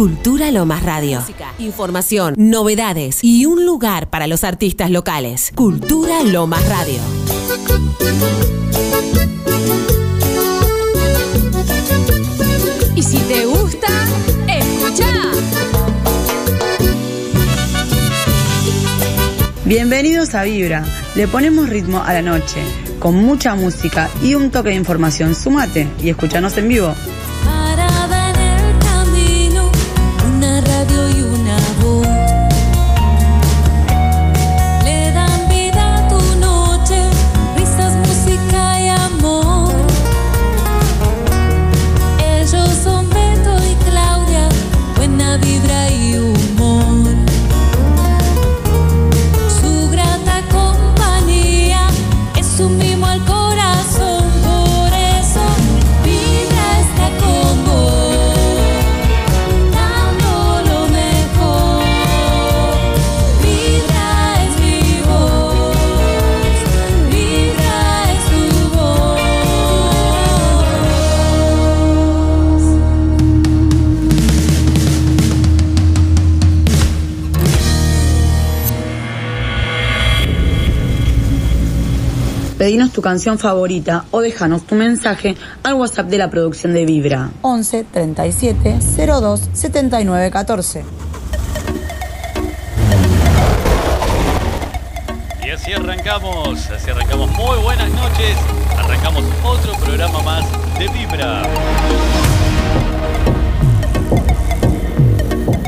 Cultura Lomas Radio. Información, novedades y un lugar para los artistas locales. Cultura Lomas Radio. Y si te gusta, escucha. Bienvenidos a Vibra. Le ponemos ritmo a la noche, con mucha música y un toque de información. Sumate y escúchanos en vivo. Pedinos tu canción favorita o déjanos tu mensaje al WhatsApp de la producción de Vibra. 11 37 02 79 14. Y así arrancamos, así arrancamos. Muy buenas noches. Arrancamos otro programa más de Vibra.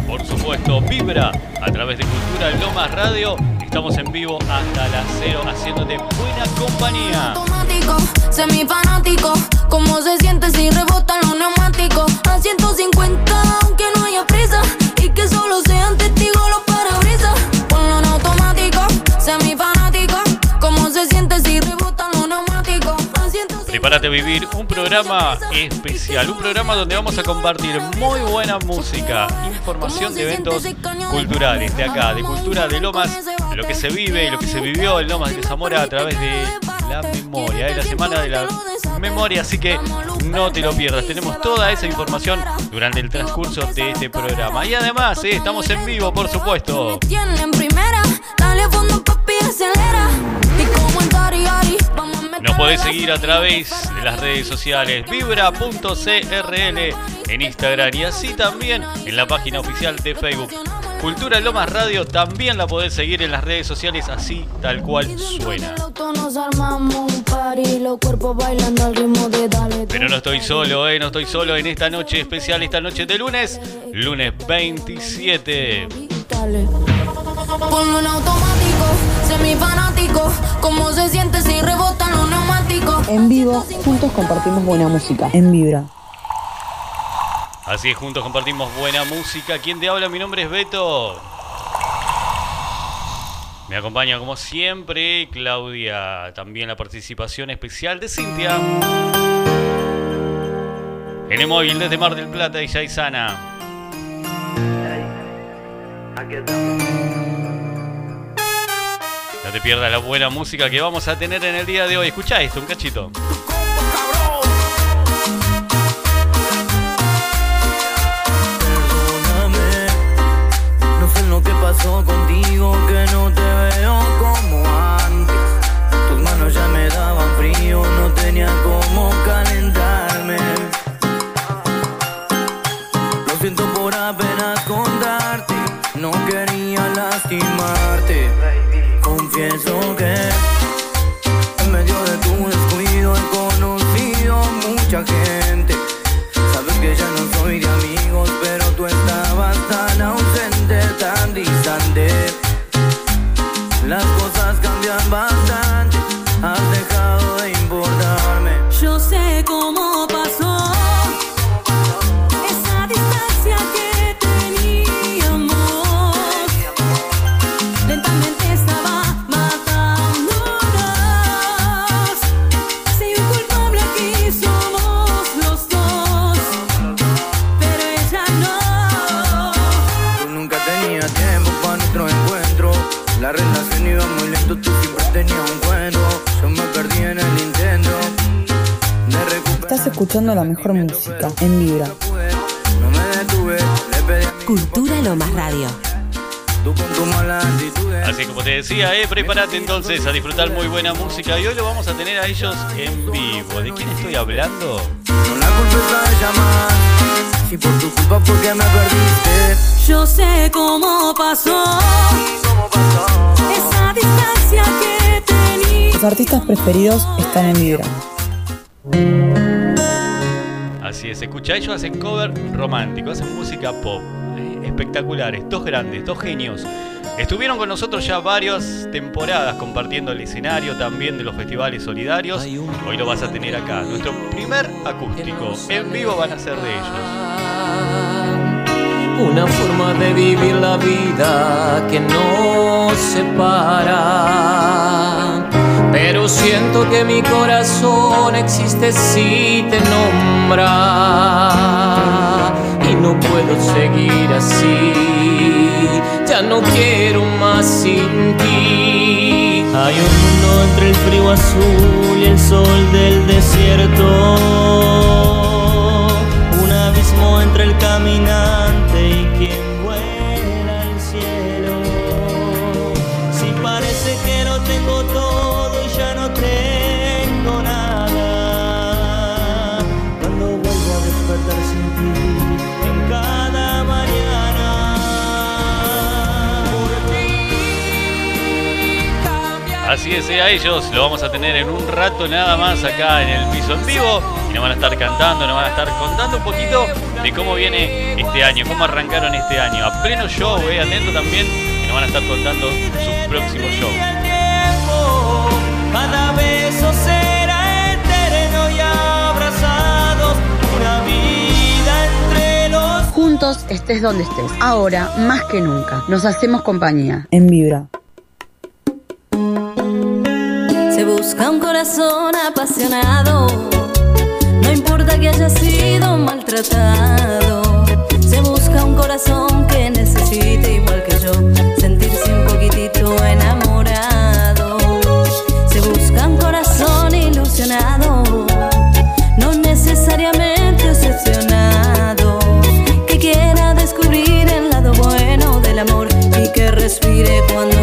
Por supuesto, Vibra a través de Cultura Lomas Radio. Estamos en vivo hasta las 0 haciéndote buena compañía. automático, semifanático. ¿Cómo se siente si rebotan los neumáticos? A 150, aunque no haya prisa. Y que solo sean testigos los parabrisas. Ponlo en automático, semifanático. Prepárate a vivir un programa especial, un programa donde vamos a compartir muy buena música, información de eventos culturales de acá, de cultura de Lomas, de lo que se vive y lo que se vivió en Lomas de Zamora a través de la memoria, de la semana de la memoria, así que no te lo pierdas. Tenemos toda esa información durante el transcurso de este programa. Y además, eh, estamos en vivo, por supuesto. Nos podés seguir a través de las redes sociales vibra.crl en Instagram y así también en la página oficial de Facebook. Cultura Lomas Radio también la podés seguir en las redes sociales así tal cual suena. Pero no estoy solo, eh, no estoy solo en esta noche especial, esta noche de lunes, lunes 27. Dale. Ponlo en automático, semifanático. ¿Cómo se siente si rebotan los neumáticos? En vivo, juntos compartimos buena música. En Vibra. Así es, juntos compartimos buena música. ¿Quién te habla? Mi nombre es Beto. Me acompaña como siempre Claudia, también la participación especial de Cintia. En el móvil desde Mar del Plata y Yaisana. No te pierdas la buena música que vamos a tener en el día de hoy. Escucha esto, un cachito. Perdóname, no sé lo que pasó contigo, que no te veo como antes. Tus manos ya me daban frío, no tenía cómo calentarme. Lo siento por apenas mucha escuchando la mejor música. En Vibra. Cultura Lomas Radio. Así como te decía, eh, prepárate entonces a disfrutar muy buena música y hoy lo vamos a tener a ellos en vivo. ¿De quién estoy hablando? No la culpa de llamar. Si por tu culpa porque me perdiste. Yo sé cómo pasó ¿Cómo pasó? esa distancia que tenía. Los artistas preferidos están en Vibra. Así es, escucha, ellos hacen cover romántico, hacen música pop. eh, espectaculares, dos grandes, dos genios. Estuvieron con nosotros ya varias temporadas compartiendo el escenario también de los festivales solidarios. Hoy lo vas a tener acá, nuestro primer acústico. En vivo van a ser de ellos. Una forma de vivir la vida que no se para. Pero siento que mi corazón existe si te nombra. Y no puedo seguir así. Ya no quiero más sin ti. Hay un mundo entre el frío azul y el sol del desierto. Un abismo entre el caminante Así es, eh, a ellos lo vamos a tener en un rato nada más acá en el piso en vivo. Y nos van a estar cantando, nos van a estar contando un poquito de cómo viene este año, cómo arrancaron este año. A pleno show, eh, atento también, y nos van a estar contando su próximo show. tiempo, cada beso será eterno y abrazados, una vida entre los Juntos estés donde estés. Ahora, más que nunca, nos hacemos compañía. En Vibra. Busca un corazón apasionado, no importa que haya sido maltratado. Se busca un corazón que necesite, igual que yo, sentirse un poquitito enamorado. Se busca un corazón ilusionado, no necesariamente obsesionado, que quiera descubrir el lado bueno del amor y que respire cuando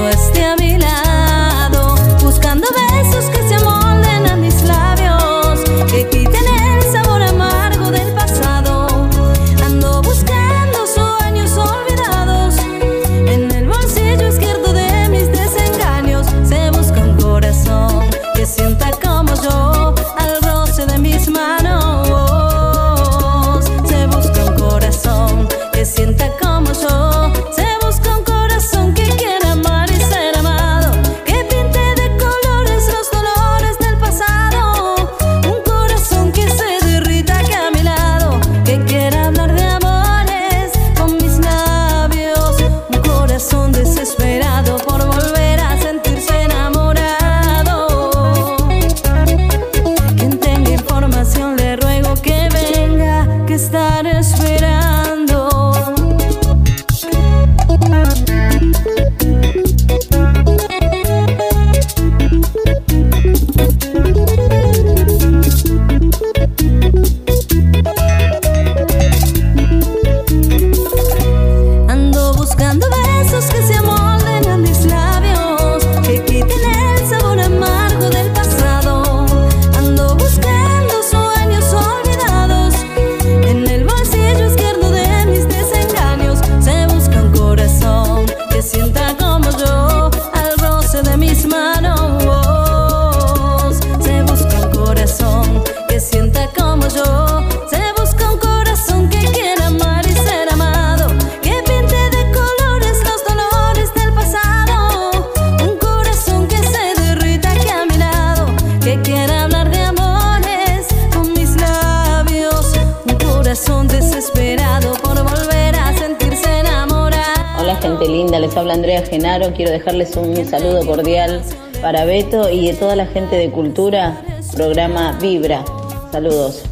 Andrea Genaro, quiero dejarles un saludo cordial para Beto y de toda la gente de Cultura, programa Vibra. Saludos.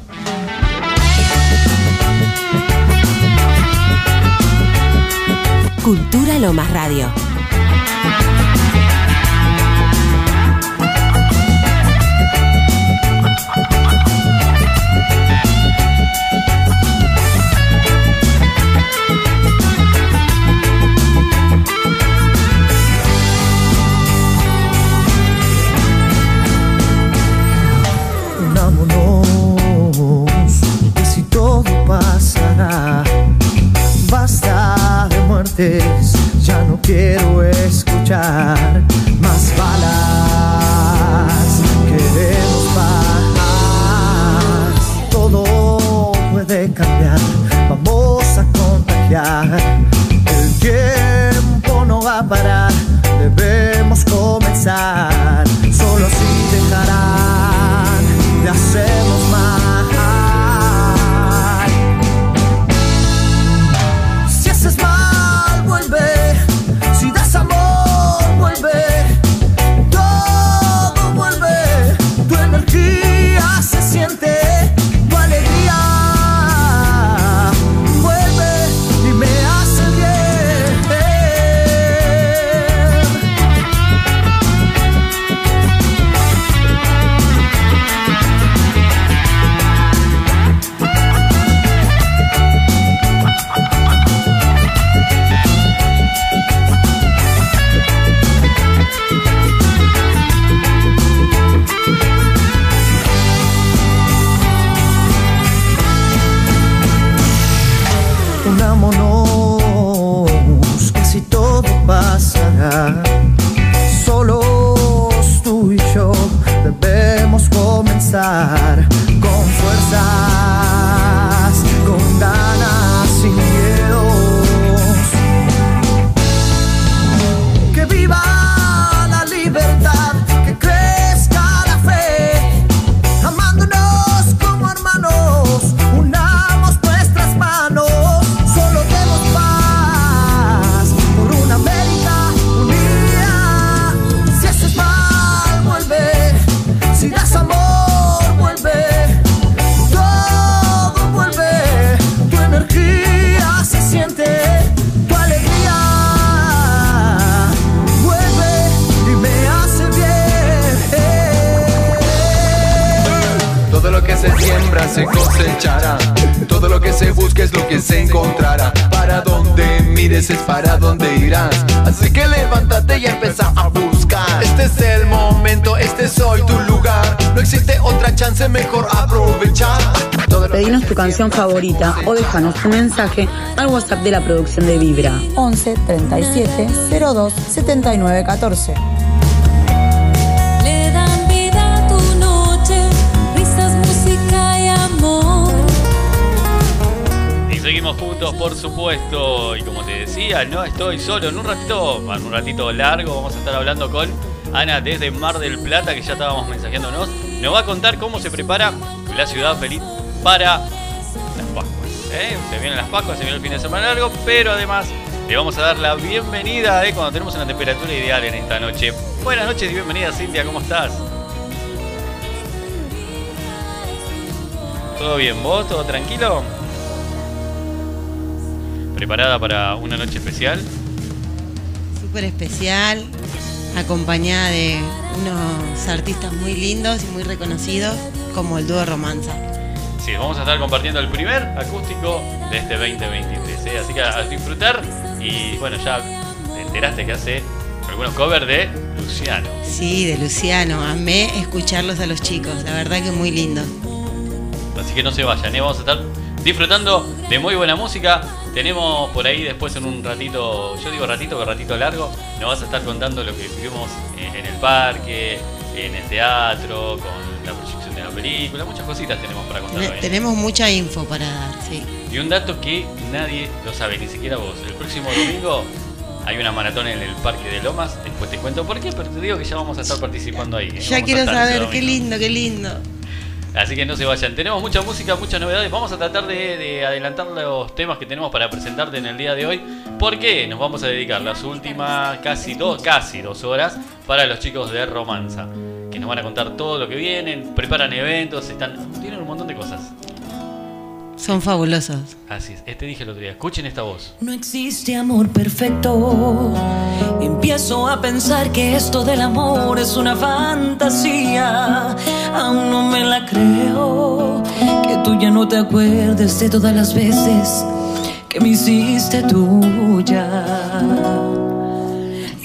Cultura Lomas Radio. Quiero escuchar canción favorita o déjanos tu mensaje al WhatsApp de la producción de Vibra. 11 37 02 79 14. Le dan vida a tu noche, risas, música y amor. Y seguimos juntos, por supuesto. Y como te decía, no estoy solo. En un ratito, en un ratito largo, vamos a estar hablando con Ana desde Mar del Plata, que ya estábamos mensajeándonos. Nos va a contar cómo se prepara la ciudad feliz para. ¿Eh? Se vienen las Pascuas, se viene el fin de semana largo, pero además le vamos a dar la bienvenida ¿eh? cuando tenemos una temperatura ideal en esta noche. Buenas noches y bienvenida, Cintia, ¿cómo estás? ¿Todo bien? ¿Vos? ¿Todo tranquilo? ¿Preparada para una noche especial? súper especial, acompañada de unos artistas muy lindos y muy reconocidos, como el dúo Romanza. Vamos a estar compartiendo el primer acústico de este 2023. ¿eh? Así que a disfrutar. Y bueno, ya te enteraste que hace algunos covers de Luciano. Sí, de Luciano, amé escucharlos a los chicos, la verdad que muy lindo. Así que no se vayan, ¿eh? vamos a estar disfrutando de muy buena música. Tenemos por ahí después en un ratito, yo digo ratito, pero ratito largo, nos vas a estar contando lo que vivimos en el parque, en el teatro, con la proyección película, muchas cositas tenemos para contar hoy. Tenemos mucha info para dar, sí. Y un dato que nadie lo sabe, ni siquiera vos. El próximo domingo hay una maratón en el Parque de Lomas. Después te cuento por qué, pero te digo que ya vamos a estar participando ahí. ¿eh? Ya Vamos quiero saber, qué lindo, qué lindo. Así que no se vayan. Tenemos mucha música, muchas novedades. Vamos a tratar de, de adelantar los temas que tenemos para presentarte en el día de hoy. Porque nos vamos a dedicar las últimas casi dos, casi dos horas para los chicos de Romanza. Que nos van a contar todo lo que vienen, preparan eventos, están, tienen un montón de cosas. Son fabulosos. Así es, este dije el otro día. Escuchen esta voz. No existe amor perfecto. Empiezo a pensar que esto del amor es una fantasía. Aún no me la creo. Que tú ya no te acuerdes de todas las veces que me hiciste tuya.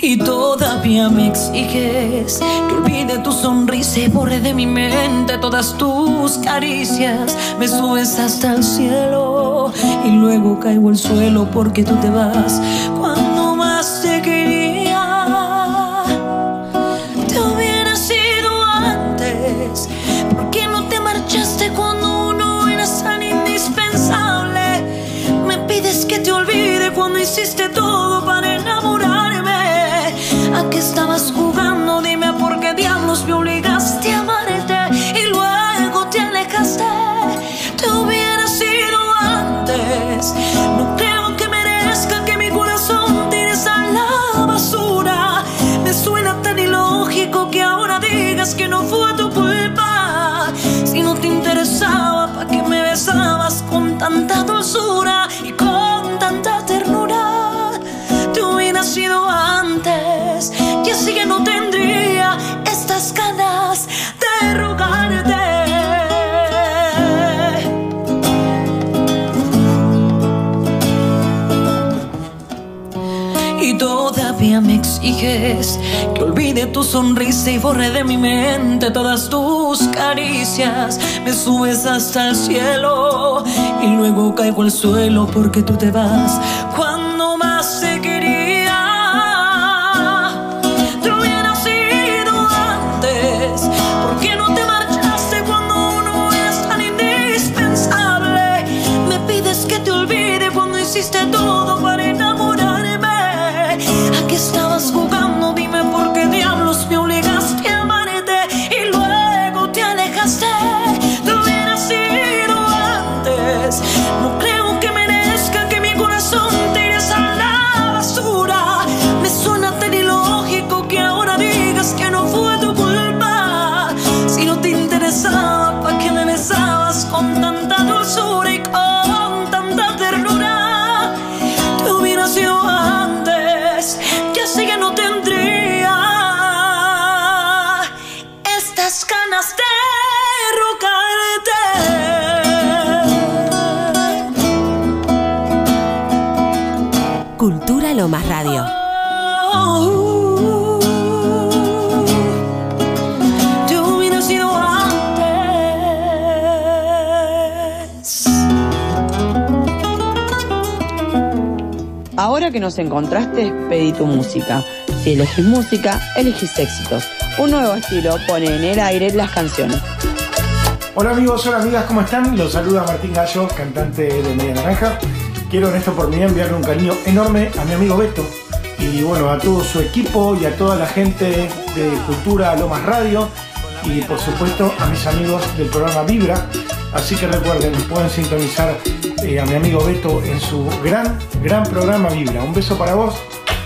Y todavía me exiges que olvide tu sonrisa y borre de mi mente todas tus caricias. Me subes hasta el cielo y luego caigo al suelo porque tú te vas cuando que no fue tu culpa. Si no te interesaba, ¿para qué me besabas con tanta dulzura y con tanta ternura? Te hubiera sido antes, y así que no tendría estas ganas de rogarte. Y todavía me exiges que olvide tu sonrisa y borre de mi mente todas tus caricias. Me subes hasta el cielo y luego caigo al suelo porque tú te vas cuando más te quería. Te hubiera sido antes. ¿Por qué no te marchaste cuando uno es tan indispensable? Me pides que te olvide cuando hiciste todo que nos encontraste, pedí tu música. Si elegís música, elegís éxitos. Un nuevo estilo pone en el aire las canciones. Hola amigos, hola amigas, ¿cómo están? Los saluda Martín Gallo, cantante de Media Naranja. Quiero en esta oportunidad enviarle un cariño enorme a mi amigo Beto y bueno, a todo su equipo y a toda la gente de Cultura Lomas Radio y por supuesto a mis amigos del programa Vibra. Así que recuerden, pueden sintonizar eh, a mi amigo Beto en su gran, gran programa Vibra. Un beso para vos,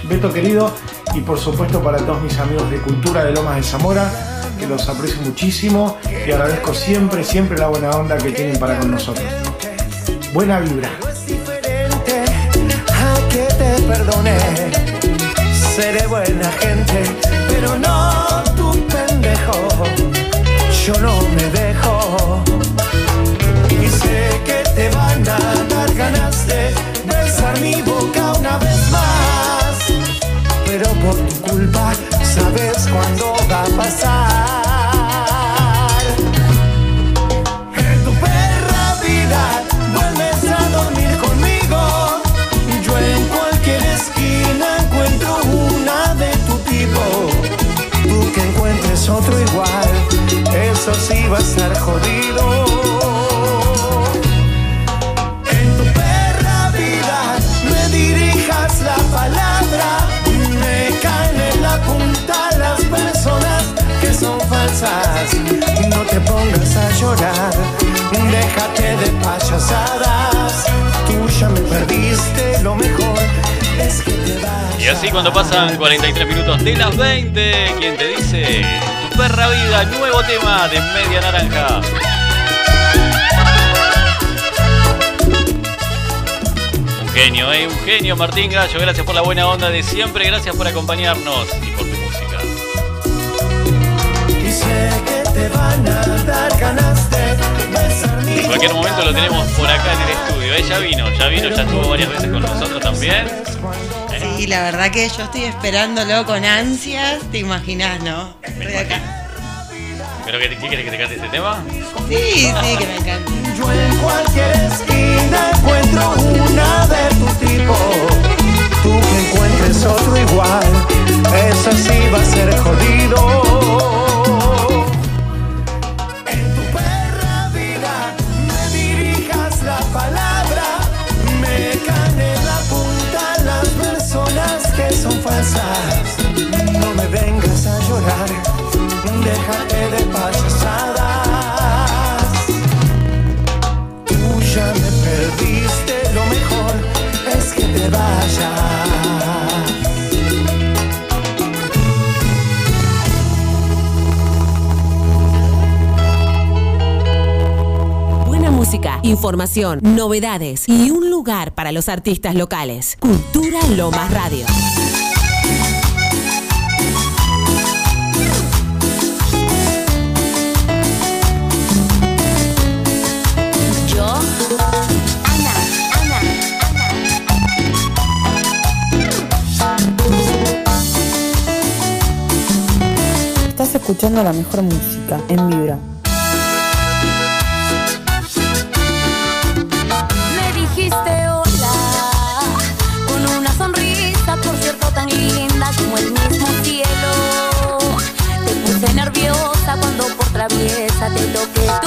Beto querido, y por supuesto para todos mis amigos de Cultura de Lomas de Zamora, que los aprecio muchísimo y agradezco siempre, siempre la buena onda que tienen para con nosotros. Buena vibra. Seré buena gente, pero no tu pendejo. Cuándo va a pasar. En tu perra vida vuelves a dormir conmigo. Yo en cualquier esquina encuentro una de tu tipo. Tú que encuentres otro igual, eso sí va a estar jodido. No te pongas a llorar, déjate de payasadas. Tú ya me perdiste, lo mejor es que te vas. Y así cuando pasan 43 minutos de las 20, quien te dice tu perra vida, nuevo tema de Media Naranja. Un genio, eh, un genio Martín Gallo, gracias por la buena onda de siempre, gracias por acompañarnos En cualquier momento lo tenemos por acá en el estudio, eh, ya vino, ya vino, ya estuvo varias veces con nosotros también. Eh, Sí, la verdad que yo estoy esperándolo con ansias, te imaginas, ¿no? Estoy acá. ¿Pero qué, qué querés que te cante este tema? Sí, sí, que me encanta. Yo en cualquier esquina encuentro una de tu tipo. Tú que encuentres otro igual, eso sí va a ser jodido. No me vengas a llorar, déjate de payasadas. Tú ya me perdiste, lo mejor es que te vayas. Buena música, información, novedades y un lugar para los artistas locales. Cultura Lomas Radio. Escuchando la mejor música en Vibra. Me dijiste hola con una sonrisa, por cierto, tan linda como el mismo cielo. Te puse nerviosa cuando por traviesa te toqué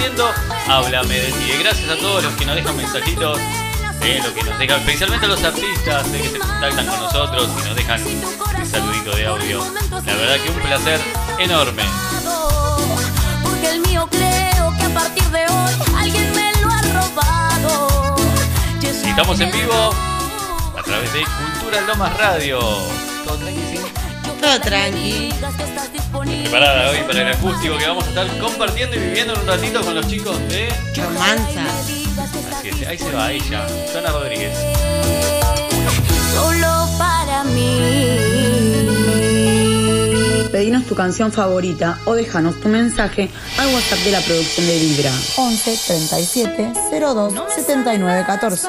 haciendo Háblame de ti. Y gracias a todos los que nos dejan mensajitos, eh, los que nos dejan, especialmente a los artistas eh, que se contactan con nosotros y nos dejan un saludito de audio. La verdad que un placer enorme. Porque el mío creo que a partir de hoy alguien me lo ha robado. Estamos en vivo a través de Cultura Lomas Radio. Todo tranqui. Preparada hoy para el acústico que vamos a estar compartiendo y viviendo en un ratito con los chicos de Romanza. Así es, ahí se va ella, Joana Rodríguez. Solo para mí. pedinos tu canción favorita o déjanos tu mensaje al WhatsApp de la producción de Vibra. 11 37 02 79 14.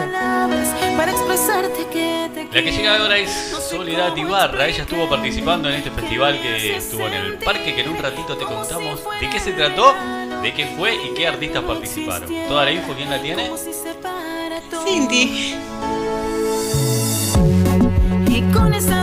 Para expresarte que te La que llega ahora es Soledad Ibarra. Ella estuvo participando en este festival que estuvo en el parque, que en un ratito te contamos de qué se trató, de qué fue y qué artistas participaron. Toda la info, ¿quién la tiene? Cindy. Y con esa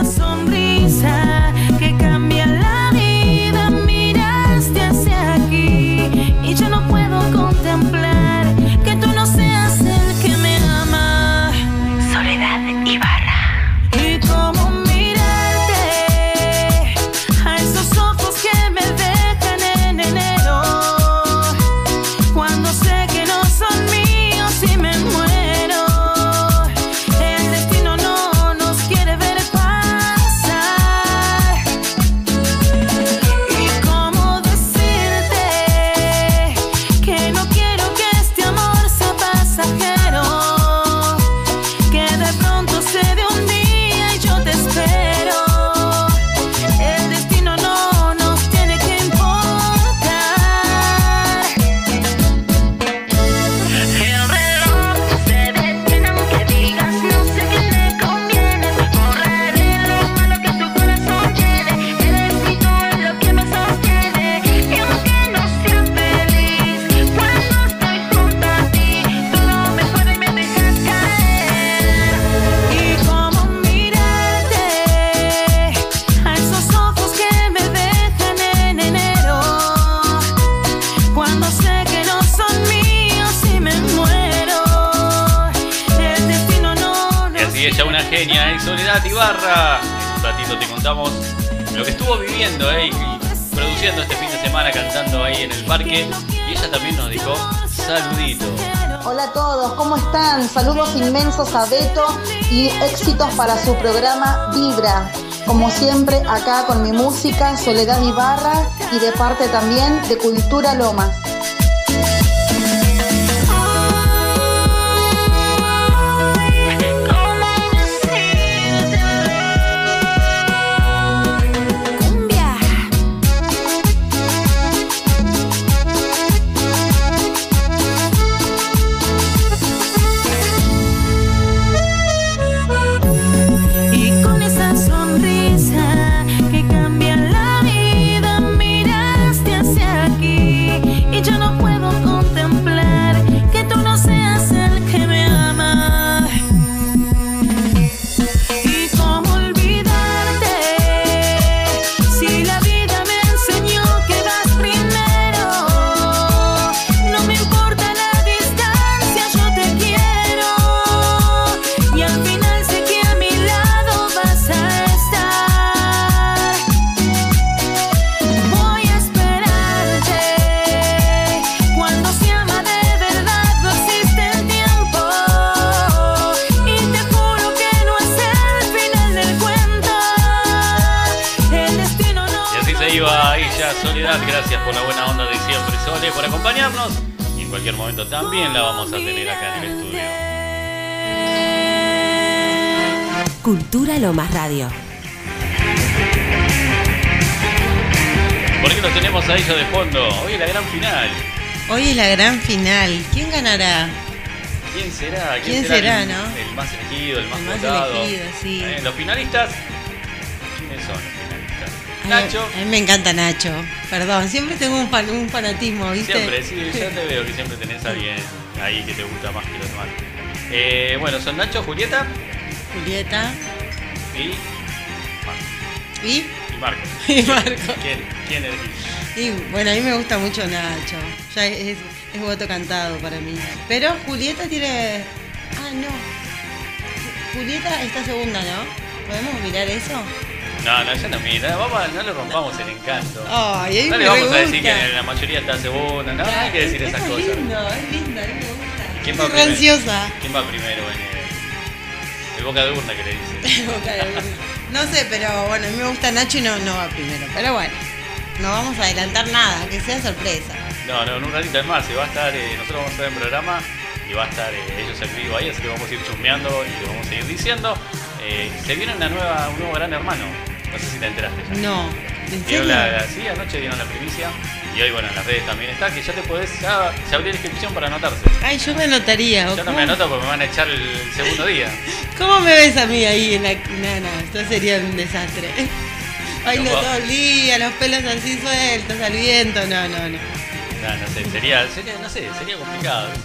para su programa Vibra. Como siempre, acá con mi música, Soledad Ibarra y de parte también de Cultura Lomas. Gran final. ¿Quién ganará? ¿Quién será? ¿Quién será, el, no? el más elegido, el más, El más votado? elegido, sí. Eh, Los finalistas. ¿Quiénes son los finalistas? Ay, Nacho. A mí me encanta Nacho. Perdón, siempre tengo un, fan- un fanatismo, ¿viste? Siempre, sí, yo te veo que siempre tenés a alguien ahí que te gusta más que los demás. Eh, bueno, son Nacho, Julieta Julieta y, y, y Marcos. y Marco. ¿Quién, quién elegís? Y bueno, a mí me gusta mucho Nacho. Ya es, es voto cantado para mí. Pero Julieta tiene. Ah, no. Julieta está segunda, ¿no? ¿Podemos mirar eso? No, no, yo no mira, vamos, no le rompamos el encanto. No le vamos a decir que la mayoría está segunda, no, no hay que decir esas es cosas. lindo, es lindo, a mí me gusta. ¿Quién va Estoy primero? ansiosa. ¿Quién va primero en el, el boca de urna que le dice? Boca de urna. No sé, pero bueno, a mí me gusta Nacho y no, no va primero. Pero bueno, no vamos a adelantar nada, que sea sorpresa. No, no, en un ratito es más, se va a estar, eh, nosotros vamos a estar en programa y va a estar eh, ellos en vivo ahí, así que vamos a ir chusmeando y lo vamos a ir diciendo. Eh, se viene una nueva, un nuevo gran hermano, no sé si te enteraste ya. No. ¿En serio? la, sí, anoche dieron la primicia. Y hoy, bueno, en las redes también está, que ya te podés, ya se abrió la inscripción para anotarse. Ay, yo me anotaría. ¿o Yo no cómo? me anoto porque me van a echar el segundo día. ¿Cómo me ves a mí ahí en la no, no, esto sería un desastre. Bailo No, todo el día, los pelos así sueltos al viento, no, no, no. No, no sé, sería, sería, no sé, sería complicado eso.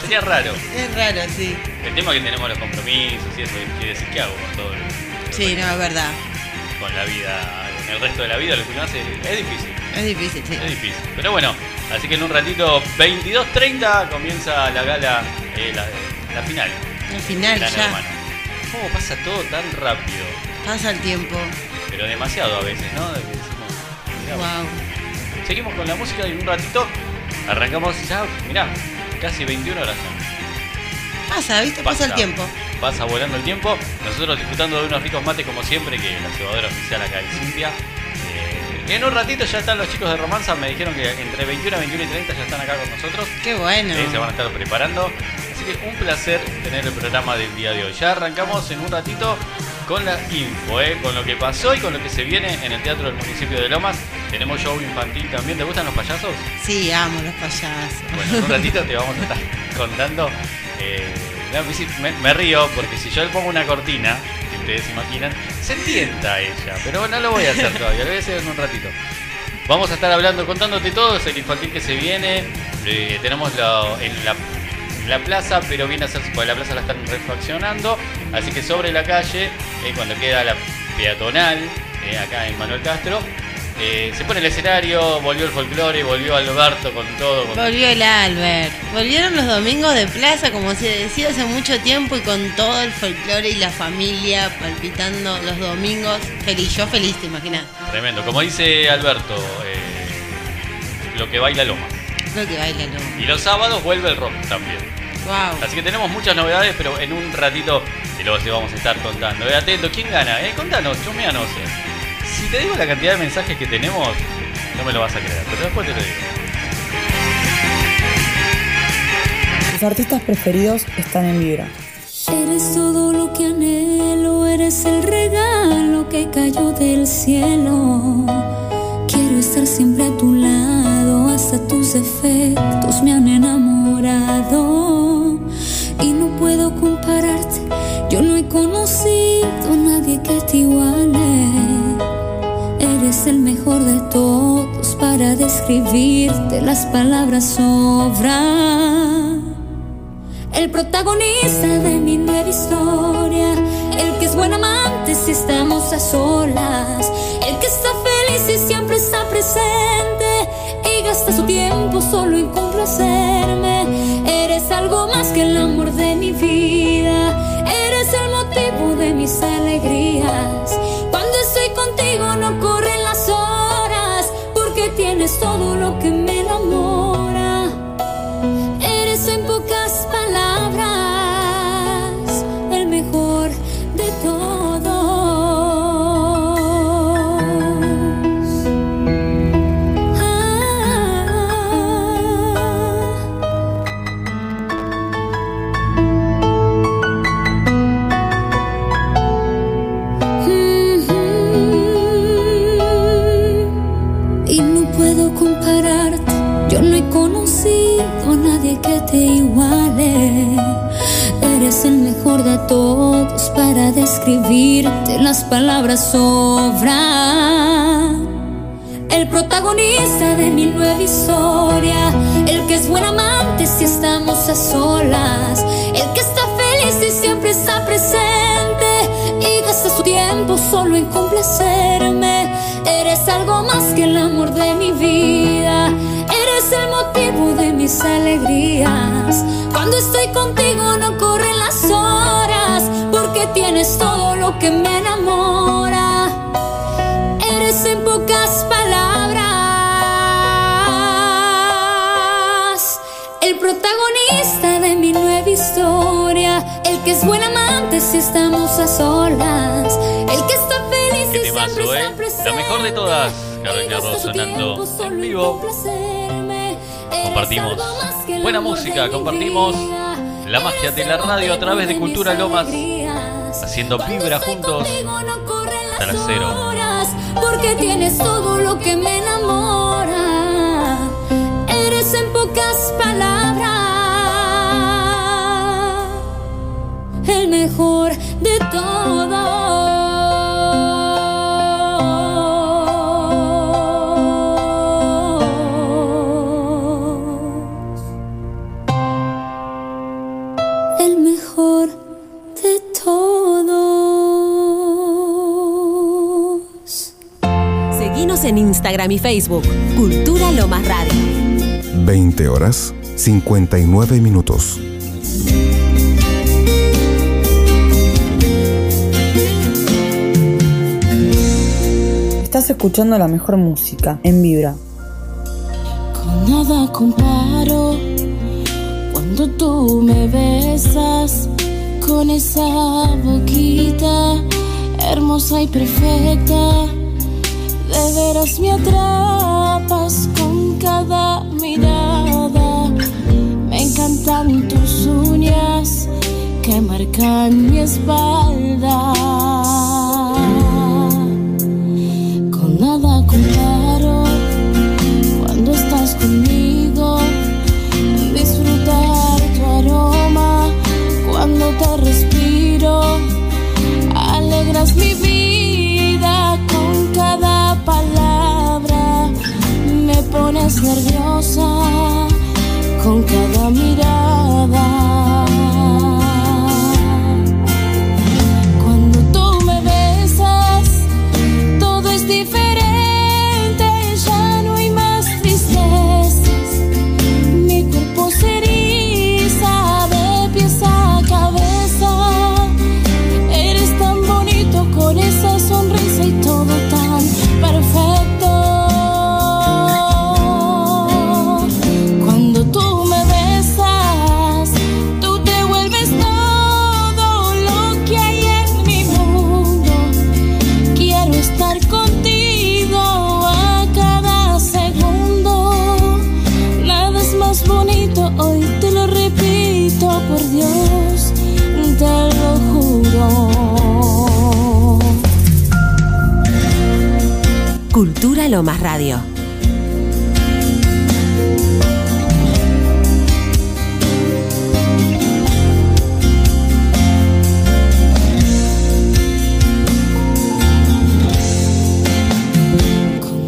Sería raro. Es raro, sí. El tema es que tenemos los compromisos y eso, y quiere decir, ¿qué hago con todo el- Sí, no, es verdad. con la vida, en el resto de la vida, lo que uno hace es difícil. Es difícil, sí. Es difícil. Pero bueno, así que en un ratito, 22.30, comienza la gala, eh, la, la final. Al final ya Hermano. ¿Cómo pasa todo tan rápido? pasa el tiempo. Pero demasiado a veces, ¿no? Decimos, Wow. Seguimos con la música y en un ratito arrancamos ya, mirá, casi 21 horas ya. Pasa, ¿viste? Pasa, el tiempo. Pasa volando el tiempo. Nosotros disfrutando de unos ricos mates como siempre, que la cebadora oficial acá de Cintia. Eh, en un ratito ya están los chicos de Romanza, me dijeron que entre 21, 21 y 30 ya están acá con nosotros. Qué bueno. Sí, se van a estar preparando. Así que un placer tener el programa del día de hoy. Ya arrancamos en un ratito con la info, ¿eh? con lo que pasó y con lo que se viene en el Teatro del Municipio de Lomas. Tenemos show infantil también. ¿Te gustan los payasos? Sí, amo los payasos. Bueno, en un ratito te vamos a estar contando. eh, me, me río porque si yo le pongo una cortina, que ustedes imaginan, se tienta ella. Pero no lo voy a hacer todavía, lo voy a hacer en un ratito. Vamos a estar hablando, contándote todo, es el infantil que se viene. eh, tenemos la- en la, la plaza, pero viene a ser, porque la plaza la están refaccionando. Así que sobre la calle, eh, cuando queda la peatonal, eh, acá en Manuel Castro, eh, se pone el escenario, volvió el folclore, volvió Alberto con todo. con- Volvió el Albert. Volvieron los domingos de plaza, como se decía hace mucho tiempo, y con todo el folclore y la familia palpitando los domingos. Feliz, yo feliz, te imaginas. Tremendo. Como dice Alberto, eh, lo que baila Loma. Creo que baila lo. Y los sábados vuelve el rock también. Wow. Así que tenemos muchas novedades, pero en un ratito te lo te vamos a estar contando. Eh, atento, ¿quién gana? Eh? Contanos, chumeanos. eh. Si te digo la cantidad de mensajes que tenemos, no me lo vas a creer, pero después te lo digo. Tus artistas preferidos están en Vibra. Eres todo lo que anhelo, eres el regalo que cayó del cielo. Quiero estar siempre a tu lado, hasta tus efectos me han enamorado. Puedo compararte, yo no he conocido a nadie que te iguale. Eres el mejor de todos para describirte, las palabras sobran. El protagonista de mi nueva historia. El que es buen amante si estamos a solas. El que está feliz y siempre está presente. Y gasta su tiempo solo en complacerme. Eres algo más que el amor de mi todos para describirte, las palabras sobran. El protagonista de mi nueva historia, el que es buen amante si estamos a solas, el que está feliz y siempre está presente y gasta su tiempo solo en complacerme. Eres algo más que el amor de mi vida, eres el motivo de mis alegrías. Cuando estoy contigo no corren las horas, porque tienes todo lo que me enamora. Eres en pocas palabras el protagonista de mi nueva historia, el que es buen amante si estamos a solas, el que está feliz y siempre ¿eh? presente. La mejor de todas, Carolina Ross sonando en vivo. Compartimos buena música, compartimos la magia de la radio a través de Cultura Lomas, haciendo vibra juntos hasta las cero. Porque tienes todo lo que me enamora. Eres en pocas palabras el mejor de todos. Instagram y Facebook. Cultura Lomas Radio. 20 horas 59 minutos. Estás escuchando la mejor música en Vibra. Con nada comparo cuando tú me besas con esa boquita hermosa y perfecta. Veras me atrapas con cada mirada. Me encantan tus uñas que marcan mi espalda. Pones nerviosa Radio.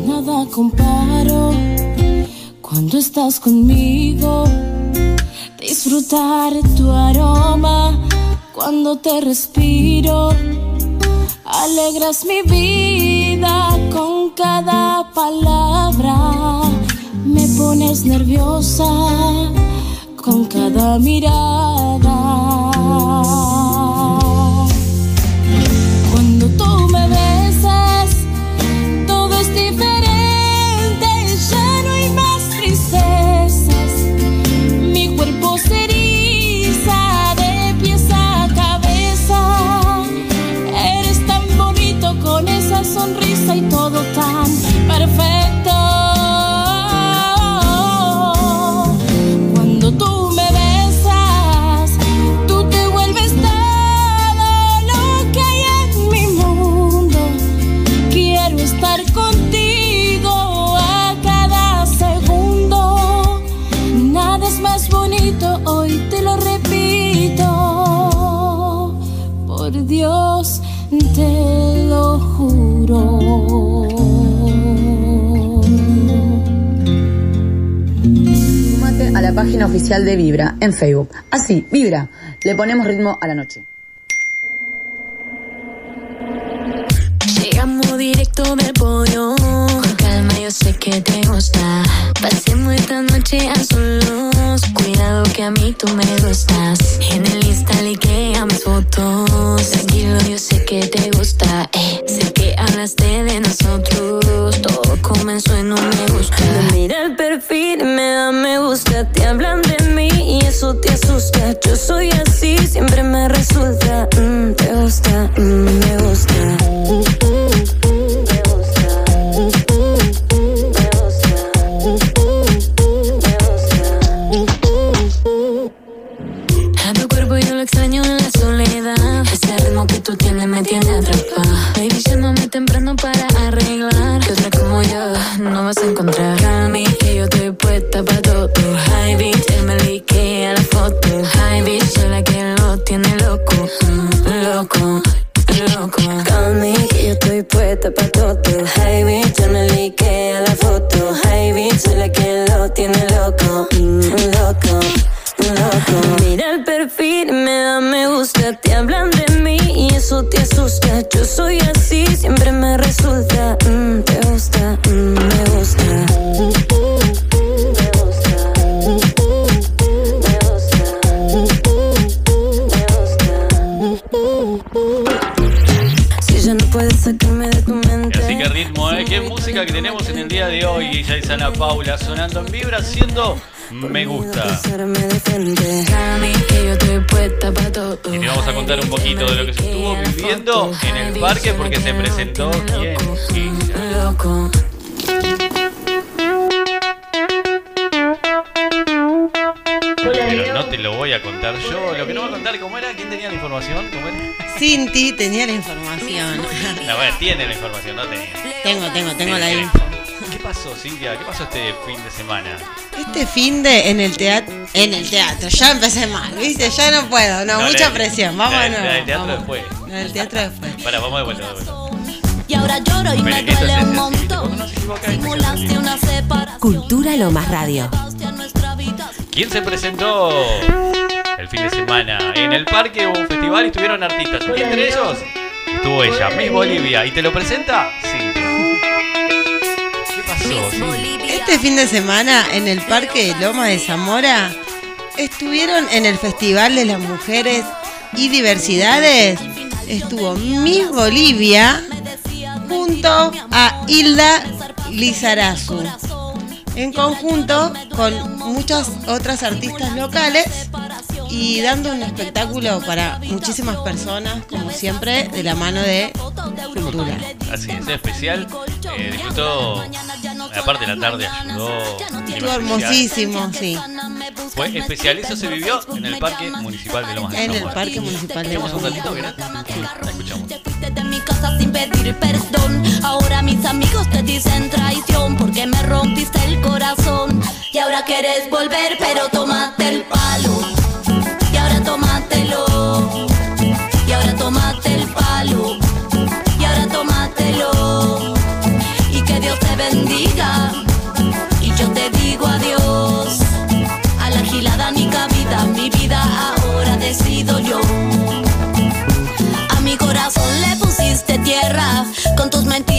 Nada comparo cuando estás conmigo. Disfrutar tu aroma cuando te respiro. Alegras mi vida con cada palabra. Me pones nerviosa con cada mirada. Oficial de Vibra en Facebook. Así, Vibra. Le ponemos ritmo a la noche. Llegamos directo. Yo sé que te gusta. Pasemos esta noche a solos. Cuidado que a mí tú me gustas. En el Insta likea mis fotos. Tranquilo, yo sé que te gusta. Eh. Sé que hablaste de nosotros. Todo comenzó en un me gusta. Me mira el perfil me da me gusta. Te hablan de mí y eso te asusta. Yo soy así, siempre me resulta. Mm, te gusta, mm, me gusta. Ana Paula sonando en vibra, haciendo me gusta. Y te vamos a contar un poquito de lo que se estuvo viviendo en el parque porque se presentó quién Loco. Pero no te lo voy a contar yo. Lo que no voy a contar, ¿cómo era? ¿Quién tenía la información? ¿Cómo era? Cinti tenía la información. La bueno, tiene la información, no tenía. Tengo, tengo, tengo la info. ¿Qué pasó, Cintia? ¿Qué pasó este fin de semana? Este fin de en el teatro, en el teatro, ya empecé mal, ¿viste? Ya no puedo, no, No, mucha la- presión, vamos la nuevo. del teatro vamos. después. La del teatro después. Para, vamos de vuelta, de vuelta. Y ahora lloro y me duele un montón. Simulaste una separación. Cultura Lomas Radio. ¿Quién se presentó el fin de semana? En el parque hubo un festival y estuvieron artistas. Y entre ellos estuvo ella, Miss Bolivia. ¿Y te lo presenta? Este fin de semana en el Parque de Loma de Zamora estuvieron en el Festival de las Mujeres y Diversidades. Estuvo Miss Bolivia junto a Hilda Lizarazu. En conjunto con muchas otras artistas locales y dando un espectáculo para muchísimas personas, como siempre, de la mano de Cultura. Así es, especial. Eh, disfrutó. Aparte, la tarde ayudó. Estuvo hermosísimo, sí. Fue especial. Eso se vivió en el Parque Municipal de Lomas de En el. Parque Municipal de Escuchamos un Lomas. ratito, ¿verdad? La escuchamos. de mi casa sin pedir perdón. Ahora mis amigos te dicen traición porque me rompiste el corazón. Y ahora quieres volver, pero tómate el palo.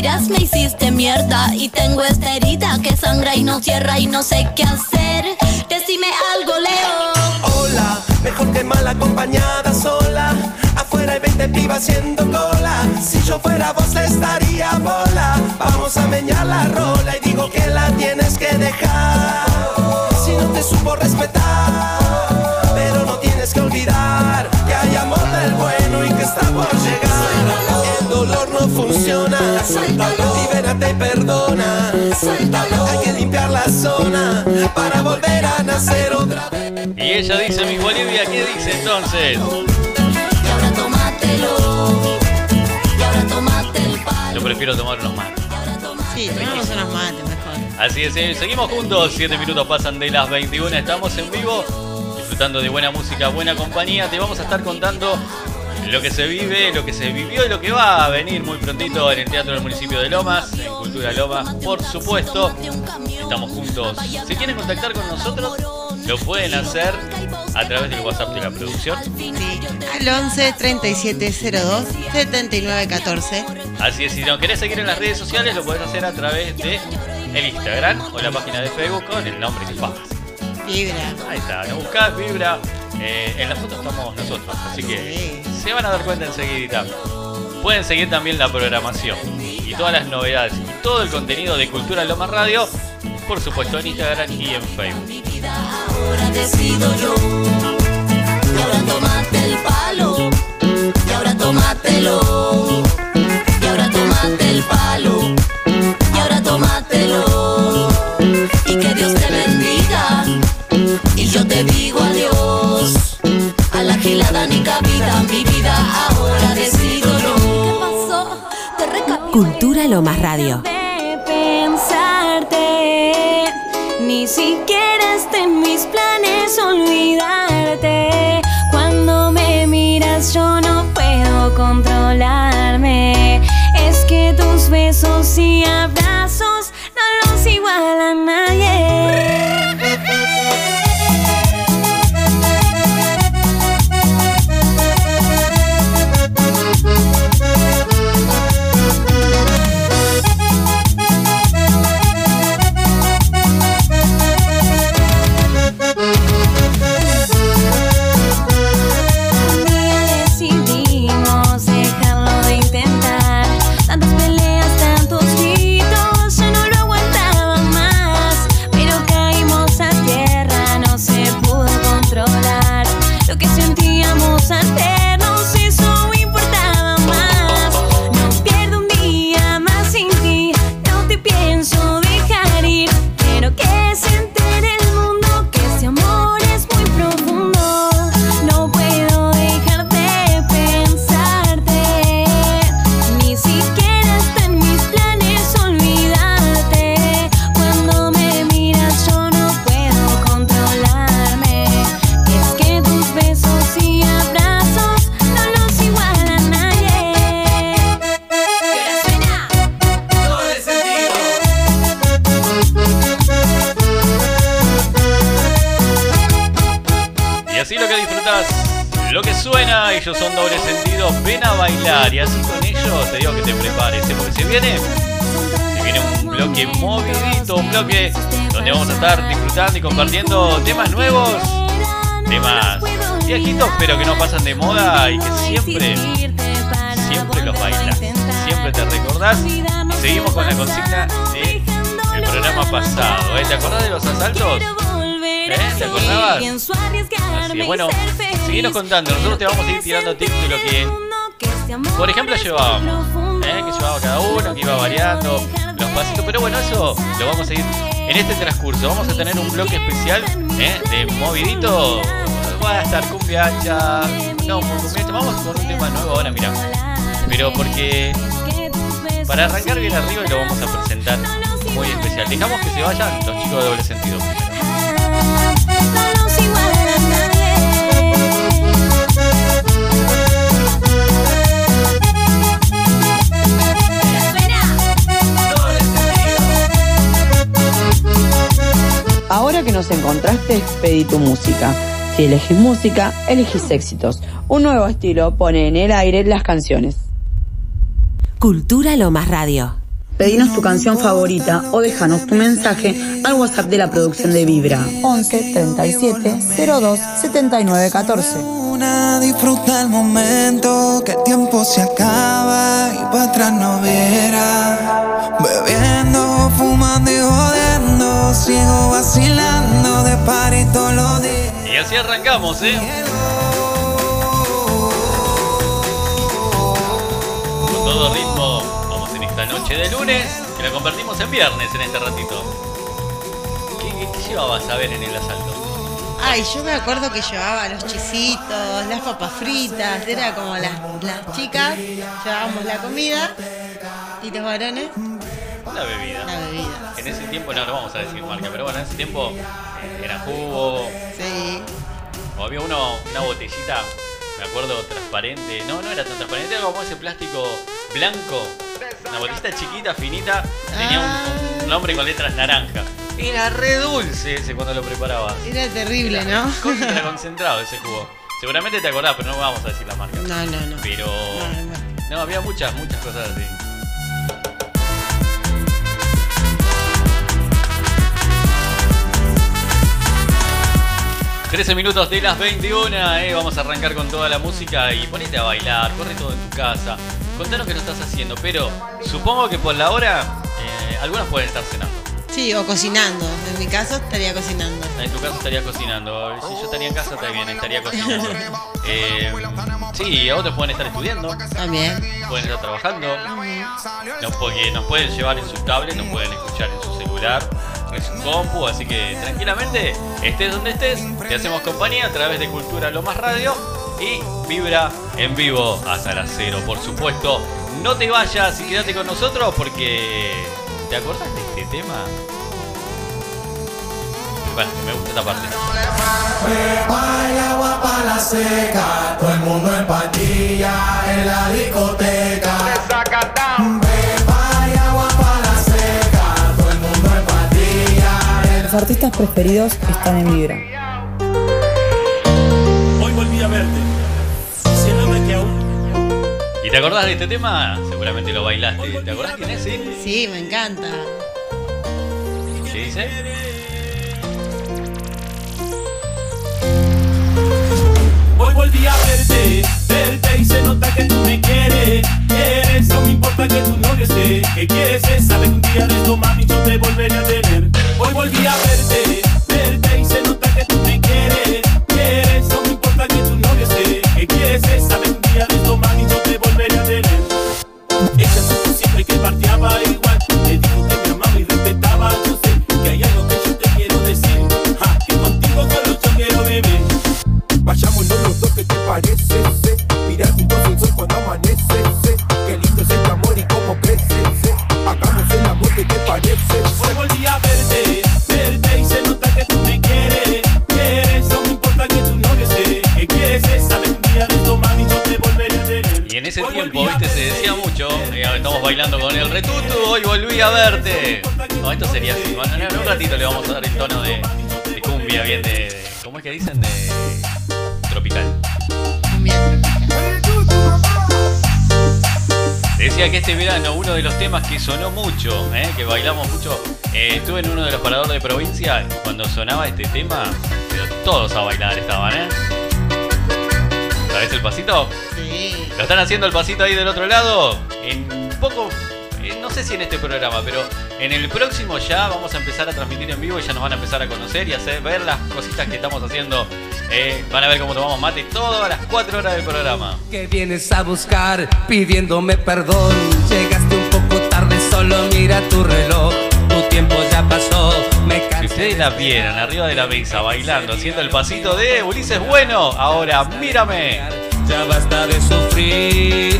Mentiras me hiciste mierda y tengo esta herida que sangra y no cierra y no sé qué hacer. Decime algo, Leo. Hola, mejor que mal acompañada sola. Afuera hay 20 pibas haciendo cola. Si yo fuera vos estaría bola. Vamos a meñar la rola y digo que la tienes que dejar. Si no te supo respetar, pero no tienes que olvidar que hay amor del bueno y que está por llegar. Dolor no funciona. Libérate y perdona. Hay que limpiar la zona para volver a nacer otra vez. Y ella dice, Miss Bolivia, ¿qué dice entonces? Y ahora tómatelo. Y ahora tómate el palo. Yo prefiero tomar unos mates. Sí, tomamos unos mates mejor. Así es, eh, seguimos juntos, 7 minutos pasan de las 21, estamos en vivo, disfrutando de buena música, buena compañía, te vamos a estar contando lo que se vive, lo que se vivió y lo que va a venir muy prontito en el Teatro del Municipio de Lomas, en Cultura Lomas, por supuesto, estamos juntos. Si quieren contactar con nosotros, lo pueden hacer a través del WhatsApp de la producción. Al 11 3702 7914. Así es, si nos querés seguir en las redes sociales, lo podés hacer a través de el Instagram o la página de Facebook con el nombre que pagas. Vibra. Ahí está, nos buscás, vibra. Eh, en la foto estamos nosotros, así que se van a dar cuenta enseguidita. Pueden seguir también la programación y todas las novedades y todo el contenido de Cultura Loma Radio, por supuesto en Instagram y en Facebook. Ahora decido yo. Y ahora tómate el palo. Y ahora. Y ahora tómate el palo. Cultura Lomas Radio. de pensar olvidarte. Ni siquiera está en mis planes olvidarte. Cuando me miras yo no puedo controlarme. Es que tus besos y abrazos no los iguala nadie. Ellos son doble sentido, ven a bailar. Y así con ellos te digo que te prepares, ¿eh? porque se viene, se viene un bloque movidito, un bloque donde vamos a estar disfrutando y compartiendo temas nuevos, temas viejitos pero que no pasan de moda y que siempre, siempre los bailas, siempre te recordás. Y seguimos con la consigna del programa pasado, ¿eh? ¿te acordás de los asaltos? ¿Eh? ¿Te acordabas? Así bueno. Seguinos contando. Nosotros te vamos a ir tirando tips de lo que, por ejemplo, llevábamos. ¿eh? Que llevaba cada uno, que iba variando los pasitos. Pero bueno, eso lo vamos a ir en este transcurso. Vamos a tener un bloque especial ¿eh? de movidito. Va a estar cumbia ancha. No, muy cumbia ancha. Vamos con un tema nuevo ahora, mira. Pero porque para arrancar bien arriba lo vamos a presentar muy especial. Dejamos que se vayan los chicos de doble sentido. No Ahora que nos encontraste, pedí tu música. Si elegís música, elegís éxitos. Un nuevo estilo pone en el aire las canciones. Cultura Lomas Radio. Pedinos tu canción favorita o déjanos tu mensaje al WhatsApp de la producción de Vibra. 11 37 02 79 14. Una disfruta el momento, que el tiempo se acaba y para atrás no viera. Bebiendo, fumando y jodiendo, sigo vacilando de party todos los días. Y así arrancamos, ¿eh? Con todo ritmo, vamos en esta noche de lunes, que la convertimos en viernes en este ratito. ¿Qué, qué- qué llevabas a ver en el asalto? Ay, yo me acuerdo que llevaba los chisitos, las papas fritas, era como las, las chicas, llevábamos la comida y los varones La bebida. la bebida. En ese tiempo, no, no vamos a decir marca, pero bueno, en ese tiempo eh, era jugo. Sí. O había uno, una botellita, me acuerdo, transparente. No, no era tan transparente, era como ese plástico blanco. Una botellita chiquita, finita, tenía un, un nombre con letras naranja. Era re dulce ese cuando lo preparaba. Era terrible, ¿no? Concentrado ese jugo. Seguramente te acordás, pero no vamos a decir la marca. No, no, no. Pero. No, había muchas, muchas cosas así. ...13 minutos de las 21, eh, vamos a arrancar con toda la música y ponete a bailar, corre todo en tu casa, contanos qué lo estás haciendo, pero supongo que por la hora eh, algunos pueden estar cenando. Sí, o cocinando. En mi caso estaría cocinando. En tu caso estaría cocinando. Si yo estaría en casa también estaría cocinando. Eh, sí, otros pueden estar estudiando. También. Pueden estar trabajando. No, porque nos pueden llevar en su tablet, nos pueden escuchar en su celular, en su compu. Así que tranquilamente, estés donde estés, te hacemos compañía a través de Cultura Lo Más Radio y vibra en vivo hasta las cero. Por supuesto, no te vayas y quédate con nosotros porque ¿te acordás de este tema? Bueno, me gusta esta parte. La seca, todo el mundo en pandilla en la discoteca. Los artistas preferidos están en Vibra. Hoy volví a verte. ¿Y te acordás de este tema? Seguramente lo bailaste. ¿Te acordás quién es? Sí. Sí, me encanta. ¿Qué dice? Hoy volví a verte, verte y se nota que tú me quieres. Quieres, no me importa que tu novio esté. Que quieres es saber que un día de esto, mami, yo te volveré a tener. Hoy volví a verte, verte y se nota que tú me quieres. Quieres, no me importa que tu novio esté. Que quieres es que un día de esto, mami, yo te volveré a tener. Ella supo siempre que parteaba igual. Le dijo que me amaba y respetaba. Yo sé que hay algo que yo te quiero decir. Ja, que contigo solo yo quiero beber. Vayámonos los dos, ¿qué te parece? sé? Mirar juntos el sol cuando amanece. sé. Qué lindo es este amor y cómo crece. sé. Hagamos el amor, ¿qué te parece? Hoy volví a verte, verte y se nota que tú me quieres. Quieres, no me importa que tu novio esté. Que quieres es saber un día de esto, mami, yo te volveré a tener. Y en ese tiempo, viste, se decía mucho, eh, estamos bailando con el retutu, hoy volví a verte. No, esto sería así. Bueno, en un ratito le vamos a dar el tono de, de cumbia, bien de, de- ¿Cómo es que dicen? De tropical. Decía que este verano uno de los temas que sonó mucho, eh, que bailamos mucho, eh, estuve en uno de los paradores de provincia y cuando sonaba este tema, pero todos a bailar estaban, ¿eh? ¿Sabes el pasito? Sí. ¿Lo están haciendo el pasito ahí del otro lado? En poco, no sé si en este programa, pero en el próximo ya vamos a empezar a transmitir en vivo y ya nos van a empezar a conocer y hacer ver las cositas que estamos haciendo. Eh, van a ver cómo tomamos mate todas las 4 horas del programa. Que vienes a buscar pidiéndome perdón. Llegaste un poco tarde, solo mira tu reloj. Tu tiempo ya pasó, me Si ustedes la vieran arriba de la mesa bailando, haciendo el pasito de Ulises Bueno, ahora mírame. Ya basta de sufrir.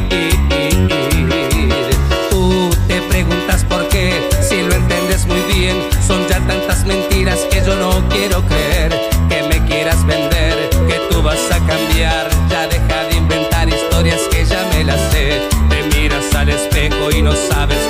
Si lo entiendes muy bien. Son ya tantas mentiras que yo no quiero creer. Que me quieras vender, que tú vas a cambiar. Ya deja de inventar historias que ya me las sé. Te miras al espejo y no sabes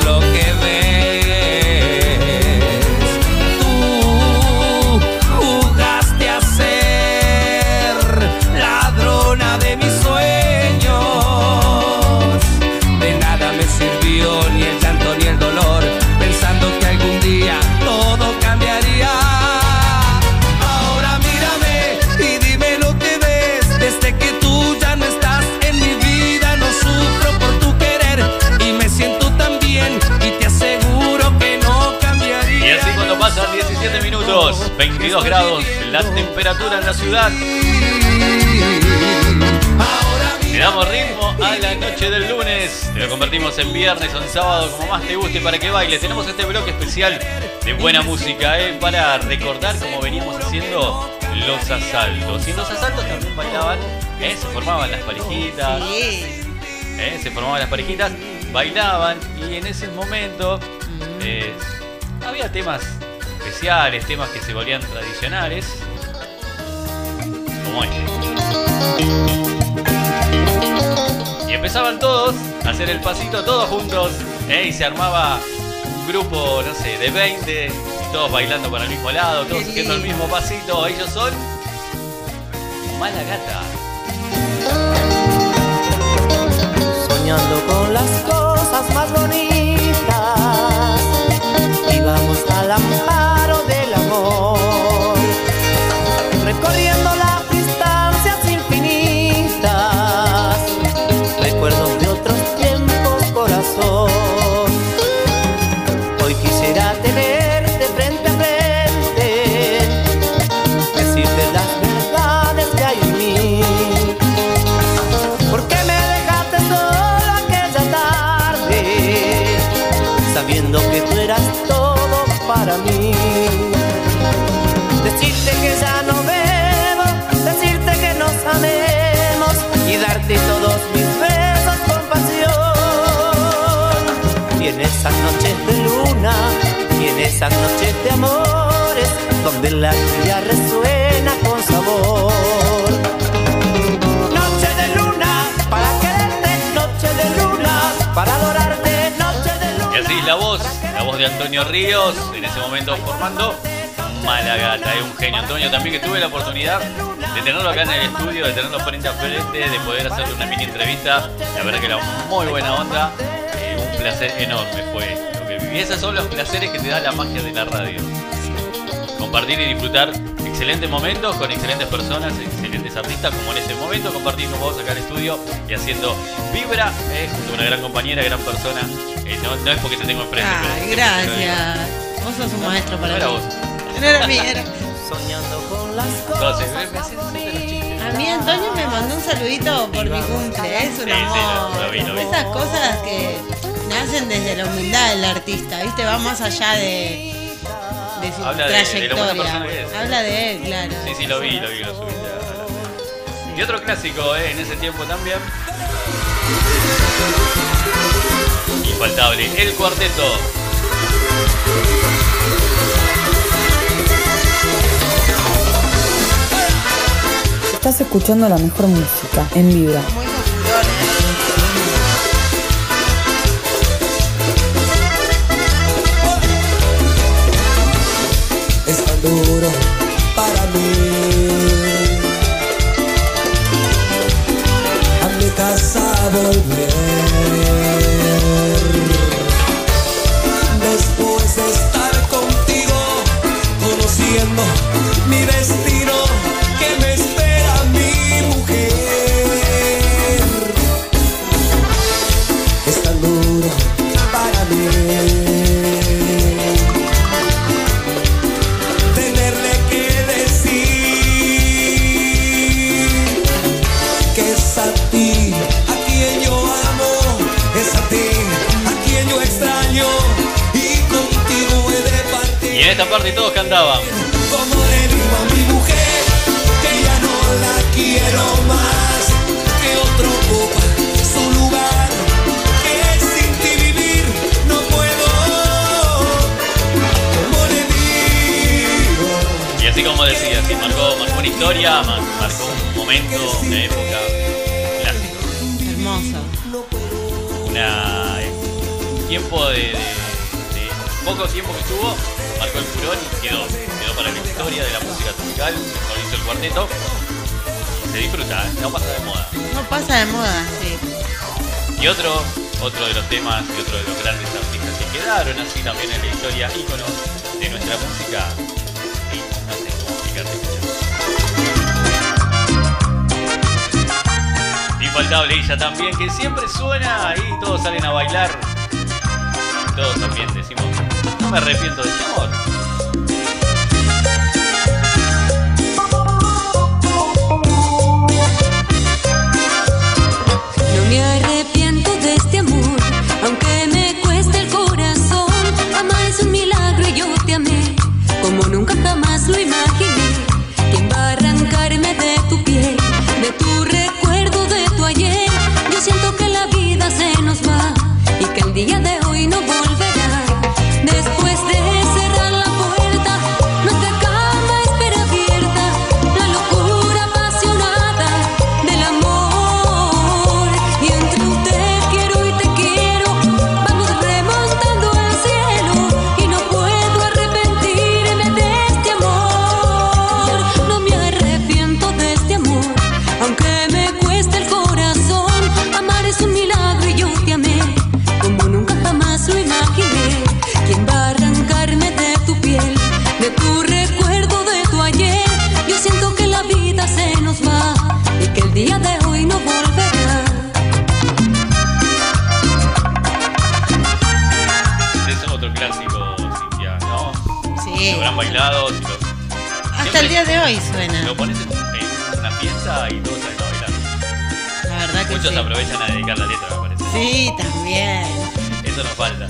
22 grados la temperatura en la ciudad. Le damos ritmo a la noche del lunes. Te lo convertimos en viernes o en sábado, como más te guste, para que bailes. Tenemos este bloque especial de buena música, ¿eh? para recordar cómo veníamos haciendo los asaltos. Y en los asaltos también bailaban, ¿eh? se formaban las parejitas. ¿eh? Se formaban las parejitas, bailaban y en ese momento había temas especiales, temas que se volvían tradicionales. Como este. Y empezaban todos a hacer el pasito todos juntos. ¿eh? Y se armaba un grupo, no sé, de 20. Y todos bailando para el mismo lado, todos haciendo el mismo pasito. Ellos son Mala Gata. soñando con las cosas más bonitas y vamos al amparo del recorriendo las Esas noches de amores donde la lluvia resuena con sabor. Noche de luna para quererte, noche de luna para adorarte, noche de luna. Y así la voz, la voz de Antonio Ríos, en ese momento formando Malagata, es un genio. Antonio también que tuve la oportunidad de tenerlo acá en el estudio, de tenerlo frente a frente, de poder hacerle una mini entrevista. La verdad que era muy buena onda, eh, un placer enorme fue que. Esos son los placeres que te da la magia de la radio. Compartir y disfrutar excelentes momentos con excelentes personas, excelentes artistas, como en ese momento, compartir con vos acá en el estudio y haciendo Vibra, eh, junto a una gran compañera, gran persona. Eh, no, no es porque te tengo enfrente. Ay, gracias. Vos sos un maestro para No era mí. vos. No era mí, era. Soñando con las Entonces, cosas. A mí Antonio me mandó un saludito por mi cumple, es un Sí, sí, amor. lo- lo vi, lo vi. Esas cosas que nacen desde la humildad del artista, ¿viste? Va más allá de, de su Habla de- de lo buena trayectoria. Habla de él, claro. Sí, sí, lo vi, lo vi, lo la- Y otro clásico, eh, en ese tiempo también. Infaltable, el cuarteto. Estás escuchando la mejor música en Vibra. Duro para mí. A mi casa volver. Partir. Y en esta parte todos cantaban. Como le digo a mi mujer que ya no la quiero más, que otro ocupa su lugar, que sin ti vivir no puedo. Como le digo. Y así como decía, sí, marcó, marcó una historia, mar- marcó un momento, una época clásico. Hermoso. Una, eh, un tiempo de, de- de poco tiempo que estuvo, y quedó, quedó para la historia de la música tropical, lo hizo el cuarteto. Y se disfruta, no pasa de moda. No pasa de moda, sí. Y otro, otro de los temas y otro de los grandes artistas que quedaron así también en la historia, íconos de nuestra música. Y no sé cómo explicarte. Infaltable ella también, que siempre suena y todos salen a bailar. Todos también decimos, no me arrepiento de este amor. Muchos sí. aprovechan a dedicar la letra, me parece. Sí, también. Eso nos falta.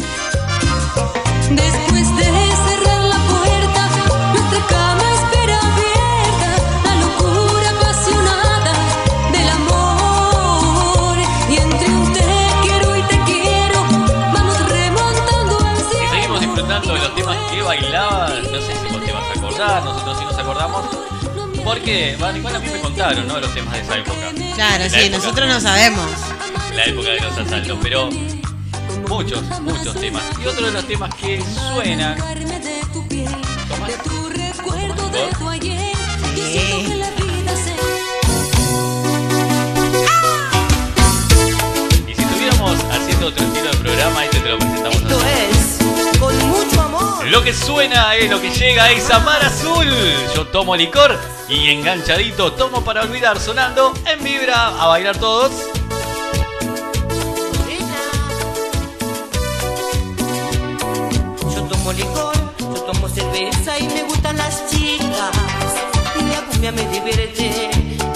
Después de cerrar la puerta, nuestra cama espera abierta, la locura apasionada del amor. Y entre un te quiero y te quiero, vamos remontando al Y seguimos disfrutando de los temas que bailaba, no sé si vos te vas a acordar, nosotros sí nos acordamos, porque, bueno, igual a mí me contaron, ¿no? Los temas de esa época. Claro, La sí, época- nosotros no sabemos. La época de los asaltos, pero muchos, muchos temas. Y otro de los temas que suenan. Tomás. Tomás, Y si estuviéramos haciendo otro estilo de programa, este te lo Lo que suena es lo que llega es Amar Azul. Yo tomo licor y enganchadito tomo para olvidar sonando en vibra a bailar todos. Yo tomo licor, yo tomo cerveza y me gustan las chicas. Y la cumbia me divierte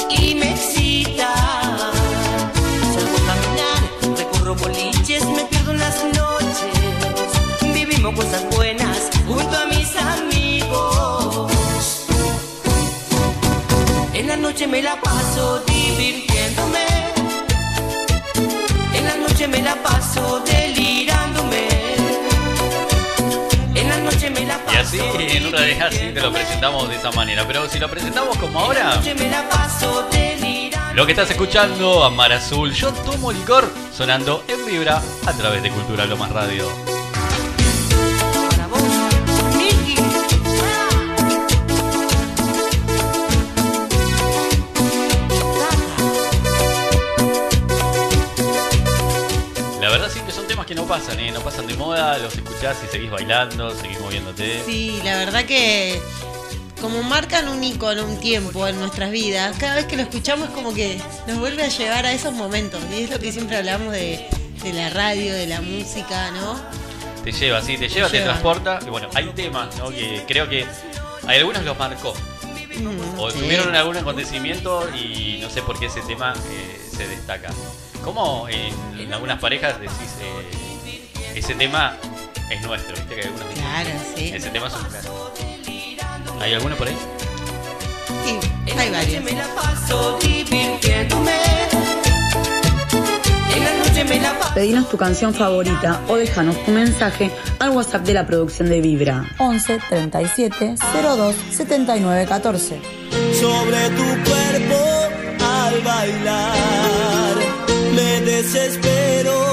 y me. Noche me la paso divirtiéndome. En la noche me la paso delirándome. En la noche me la Y así, en una de así te lo presentamos de esa manera. Pero si lo presentamos como ahora, noche me la paso delirando. lo que estás escuchando, Amar Azul, yo tomo licor, sonando en vibra a través de Cultura Lo Más Radio. Pasan, ¿eh? No pasan de moda, los escuchás y seguís bailando, seguís moviéndote. Sí, la verdad que como marcan un icono, un tiempo en nuestras vidas, cada vez que lo escuchamos es como que nos vuelve a llevar a esos momentos. Y es lo que siempre hablamos de, de la radio, de la música, ¿no? Te lleva, sí, te lleva, te transporta. Y bueno, hay temas, ¿no? Que creo que hay algunos los marcó. Mm, O sí. tuvieron algún acontecimiento y no sé por qué ese tema eh, se destaca. Como en, en algunas parejas decís, eh, ese tema es nuestro, ¿viste? Que algunos dicen, Claro, sí. ese tema es un clásico. ¿Hay alguno por ahí? Sí, hay varios. me la paso divirtiéndome. En la noche me la paso. Pedinos tu canción favorita o déjanos tu mensaje al WhatsApp de la producción de Vibra. 11 37 02 79 14. sobre tu cuerpo al bailar. Me desespero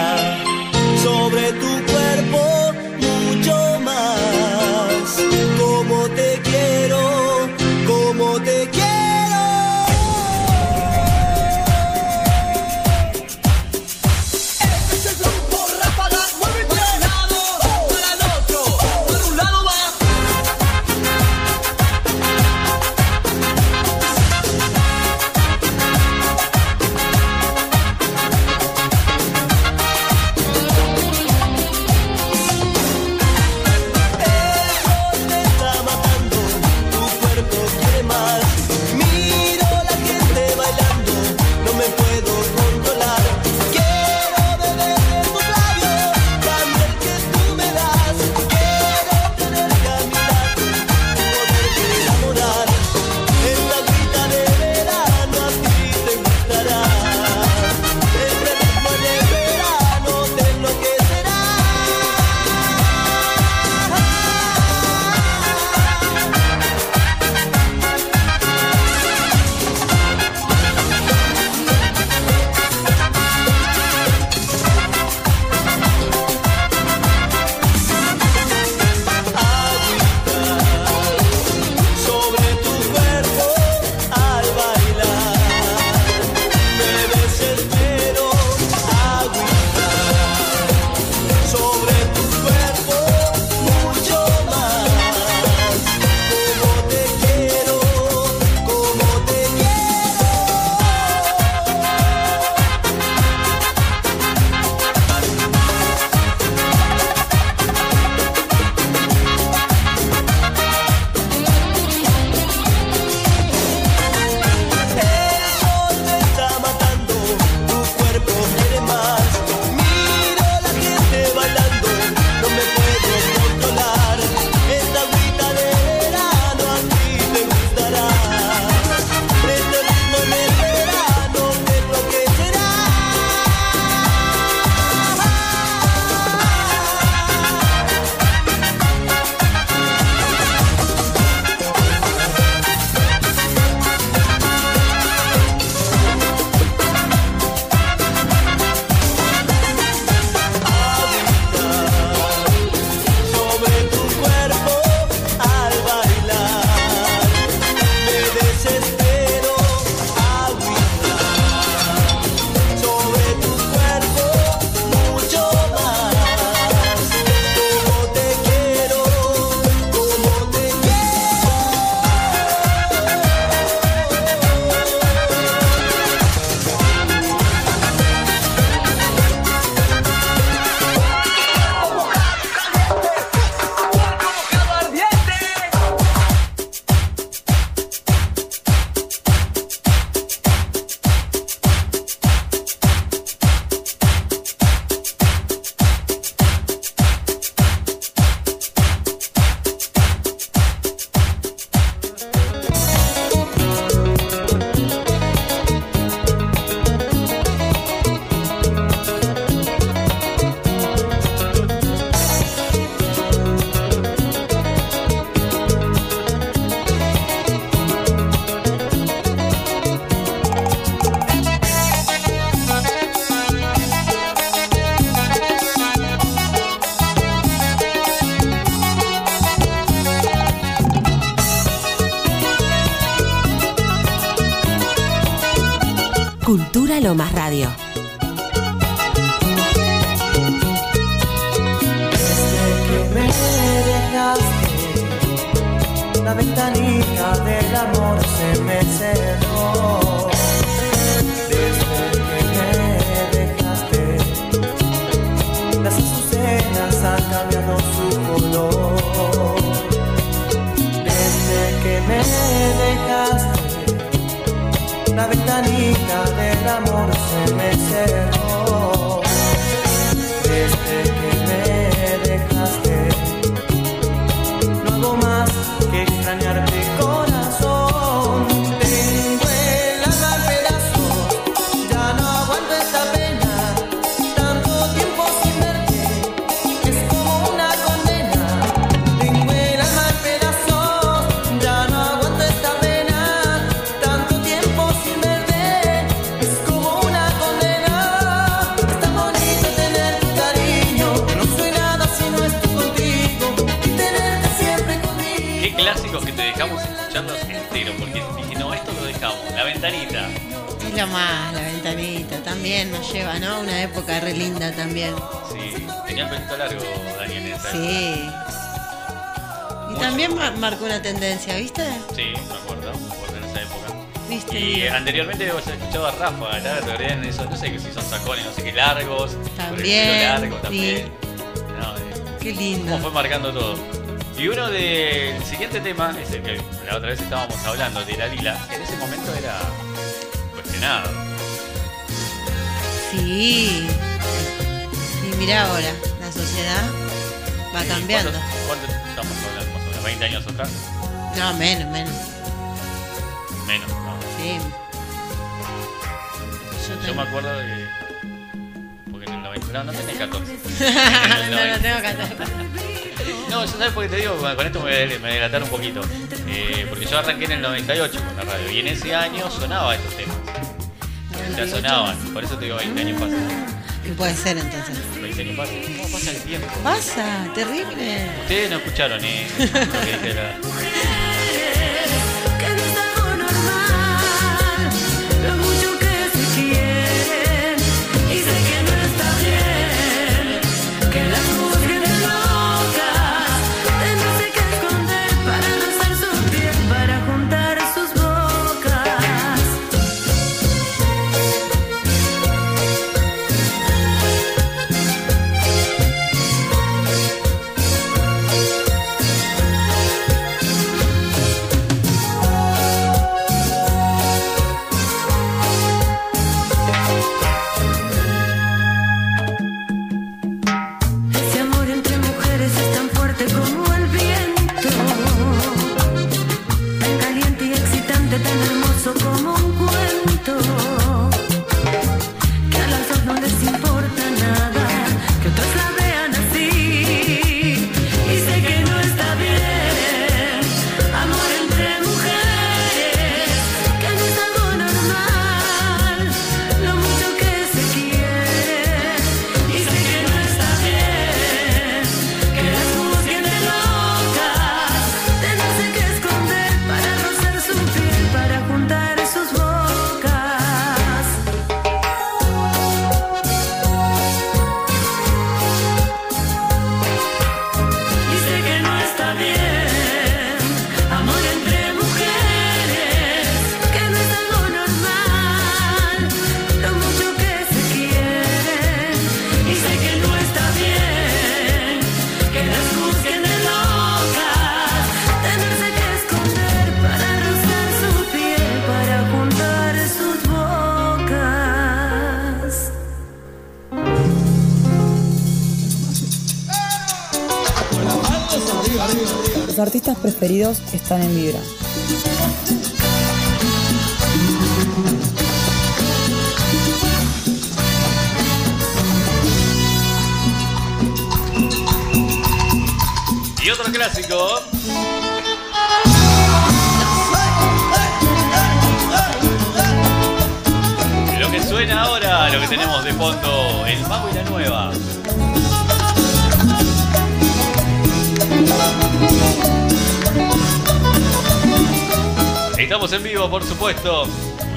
lo más radio. también. Largo también. Eh, Qué lindo. Cómo fue marcando todo. Y uno del de, siguiente tema es el que la otra vez estábamos hablando, de la lila. En ese momento era cuestionado. Sí. Y mira ahora, la sociedad va cambiando. ¿cuánto, ¿Cuánto estamos hablando? ¿Más o menos 20 años atrás? No, menos, menos. Menos, no. Sí. Yo, Yo me acuerdo de no, no tenés 14. Eh, no, no, eh. tengo 14. No, yo sabes por qué te digo, con esto me voy a delatar un poquito. Eh, porque yo arranqué en el 98 con la radio y en ese año sonaba estos temas. Ya sonaban, por eso te digo 20 años pasan. Puede ser entonces. 20 años pasan. ¿Cómo pasa el tiempo? Pasa, terrible. Ustedes no escucharon, ¿eh? Lo que dije la... preferidos están en Vibra. Estamos en vivo, por supuesto.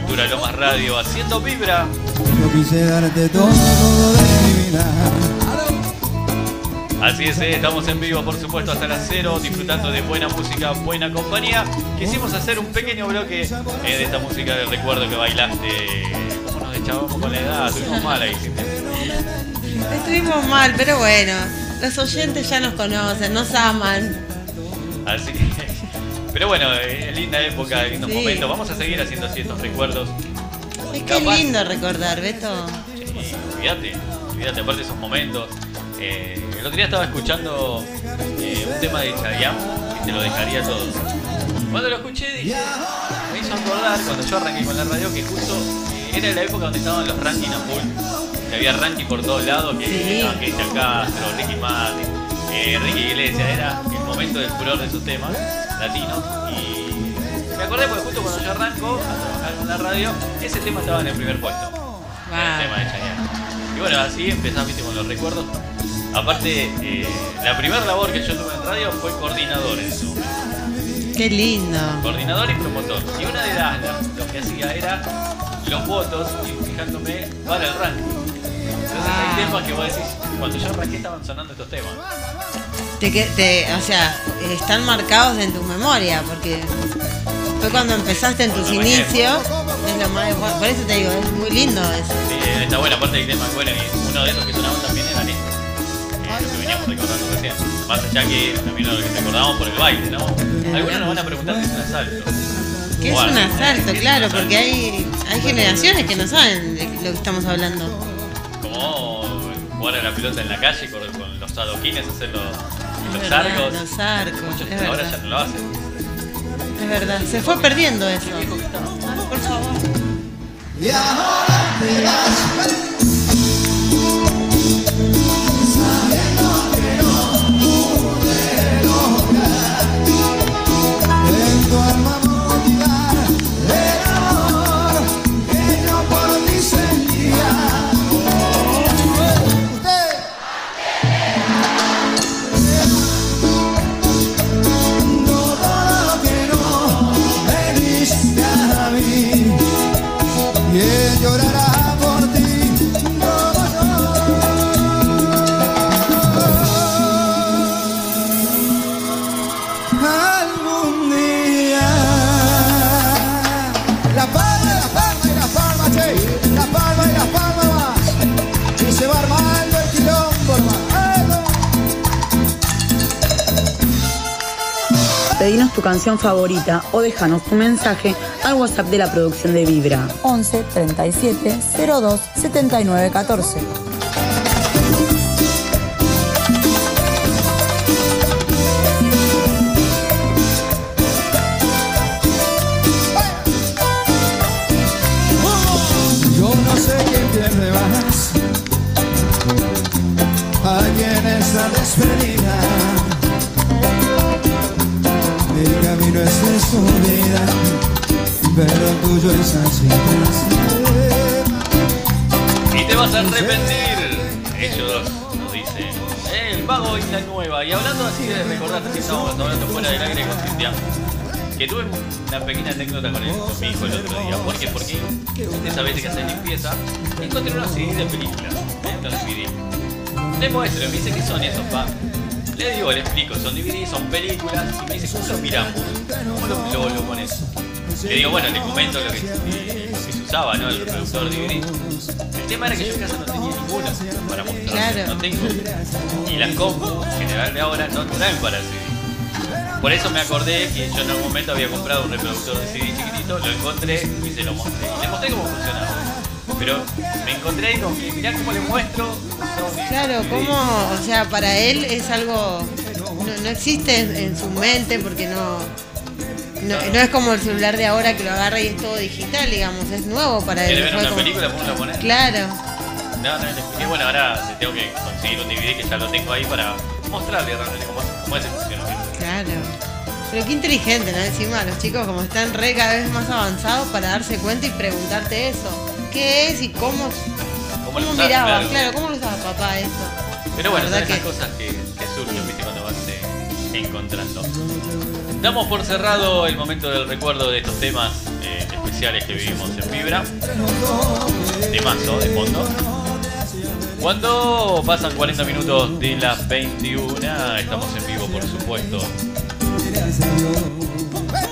Cultura Lomas Radio, haciendo vibra. Así es, eh, estamos en vivo, por supuesto, hasta las cero, disfrutando de buena música, buena compañía. Quisimos hacer un pequeño bloque eh, de esta música del recuerdo que bailaste. ¿Cómo nos echábamos con la edad? Estuvimos mal ahí, Estuvimos mal, pero bueno, los oyentes ya nos conocen, nos aman. Así que. Pero bueno, eh, linda época, lindos Sí. momentos. Vamos a seguir haciendo así estos recuerdos. Es que es lindo recordar, Beto. Olvídate, olvídate, aparte de esos momentos. Eh, el otro día estaba escuchando eh, un tema de Chayanne y te lo dejaría todo. Cuando lo escuché dije, me hizo acordar cuando yo arranqué con la radio que justo eh, era la época donde estaban los rankings a full. Que había ranking por todos lados, que Sí. estaban Cristian Castro, Ricky Martin, Ricky Iglesias, era el momento del furor de esos temas latinos. Acordé porque justo cuando yo arranco a trabajar en la radio, ese tema estaba en el primer puesto. El tema de Chayanne. Y bueno, así empezamos ¿viste, con los recuerdos. Aparte, eh, la primera labor que yo tuve en radio fue coordinador en momento. Qué lindo. Coordinador y promotor. Y una de las, las- lo que hacía era los votos y fijándome para el ranking. Entonces Ah. hay temas que vos decís, cuando yo arranqué estaban sonando estos temas. Te, te- o sea, están marcados en tu memoria, porque fue cuando empezaste en tus inicios. Es lo más, por eso te digo, es muy lindo eso. Sí, está buena parte del tema. Bueno, y uno de esos que sonaban también era este. eh, lo que veníamos recordando recién. Más allá que también lo que recordamos por el baile, ¿no? Algunos nos van a preguntar qué es un asalto. Que es Bueno, un asalto, ¿qué un claro, porque hay, hay generaciones que no saben de lo que estamos hablando. Como jugar a la pelota en la calle con, con los adoquines, hacer los, los verdad, arcos. los arcos, Muchos ahora verdad. ya no lo hacen. Es verdad, se fue perdiendo eso. Por favor. Tu canción favorita o déjanos tu mensaje al WhatsApp de la producción de Vibra. 11 37 02 79 14. Que tuve una pequeña anécdota con, el- con mi hijo el otro día. ¿Por qué? Porque esa vez que hace limpieza, encontré unos CD de películas. ¿eh? Unos DVD. Le muestro, me dice que son esos, pa. Le digo, le explico, son DVD, son películas. Y me dice, ¿cómo los miramos? ¿Cómo lo, lo, lo pones? Le digo, bueno, le comento lo que, eh, que se usaba, ¿no? El reproductor DVD. El tema era que yo en casa no tenía ninguno para mostrar. Claro. No tengo. Y las compu, en general de ahora, no traen para CD. Por eso me acordé que yo en algún momento había comprado un reproductor de CD chiquitito, lo encontré y se lo mostré. Y le mostré cómo funcionaba. Pero me encontré ahí con que mirá cómo le muestro. Claro, como, o sea, para él es algo, no, no existe en, en su mente porque no, no, no es como el celular de ahora que lo agarra y es todo digital, digamos, es nuevo para él. ¿Quiere ver una como- película? ¿Cómo la poner? Claro, No, no, le expliqué. Bueno, ahora tengo que conseguir un DVD que ya lo tengo ahí para mostrarle realmente cómo, cómo es el funcionamiento. Claro. Pero qué inteligente, ¿no? Encima los chicos como están re cada vez más avanzados para darse cuenta y preguntarte eso. ¿Qué es y cómo, ¿Cómo lo cómo usás? miraba? Claro. Claro. ¿cómo lo usaba papá eso? Pero bueno, son esas que- cosas que, que surgen, ¿viste? Cuando vas eh, encontrando. Damos por cerrado el momento del recuerdo de estos temas eh, especiales que vivimos en Vibra. Temazo de fondo. Cuando pasan 40 minutos de las 21, estamos en vivo por supuesto.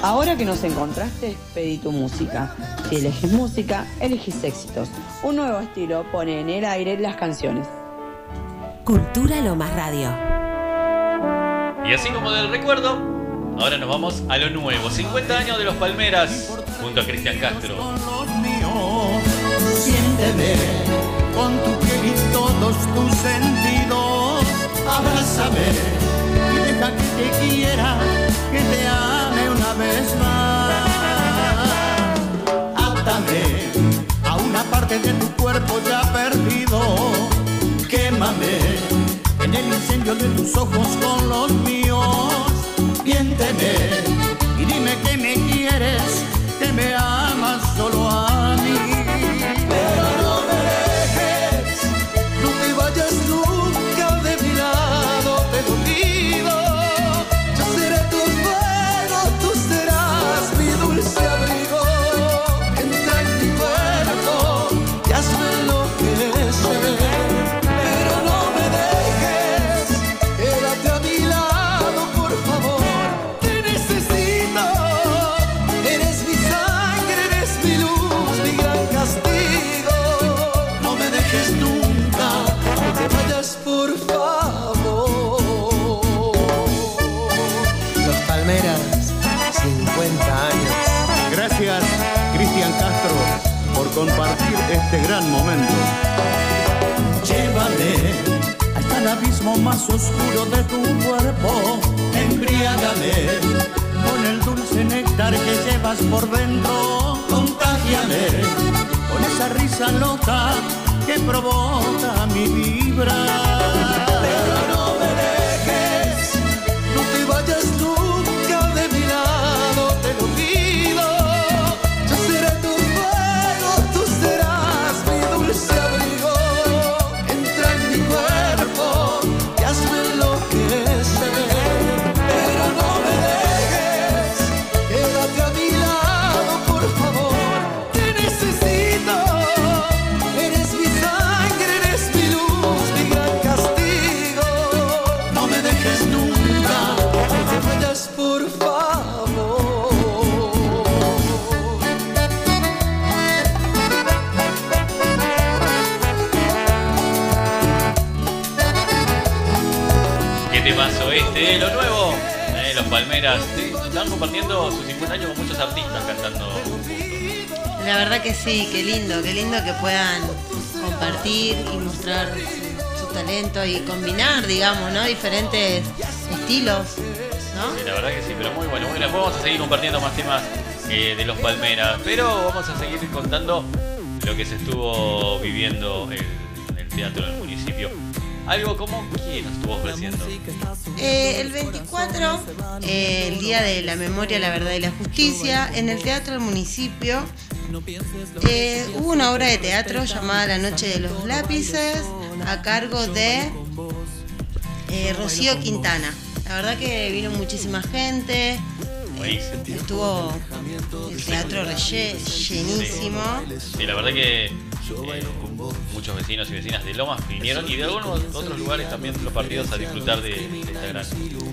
Ahora que nos encontraste, pedí tu música. Si elegís música, elegís éxitos. Un nuevo estilo pone en el aire las canciones. Cultura Lomas Radio. Y así como del recuerdo, ahora nos vamos a lo nuevo. 50 años de los Palmeras, junto a Cristian Castro. Siénteme con tu y todos tus sentidos. Abrázame y deja que te quiera, que te ame una vez más. Átame a una parte de tu cuerpo ya perdido. Quémame en el incendio de tus ojos con los míos. Miénteme y dime que me quieres, que me amas solo a este gran momento. Llévame hasta el abismo más oscuro de tu cuerpo. Embriágame con el dulce néctar que llevas por dentro. Contágiame con esa risa loca que provoca mi vibra. Sus 50 años con muchos artistas cantando. La verdad que sí, qué lindo, qué lindo que puedan compartir y mostrar su, su talento y combinar, digamos, ¿no? Diferentes estilos, ¿no? Sí, la verdad que sí, pero muy bueno. Muy bueno. Después vamos a seguir compartiendo más temas eh, de los Palmeras, pero vamos a seguir contando lo que se estuvo viviendo en el teatro del municipio. Algo como quién nos estuvo ofreciendo. Eh, el 24, eh, el Día de la Memoria, la Verdad y la Justicia, en el Teatro del Municipio eh, hubo una obra de teatro llamada La Noche de los Lápices a cargo de eh, Rocío Quintana. La verdad que vino muchísima gente, estuvo el teatro relle- llenísimo. Sí, la verdad que eh, muchos vecinos y vecinas de Lomas vinieron y de algunos otros lugares también los partidos a disfrutar de, de esta gran.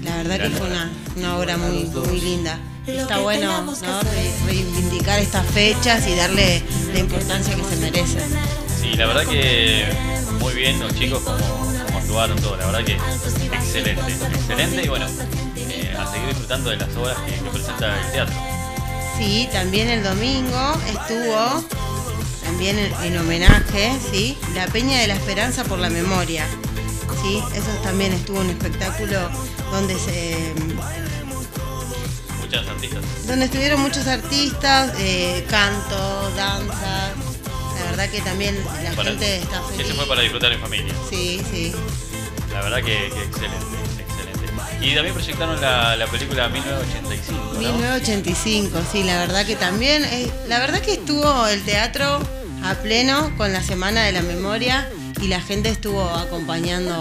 La verdad que fue una, una obra muy, muy linda. Está bueno ¿no? Re- reivindicar estas fechas y darle la importancia que se merecen. Sí, la verdad que muy bien los chicos como, como actuaron todo, la verdad que excelente, excelente y bueno, eh, a seguir disfrutando de las obras que, que presenta el teatro. Sí, también el domingo estuvo, también en, en homenaje, ¿sí? La Peña de la Esperanza por la Memoria. ¿sí? Eso también estuvo un espectáculo donde se Muchas artistas. donde estuvieron muchos artistas, eh, canto, danza. La verdad que también la Para- gente está que feliz. se fue para disfrutar en familia. Sí, sí. La verdad que, que excelente, excelente. Y también proyectaron la, la película 1985, ¿no? 1985, sí, la verdad que también, eh, la verdad que estuvo el teatro a pleno con la Semana de la Memoria y la gente estuvo acompañando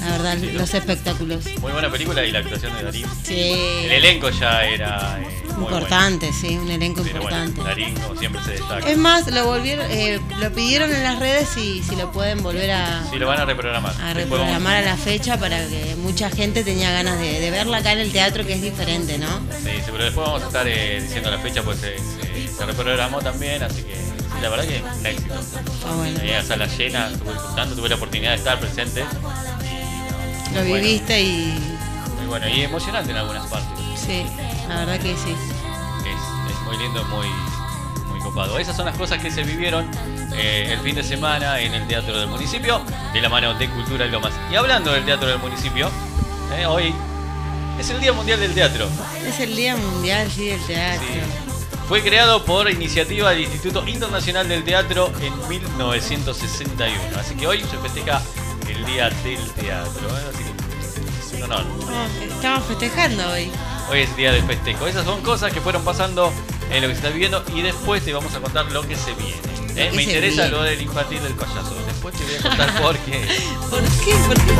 la verdad, los espectáculos. Muy buena película y la actuación de Darín. Sí. El elenco ya era eh, Importante, sí, un elenco. Pero bueno, importante. Darín, como siempre, se destaca. Es más, lo volvieron, eh, lo pidieron en las redes y si lo pueden volver a, Sí, lo van a reprogramar. a reprogramar a la fecha para que mucha gente tenía ganas de, de verla acá en el teatro, que es diferente, ¿no? Sí, sí, pero después vamos a estar eh, diciendo la fecha, pues se, se- se reprogramó también, así que la verdad que un éxito. Ah, bueno. Ahí a sala llena, estuve disfrutando, tuve la oportunidad de estar presente. Lo bueno. viviste y Muy bueno, y emocionante en algunas partes. sí, la verdad que sí. Es, es muy lindo, muy, muy copado. Esas son las cosas que se vivieron eh, el fin de semana en el Teatro del Municipio, de la mano de Cultura Lomas. Y hablando del Teatro del Municipio, eh, hoy es el Día Mundial del Teatro. Es el Día Mundial, sí, del teatro. Fue creado por iniciativa del Instituto Internacional del Teatro en 1961. Así que hoy se festeja el Día del Teatro. ¿eh? Así que es un honor. Estamos festejando hoy. Hoy es día de festejo. Esas son cosas que fueron pasando en lo que se está viviendo y después te vamos a contar lo que se viene. ¿eh? Que Me se interesa viene. lo del infantil del payaso. Después te voy a contar por qué. ¿Por qué? ¿Por qué?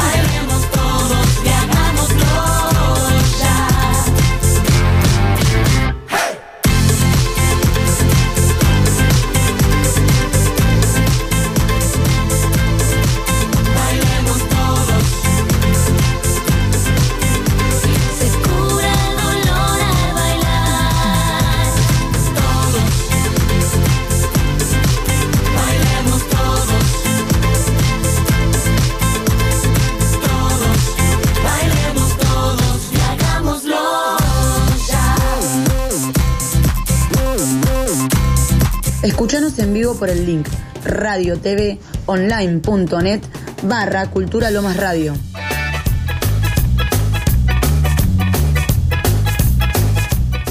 En vivo por el link radiotvonline.net barra Cultura Lomas Radio. ¿eh?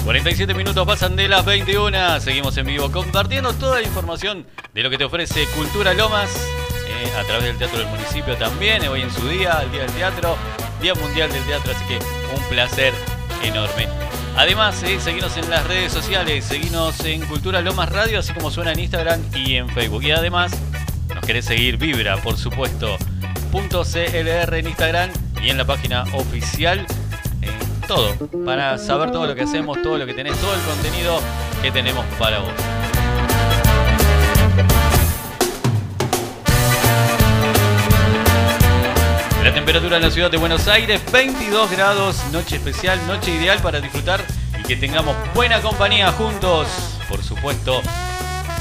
47 minutos pasan de las 21. Seguimos en vivo compartiendo toda la información de lo que te ofrece Cultura Lomas eh, a través del Teatro del Municipio también. Hoy en su día, el Día del Teatro, Día Mundial del Teatro. Así que un placer enorme. Además, eh, seguinos en las redes sociales, seguinos en Cultura Lomas Radio, así como suena en Instagram y en Facebook. Y además, nos querés seguir, Vibra, por supuesto. CLR en Instagram y en la página oficial. eh, todo, para saber todo lo que hacemos, todo lo que tenés, todo el contenido que tenemos para vos. Temperatura en la ciudad de Buenos Aires, 22 grados, noche especial, noche ideal para disfrutar y que tengamos buena compañía juntos. Por supuesto,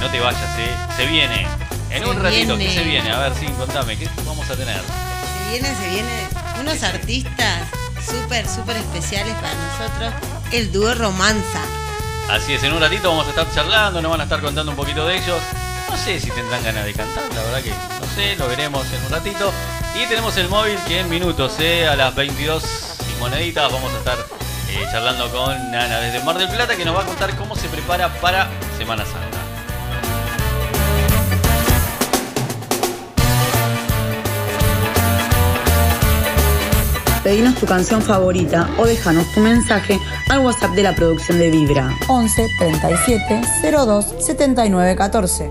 no te vayas, ¿eh? se viene. En Se un ratito, ¿qué viene. se viene? A ver, sí, contame, ¿qué vamos a tener? Se viene, se viene unos artistas súper, súper especiales para nosotros. El dúo Romanza. Así es, en un ratito vamos a estar charlando, nos van a estar contando un poquito de ellos. No sé si tendrán ganas de cantar, la verdad que no sé, lo veremos en un ratito. Y tenemos el móvil que en minutos, ¿eh? a las 22 y moneditas, vamos a estar eh, charlando con Nana desde Mar del Plata que nos va a contar cómo se prepara para Semana Santa. Pedinos tu canción favorita o déjanos tu mensaje al WhatsApp de la producción de Vibra. 11 37 02 79 14.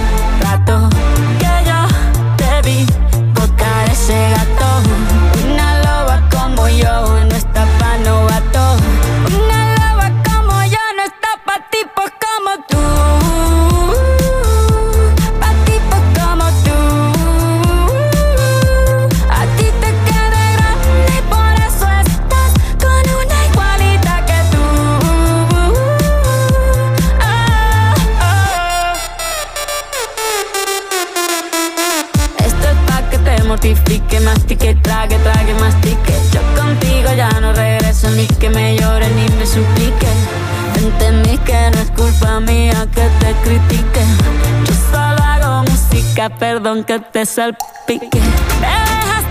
que no es culpa mía que te critique. Yo solo hago música, perdón que te salpique. Me dejaste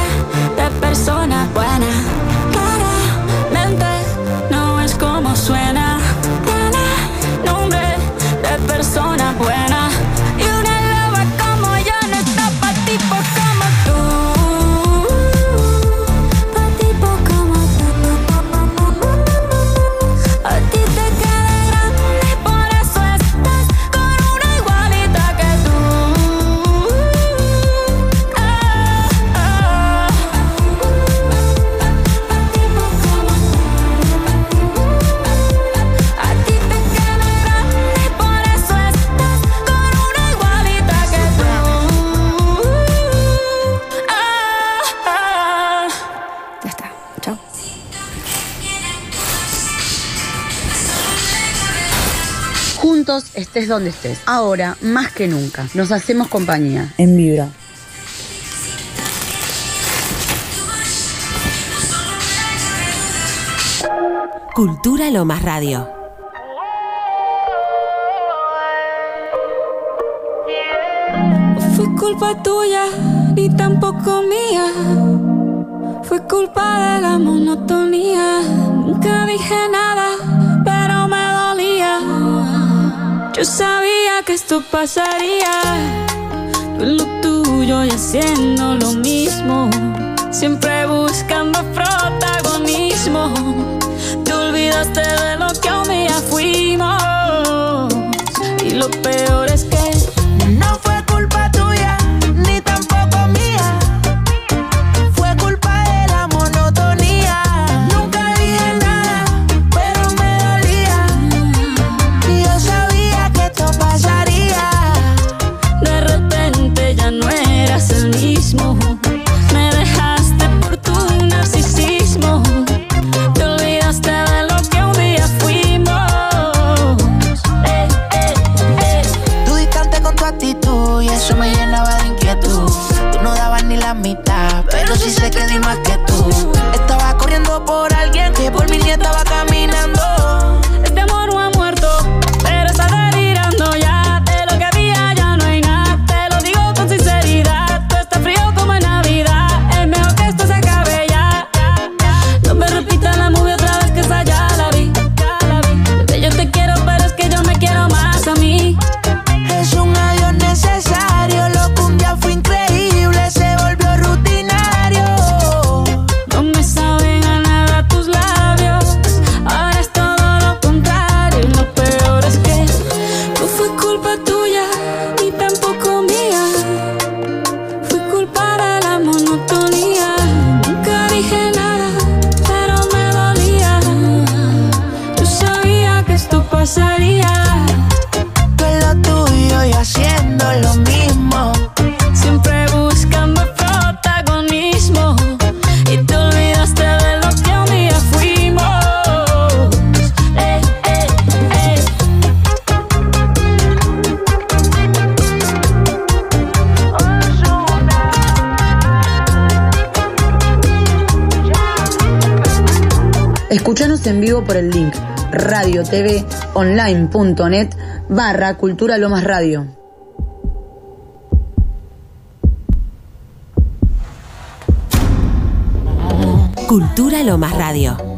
persona buena. estés donde estés. Ahora, más que nunca, nos hacemos compañía. En Vibra. Cultura Lomas Radio. Fue culpa tuya y tampoco mía. Fue culpa de la monotonía. Nunca dije nada Yo sabía que esto pasaría. Tú lo tuyo y haciendo lo mismo. Siempre buscando protagonismo. Te olvidaste de lo que un día fuimos. Y lo peor es que betonline.net barra Cultura Lomas Radio. Cultura Lomas Radio.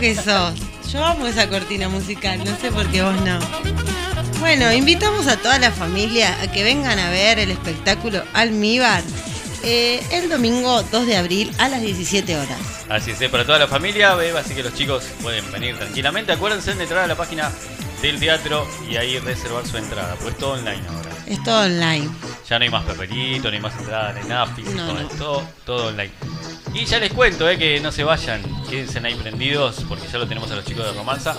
Que sos. Yo amo esa cortina musical, no sé por qué vos no. Bueno, invitamos a toda la familia a que vengan a ver el espectáculo Almíbar eh, el domingo 2 de abril a las 17 horas. Así es, eh, para toda la familia, eh, así que los chicos pueden venir tranquilamente. Acuérdense de entrar a la página del teatro y ahí reservar su entrada, pues es todo online ahora. Es todo online. Ya no hay más papelito, no hay más entrada, no hay nada físico, No, no. es todo, todo online. Y ya les cuento, eh, que no se vayan, quédense ahí prendidos, porque ya lo tenemos a los chicos de Romanza,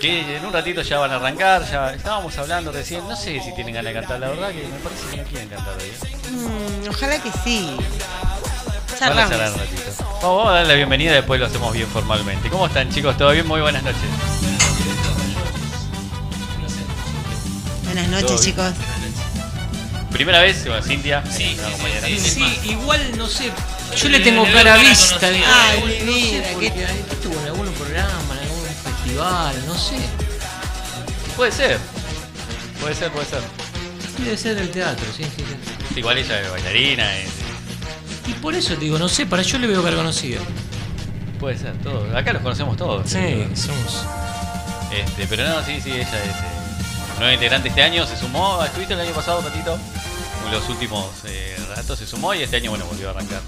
que en un ratito ya van a arrancar, ya estábamos hablando recién, no sé si tienen ganas de cantar, la verdad que me parece que no quieren cantar hoy. Mm, ojalá que sí. Vamos a Charlamos. charlar un ratito. Vamos, vamos a darle la bienvenida y después lo hacemos bien formalmente. ¿Cómo están chicos? ¿Todo bien? Muy buenas noches. Buenas noches, chicos. Primera vez, Cintia, sí. Sí, igual no sé. Yo le tengo cara vista. Ay, no sé, qué- estuvo en algún programa, en algún festival, no sé. Puede ser. Puede ser, puede ser. Sí, debe ser del teatro, sí, sí, sí. Igual ella es bailarina. es- Y por eso te digo, no sé, para yo le veo cara conocido. puede ser todo. Acá los conocemos todos. Sí, ¿sí? somos. Este, pero no, sí, sí, ella es eh, nueva integrante este año, se sumó, estuviste el año pasado, Patito, en los últimos eh, ratos se sumó y este año, bueno, volvió a arrancar.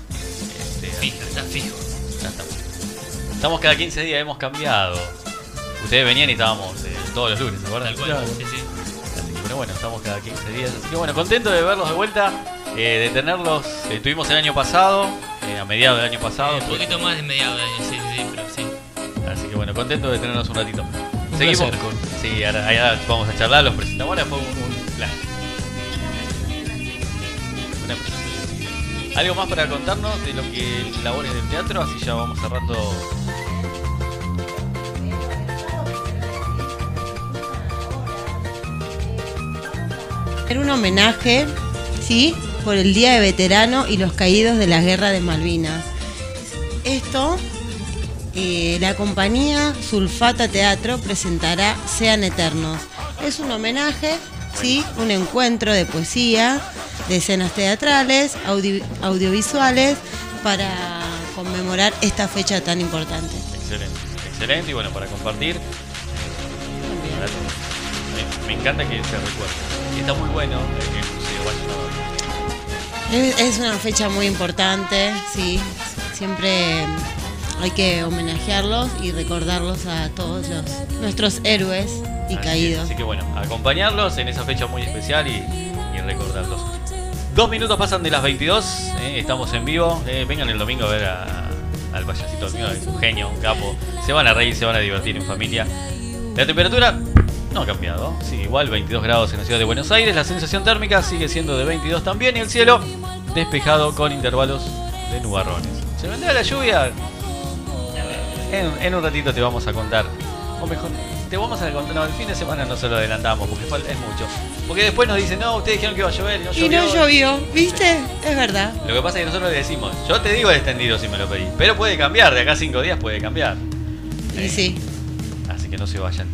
Fijo, está fijo. ya estamos. Estamos cada 15 días, hemos cambiado. Ustedes venían y estábamos eh, todos los lunes, ¿se acuerdan? Tal cual, sí, sí. Así que, pero bueno, estamos cada 15 días. Así que bueno, contento de verlos de vuelta, eh, de tenerlos. eh, Estuvimos el año pasado, eh, a mediados del año pasado. Un poquito más de mediado de año, sí, sí, sí, pero sí. Así que bueno, contento de tenernos un ratito. Seguimos placer. con. Sí, ahora, ahora vamos a charlar, los presentamos. Ahora fue un, ¿Algo más para contarnos de lo que labores del teatro? Así ya vamos cerrando. Era un homenaje, ¿sí? Por el Día de Veterano y los caídos de la Guerra de Malvinas. Esto, eh, la compañía Sulfata Teatro presentará Sean Eternos. Es un homenaje, ¿sí? Un encuentro de poesía, de escenas teatrales, audi- audiovisuales, para conmemorar esta fecha tan importante. Excelente, excelente. Y bueno, para compartir. Me, me encanta que se recuerde. Y está muy bueno eh, el museo. vayan a verlo. Es, es una fecha muy importante, sí. Siempre hay que homenajearlos y recordarlos a todos los, nuestros héroes y Así caídos. es, Así que bueno, acompañarlos en esa fecha muy especial y, y recordarlos. Dos minutos pasan de las 22, eh, estamos en vivo. eh, vengan el domingo a ver al payasito mío, es un genio, un capo. Se van a reír, se van a divertir en familia. La temperatura no ha cambiado, sigue igual, 22 grados en la ciudad de Buenos Aires. La sensación térmica sigue siendo de 22 también y el cielo despejado con intervalos de nubarrones. ¿Se vendrá la lluvia? En un ratito te vamos a contar. O mejor, te vamos a contar. No, el fin de semana no se lo adelantamos porque es mucho. Porque después nos dicen, no, ustedes dijeron que iba a llover y no Y no llovió, ¿viste? Es verdad. Lo que pasa es que nosotros le decimos, yo te digo el extendido si me lo pedís. Pero puede cambiar, de acá a cinco días puede cambiar. Y sí. Así que no se vayan.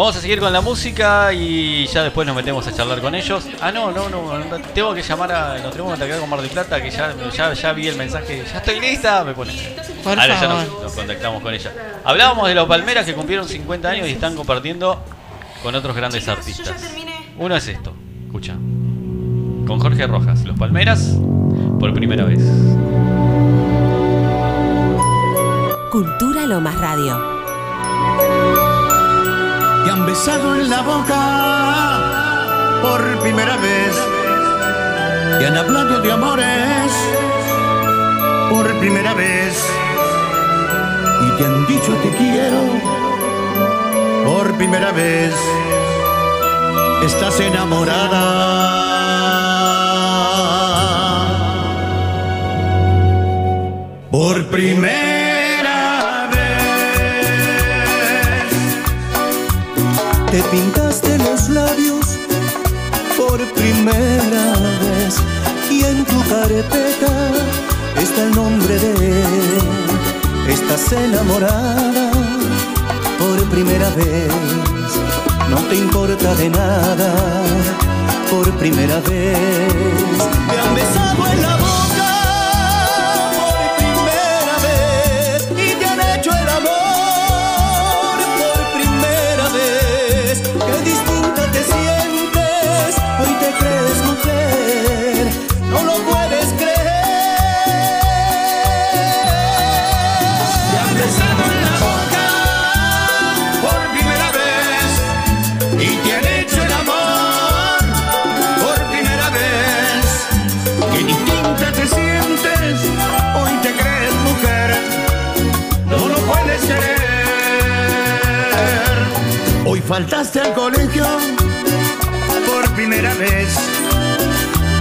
Vamos a seguir con la música y ya después nos metemos a charlar con ellos. Ah, no, no, no. no, Tengo que llamar a. Nos tenemos que contactar con Mar del Plata, que ya, ya, ya vi el mensaje. Ya estoy lista, me pone. Por Ahora ya nos contactamos con ella. Hablábamos de los Palmeras que cumplieron 50 años y están compartiendo con otros grandes artistas. Uno es esto, escucha. Con Jorge Rojas, Los Palmeras, por primera vez. Cultura Lomas Radio. Te han besado en la boca por primera vez. Te han hablado de amores por primera vez. Y te han dicho te quiero por primera vez. Estás enamorada. Por primera Te pintaste los labios por primera vez y en tu carpeta está el nombre de él. Estás enamorada por primera vez, no te importa de nada por primera vez. Te han besado en la boca faltaste al colegio por primera vez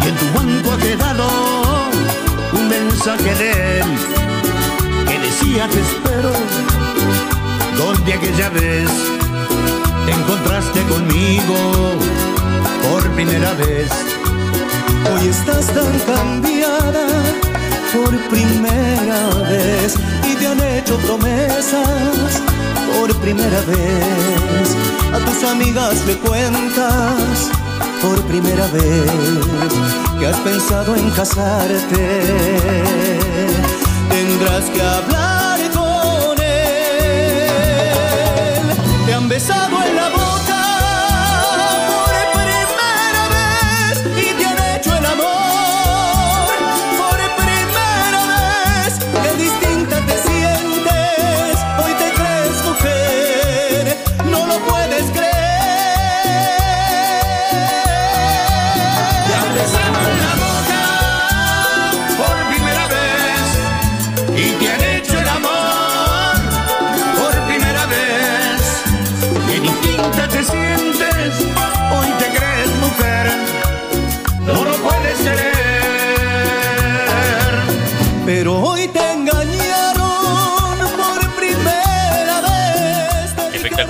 y en tu banco ha quedado un mensaje de él que decía te espero donde aquella vez te encontraste conmigo por primera vez. Hoy estás tan cambiada por primera vez y te han hecho promesas por primera vez. A tus amigas le cuentas por primera vez que has pensado en casarte, tendrás que hablar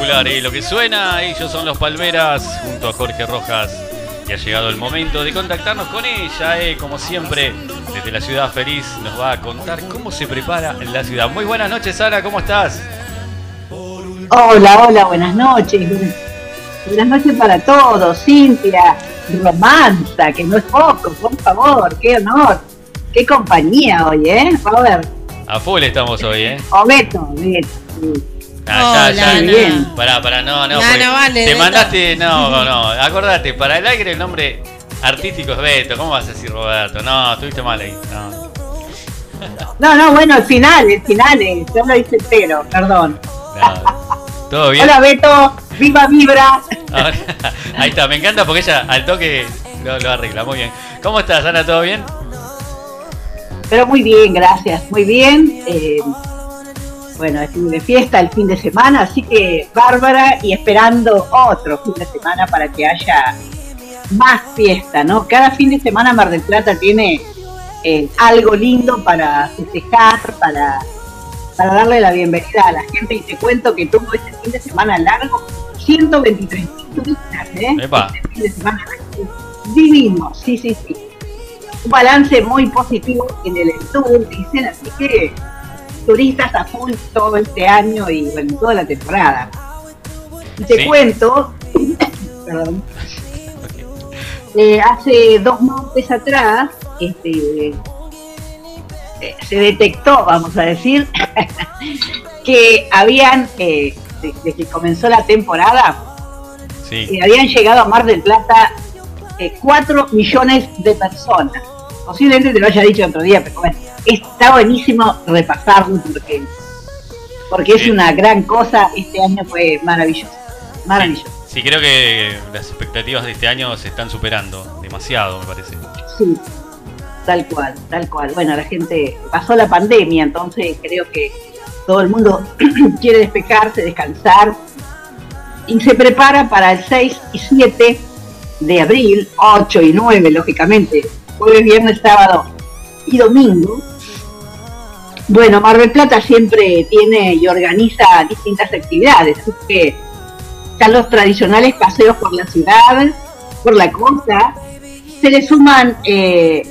Espectacular, y lo que suena, ellos son los Palmeras, junto a Jorge Rojas. Y ha llegado el momento de contactarnos con ella, eh, como siempre, desde la ciudad feliz, nos va a contar cómo se prepara la ciudad. Muy buenas noches, Sara, ¿cómo estás? Hola, hola, buenas noches. Buenas, noches para todos. Cintia, Romanza, que no es poco, por favor, qué honor. Qué compañía hoy, ¿eh? Robert. A full estamos hoy, ¿eh? O Beto, Beto. sí. Ah, ya, bien. Pará, pará, no, no. Vale, Te Beto. mandaste, no, no, no. Acordate, para el aire el nombre artístico es Beto. ¿Cómo vas a decir Roberto? No, estuviste mal ahí. No. No, no, bueno, el final, el final, eh, yo lo hice entero, perdón. ¿Todo bien? Hola Beto, viva Vibra. Ahora- ahí está, me encanta porque ella al toque lo, lo arregla. Muy bien. ¿Cómo estás, Ana? ¿Todo bien? Pero muy bien, gracias, muy bien. Eh, bueno, estuve de fiesta el fin de semana, así que bárbara y esperando otro fin de semana para que haya más fiesta, ¿no? Cada fin de semana Mar del Plata tiene eh, algo lindo para festejar, para, para darle la bienvenida a la gente y te cuento que tuvo este fin de semana largo 123 turistas, ¿eh? Epa. Este fin de semana divino, sí, sí, sí. Un balance muy positivo en el tour, dicen, así que turistas a full todo este año y bueno, toda la temporada. Y te Sí. cuento, perdón, eh, hace dos meses atrás, este, eh, se detectó, vamos a decir, que habían, eh, desde que comenzó la temporada, Sí. eh, habían llegado a Mar del Plata 4 millones de personas. Posiblemente te lo haya dicho otro día, pero bueno, está buenísimo repasarlo porque, porque es una gran cosa. Este año fue maravilloso. Maravilloso. Sí, creo que las expectativas de este año se están superando demasiado, me parece. Sí, tal cual, tal cual. Bueno, la gente pasó la pandemia, entonces creo que todo el mundo quiere despejarse, descansar y se prepara para el 6 y 7 de abril, 8 y 9, lógicamente, jueves, viernes, sábado y domingo. Bueno, Mar del Plata siempre tiene y organiza distintas actividades, así que están los tradicionales paseos por la ciudad, por la costa, se le suman eh,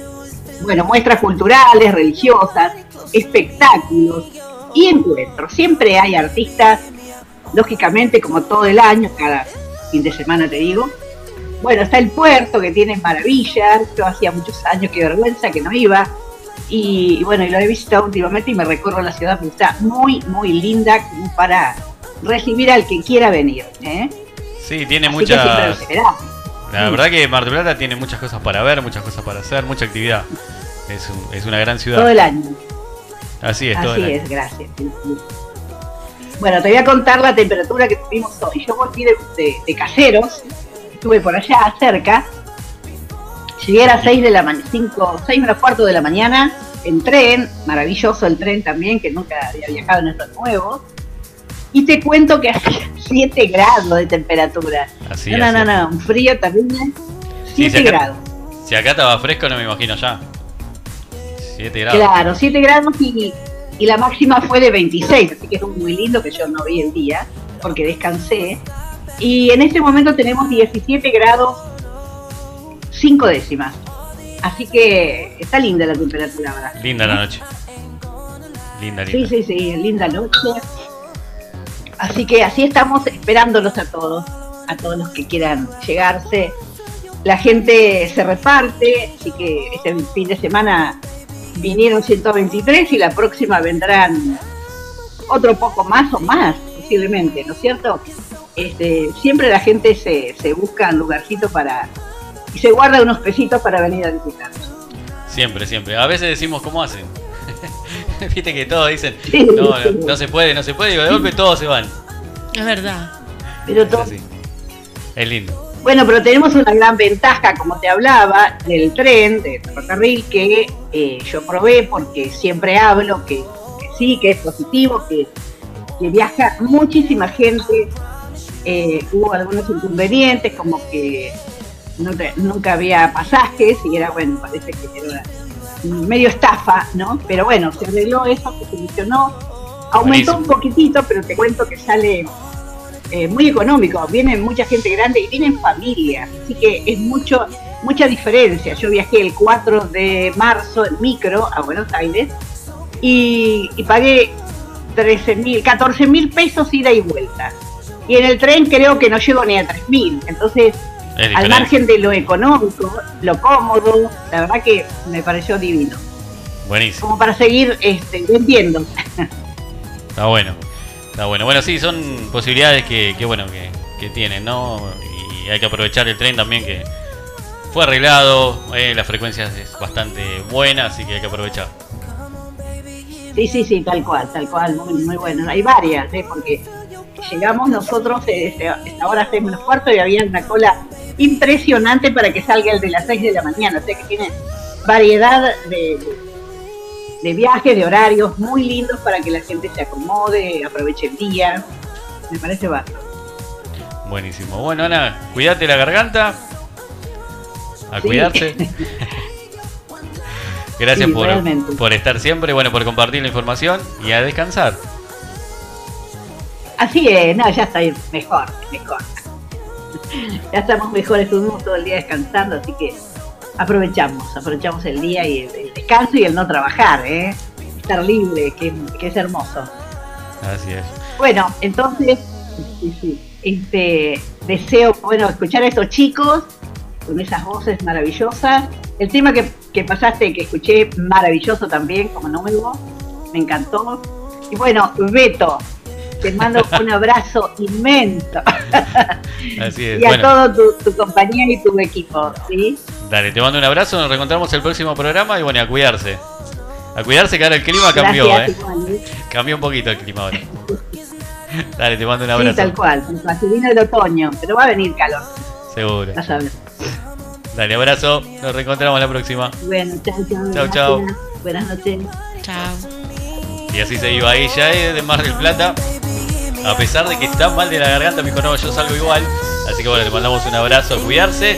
bueno, muestras culturales, religiosas, espectáculos y encuentros. Siempre hay artistas, lógicamente, como todo el año, cada fin de semana te digo. Bueno, está el puerto que tiene maravillas, yo hacía muchos años, qué vergüenza que no iba. Y bueno, y lo he visitado últimamente y me recorro la ciudad, porque está muy, muy linda para recibir al que quiera venir. ¿eh? Sí, tiene Así muchas. La verdad que Mar del Plata tiene muchas cosas para ver, muchas cosas para hacer, mucha actividad. Es, un- es una gran ciudad. Todo el año. Así es, todo Así el año. es, gracias. Bueno, te voy a contar la temperatura que tuvimos hoy. Yo volví de, de- de Caseros, estuve por allá cerca, llegué a las 6 de la mañana, 5, 6 menos cuarto de la mañana, en tren, maravilloso el tren también, que nunca había viajado en estos nuevos, y te cuento que hacía 7 grados de temperatura. Así, no, no, así. no, no, un frío terrible, Sí, 7 si grados. Si acá estaba fresco, no me imagino ya. 7 grados. Claro, 7 grados y, y la máxima fue de 26, así que es muy lindo que yo no vi el día porque descansé. Y en este momento tenemos 17 grados 5 décimas. Así que está linda la temperatura ahora. Linda la noche. Linda, Sí, linda. sí, sí, linda noche. Así que así estamos esperándolos a todos, a todos los que quieran llegarse. la gente se reparte, así que este fin de semana vinieron 123 y la próxima vendrán otro poco más o más, posiblemente, ¿no es cierto? Este, siempre la gente se, se busca un lugarcito para y se guarda unos pesitos para venir a visitarnos. Siempre, siempre. A veces decimos cómo hacen. Viste que todos dicen, Sí, no, no, no se puede, no se puede, y de golpe todos se van. Es verdad. Pero to- Es lindo. Bueno, pero tenemos una gran ventaja, como te hablaba, del tren, del ferrocarril, que eh, yo probé porque siempre hablo que, que sí, que es positivo, que, que viaja muchísima gente. Eh, hubo algunos inconvenientes, como que no te- nunca había pasajes y era, bueno, parece que era medio estafa, ¿no? Pero bueno, se arregló eso, se solucionó. Aumentó un poquitito, pero te cuento que sale eh, muy económico, viene mucha gente grande y vienen familias, así que es mucho mucha diferencia. Yo viajé el 4 de marzo en micro a Buenos Aires y, y pagué 13 mil, 14 mil pesos ida y vuelta. Y en el tren creo que no llego ni a 3 mil. Entonces, Es al margen de lo económico, lo cómodo, la verdad que me pareció divino. Buenísimo. Como para seguir este, vendiendo. Está bueno. Está bueno. Bueno, sí, son posibilidades que, que bueno, que, que tienen, ¿no? Y hay que aprovechar el tren también que fue arreglado, eh, la frecuencia es bastante buena, así que hay que aprovechar. Sí, sí, sí, tal cual, tal cual, muy, muy bueno. Hay varias, ¿eh? porque llegamos nosotros, eh, este, esta hora seis menos cuarto, y había una cola impresionante para que salga el de las 6 de la mañana. O sea que tiene variedad de, de viajes, de horarios muy lindos para que la gente se acomode, aproveche el día. Me parece bárbaro. Buenísimo. Bueno, Ana, cuídate la garganta. A Sí. cuidarse. Gracias Sí, por, por estar siempre, bueno, por compartir la información y a descansar. Así es, no, ya estoy mejor, mejor. ya estamos mejor, estuvimos todo el día descansando, así que aprovechamos, aprovechamos el día y el, el descanso y el no trabajar, ¿eh? Estar libre, que, que es hermoso. Así es. Bueno, entonces, este, deseo, bueno, escuchar a estos chicos con esas voces maravillosas. El tema que, que pasaste, que escuché, maravilloso también, como nuevo, me encantó. Y bueno, Beto, te mando un abrazo inmenso. Así es. y a Bueno, todo tu, tu compañía y tu equipo, ¿sí? dale, te mando un abrazo, nos reencontramos el próximo programa y bueno, a cuidarse. A cuidarse que ahora el clima cambió, Gracias, ¿eh? igual, ¿eh? Cambió un poquito el clima ahora. Dale, te mando un Sí, abrazo. tal cual. Se viene el otoño, pero va a venir calor. Seguro. Vas a ver. Dale, abrazo. Nos reencontramos la próxima. Bueno, chao, chao. Chao, chao. Buenas noches. Chao. Y así se iba ella eh, de Mar del Plata. A pesar de que está mal de la garganta, me dijo, no, yo salgo igual. Así que bueno, le mandamos un abrazo, a cuidarse.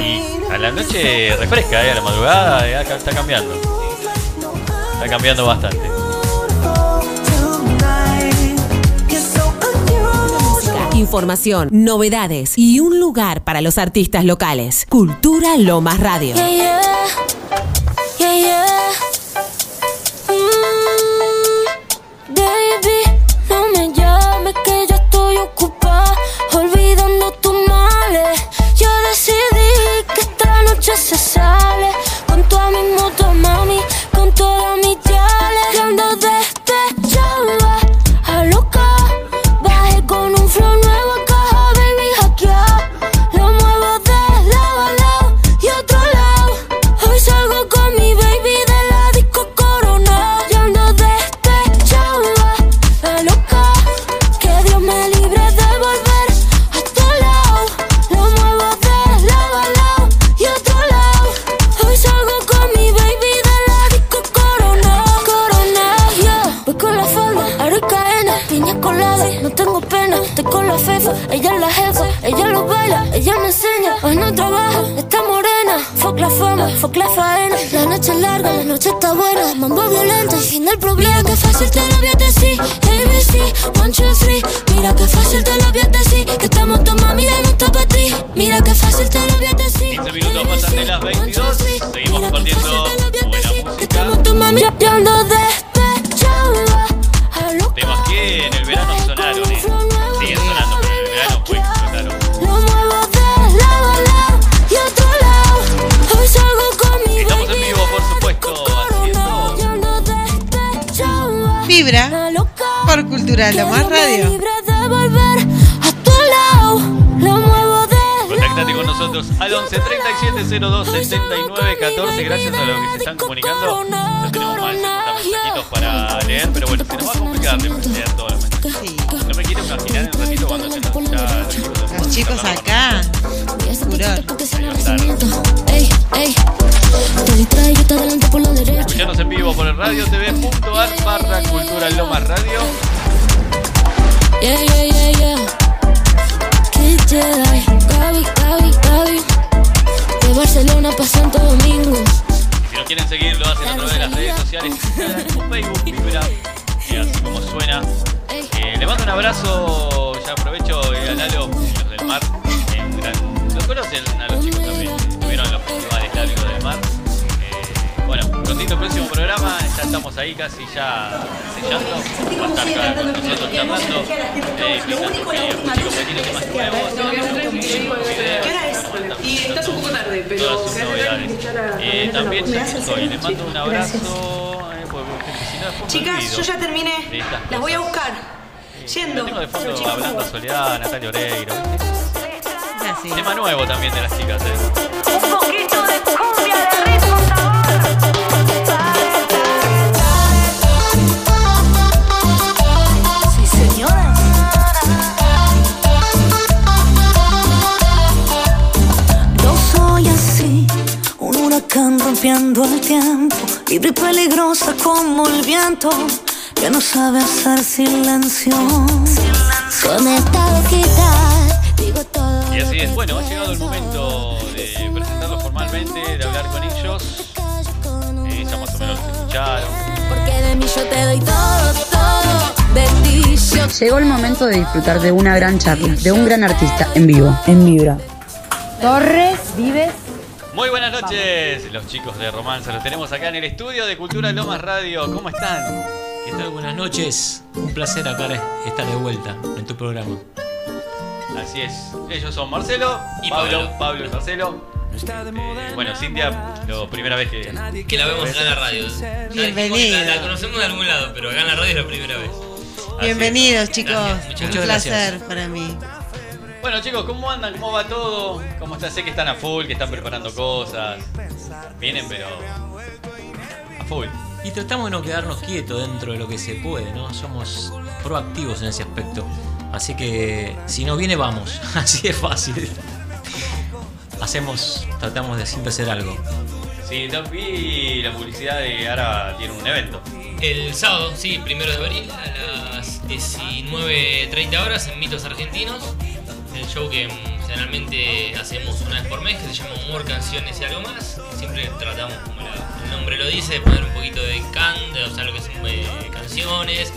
Y a la noche refresca, eh, a la madrugada eh, acá está cambiando. Está cambiando bastante. Información, novedades y un lugar para los artistas locales. Cultura Lomas Radio. Yeah, yeah. Yeah, De disfrutar de una gran charla, de un gran artista en vivo. En Vibra. Torres, Vives. Muy buenas noches, los chicos de Romanza. Los tenemos acá en el estudio de Cultura Lomas Radio. ¿Cómo están? ¿Qué tal? Buenas noches. Un placer acá estar de vuelta en tu programa. Así es. Ellos son Marcelo y Pablo. Pablo y Marcelo. Eh, bueno, Cintia, la primera vez que. Que la vemos acá en la radio. Que La, la conocemos de algún lado, pero acá en la radio es la primera vez. Bienvenidos, chicos. Gracias, muchas un gracias. placer para mí. Bueno, chicos, ¿cómo andan? ¿Cómo va todo? ¿Cómo está? Sé que están a full, que están preparando cosas. Vienen, pero. a full. Y tratamos de no quedarnos quietos dentro de lo que se puede, ¿no? Somos proactivos en ese aspecto. Así que si no viene, vamos. Así es fácil. Hacemos, tratamos de siempre hacer algo. Sí, vi la publicidad de ahora tiene un evento. El sábado, sí, primero de abril, 19.30 horas en Mitos Argentinos. El show que generalmente hacemos una vez por mes, que se llama Humor, Canciones y algo más. Siempre tratamos, como el nombre lo dice, de poner un poquito de can, o sea, lo que son eh, canciones,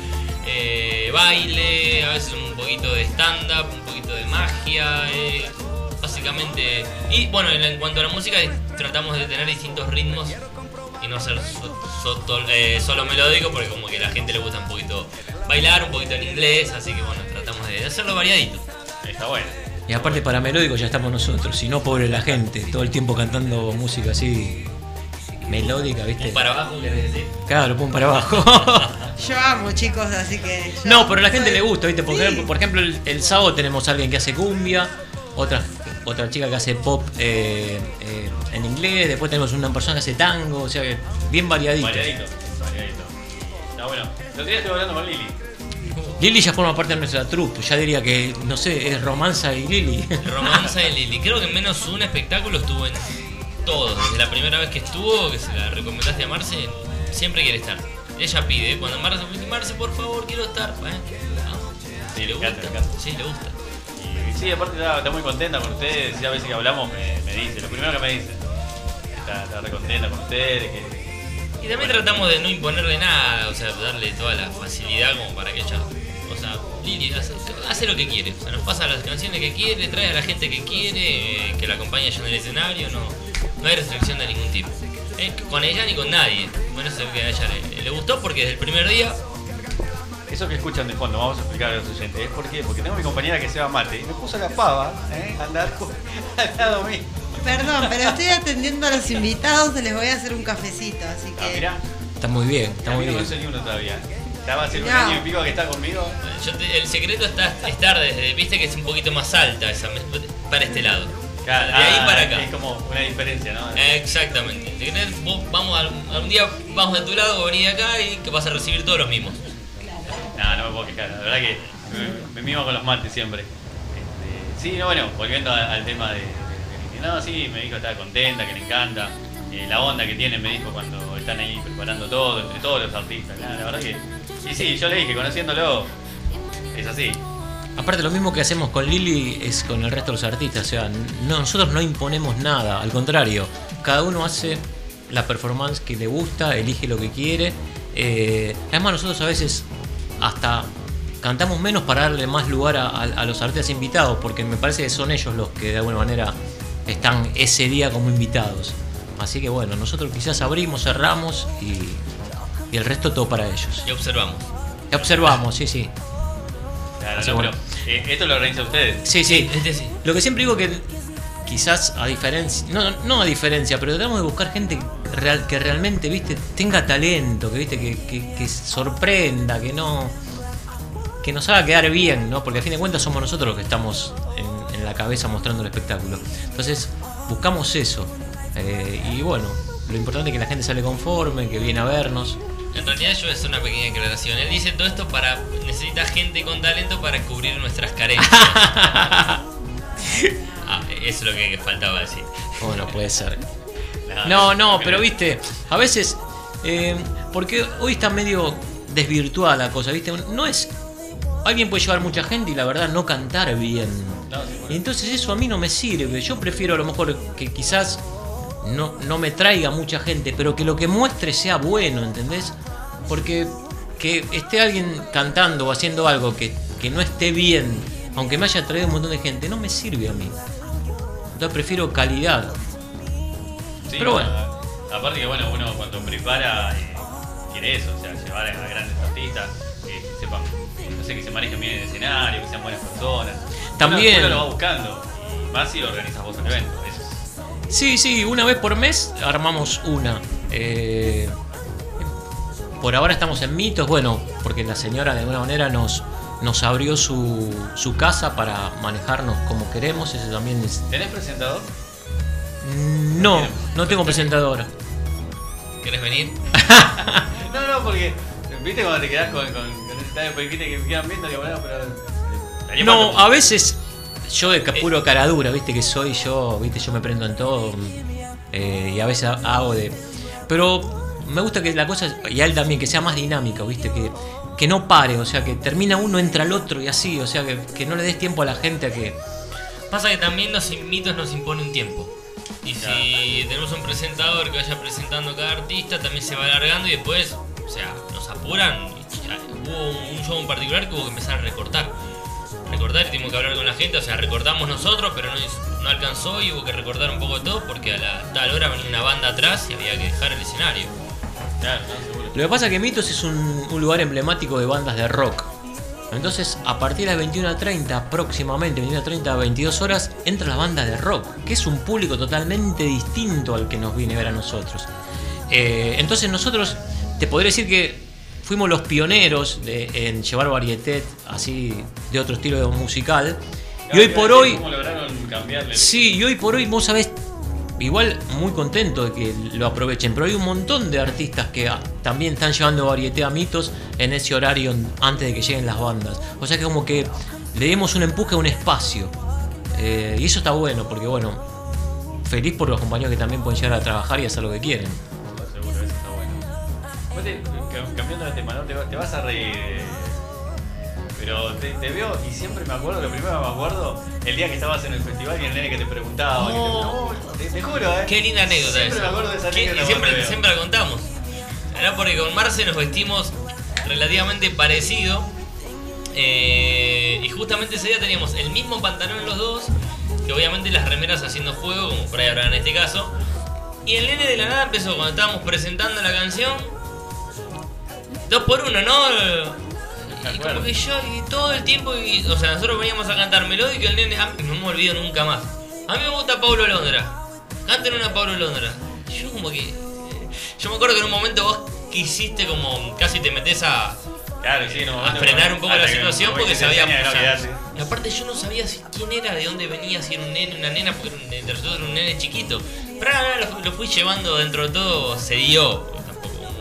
eh, baile, a veces un poquito de stand-up, un poquito de magia. eh, básicamente. Y bueno, en, cuanto a la música, tratamos de tener distintos ritmos y no to- eh, solo melódico porque como que a la gente le gusta un poquito bailar, un poquito en inglés, así que bueno, tratamos de hacerlo variadito. Está bueno. Y aparte para melódico ya estamos nosotros, si no pobre la gente, todo el tiempo cantando música así melódica, ¿viste? Para abajo, decir. Claro, pum para abajo. Yo amo, chicos, así que. No, pero a la gente le gusta, ¿viste? Por Sí. ejemplo, por ejemplo, el, el sábado tenemos a alguien que hace cumbia, otra, otra chica que hace pop eh, eh, en inglés, después tenemos una persona que hace tango, o sea que bien variadito. Variadito, variadito. El otro día estuve hablando con Lili. Lili ya forma parte de nuestra troupe, ya diría que, no sé, es Romanza y Lili. Romanza de Lili. Creo que menos un espectáculo estuvo en todos. Desde la primera vez que estuvo, que se la recomendaste a Marce, siempre quiere estar. Ella pide, cuando Marce Marce, por favor, quiero estar. ¿eh? Sí, le gusta. Sí, le gusta. Y sí, aparte está, está muy contenta con ustedes. Y a veces que hablamos me, me dice, lo primero que me dice. Está, está re contenta con ustedes. Que, Y también tratamos de no imponerle nada, o sea, darle toda la facilidad como para que ella. O sea, Lili hace, lo que quiere. O sea, nos pasa las canciones que quiere, trae a la gente que quiere, eh, que la acompaña ella en el escenario, no, no hay restricción de ningún tipo. Eh, con ella ni con nadie. Bueno, eso es que a ella le, le gustó porque desde el primer día. Eso que escuchan de fondo, vamos a explicar a los oyentes. ¿Por qué? Porque tengo mi compañera que se llama Mate y me puso la pava ¿eh? al, lado, al lado mío. Perdón, pero estoy atendiendo a los invitados, les voy a hacer un cafecito, así Ah, que. mirá. Está muy bien, está A muy mí no bien. hizo ni uno todavía. estaba hace un No. año y pico que está conmigo. Yo te- el secreto está estar desde, viste que es un poquito más alta esa, para este lado. Claro, de ahí ah, para acá. Es como una diferencia, ¿no? Exactamente. Si querés, vos vamos a, algún día vamos de tu lado, vos venís de acá y que vas a recibir todos los mismos. No, no me puedo quejar. La verdad que me, me mimo con los mates siempre. Este, sí, no, bueno, volviendo a- al tema de, de- No, sí, me dijo que estaba contenta, que le encanta. eh, la onda que tienen, me dijo, cuando están ahí preparando todo, entre todos los artistas. La, verdad que... Y sí, yo le dije, conociéndolo, es así. Aparte lo mismo que hacemos con Lili es con el resto de los artistas, o sea, no- nosotros no imponemos nada, al contrario, cada uno hace la performance que le gusta, elige lo que quiere. eh, además nosotros a veces hasta cantamos menos para darle más lugar a- a los artistas invitados, porque me parece que son ellos los que de alguna manera están ese día como invitados. Así que bueno, nosotros quizás abrimos, cerramos y, y el resto todo para ellos. Y observamos. Y observamos, sí, sí. Claro, no, bueno. pero, eh, esto lo organiza ustedes. Sí, sí. Este Lo que siempre digo que quizás a diferencia, no, no a diferencia, pero tratamos de buscar gente real, que realmente, viste, tenga talento, que viste, que, que- que sorprenda, que no, que nos haga quedar bien, ¿no? Porque a fin de cuentas somos nosotros los que estamos en, en la cabeza mostrando el espectáculo. Entonces buscamos eso. Eh, y bueno, lo importante es que la gente sale conforme, que viene a vernos. En realidad yo hacer una pequeña aclaración. Él dice todo esto para. necesita gente con talento para cubrir nuestras carencias. Ah, eso es lo que faltaba decir. Bueno, puede ser. No, no, pero viste, a veces, eh, porque hoy está medio desvirtuada la cosa, viste, no es... Alguien puede llevar mucha gente y la verdad no cantar bien. Y entonces eso a mí no me sirve. Yo prefiero a lo mejor que quizás no, no me traiga mucha gente, pero que lo que muestre sea bueno, ¿entendés? Porque que esté alguien cantando o haciendo algo que, que no esté bien, aunque me haya traído un montón de gente, no me sirve a mí. Entonces prefiero calidad. Sí, Pero bueno. a- Aparte que bueno, uno cuando prepara eh, quiere eso, o sea, llevar a grandes artistas que sepan, no sé, que se manejen bien en el escenario, que sean buenas personas. También. Uno, uno lo va buscando. Y si lo organizas vos el evento. Eso es- Sí, sí, una vez por mes armamos una. Eh, por ahora estamos en mitos, bueno, porque la señora de alguna manera nos, nos abrió su, su casa para manejarnos como queremos. Eso también es. ¿Tenés presentador? No, no tengo presentadora. ¿Querés venir? No, no, porque viste cuando te quedás con, con, con ese tal viste que quedan viendo, digo, bueno, pero. estaría No, a veces yo de puro cara dura, viste que soy yo, viste, yo me prendo en todo. eh, y a veces hago de. Pero me gusta que la cosa, y a él también, que sea más dinámica, viste, que, que no pare, o sea, que termina uno, entra el otro y así, o sea, que, que no le des tiempo a la gente a que. Pasa que también los mitos nos impone un tiempo. Y si tenemos un presentador que vaya presentando cada artista, también se va alargando y después, o sea, nos apuran. Hubo un show en particular que hubo que empezar a recortar. Recortar y tuvimos que hablar con la gente, o sea, recortamos nosotros, pero no, no alcanzó y hubo que recortar un poco todo porque a la tal hora venía una banda atrás y había que dejar el escenario. Claro, no, seguro. Lo que pasa es que Mitos es un, un lugar emblemático de bandas de rock. Entonces, a partir de las 21.30, próximamente, 21.30 a 22 horas, entra la banda de rock, que es un público totalmente distinto al que nos viene a ver a nosotros. Eh, entonces, nosotros, te podría decir que fuimos los pioneros de- en llevar varieté así de otro estilo musical. Y hoy por hoy, ¿Cómo lograron cambiarle? Sí, y hoy por hoy, vos sabés, igual muy contento de que lo aprovechen, pero hay un montón de artistas que también están llevando varieté a mitos en ese horario antes de que lleguen las bandas. O sea que como que le demos un empuje a un espacio. Eh, y eso está bueno, porque bueno, feliz por los compañeros que también pueden llegar a trabajar y hacer lo que quieren. Te- ca- cambiando de tema, ¿no? Te, va- te vas a reír. eh, Pero te, te veo y siempre me acuerdo, lo primero que me acuerdo, el día que estabas en el festival y el nene que te preguntaba. que te- juro, ¿eh? Qué linda anécdota Siempre esa. me acuerdo de esa ¿Qué- anécdota siempre, siempre la contamos. Era porque con Marce nos vestimos relativamente parecido. eh, y justamente ese día teníamos el mismo pantalón los dos. Que obviamente las remeras haciendo juego, como por ahí habrá en este caso. Y el nene de la nada empezó cuando estábamos presentando la canción. Dos por uno, ¿no? Y como que yo, y todo el tiempo, y- o sea, nosotros veníamos a cantar melódico y el nene, ah, no me olvido nunca más. A mí me gusta Pablo Londra. Canten una Pablo Londra. Yo como que. Yo me acuerdo que en un momento vos quisiste como. casi te metes a. Claro, sí, un a frenar un poco la situación porque momento te sabíamos. enseña a o sea, olvidarte. y aparte yo no sabía si- quién era, de dónde venía, si era un nene, una nena, porque entre nosotros era un nene chiquito. Pero ahora lo, lo fui llevando dentro de todo, se dio.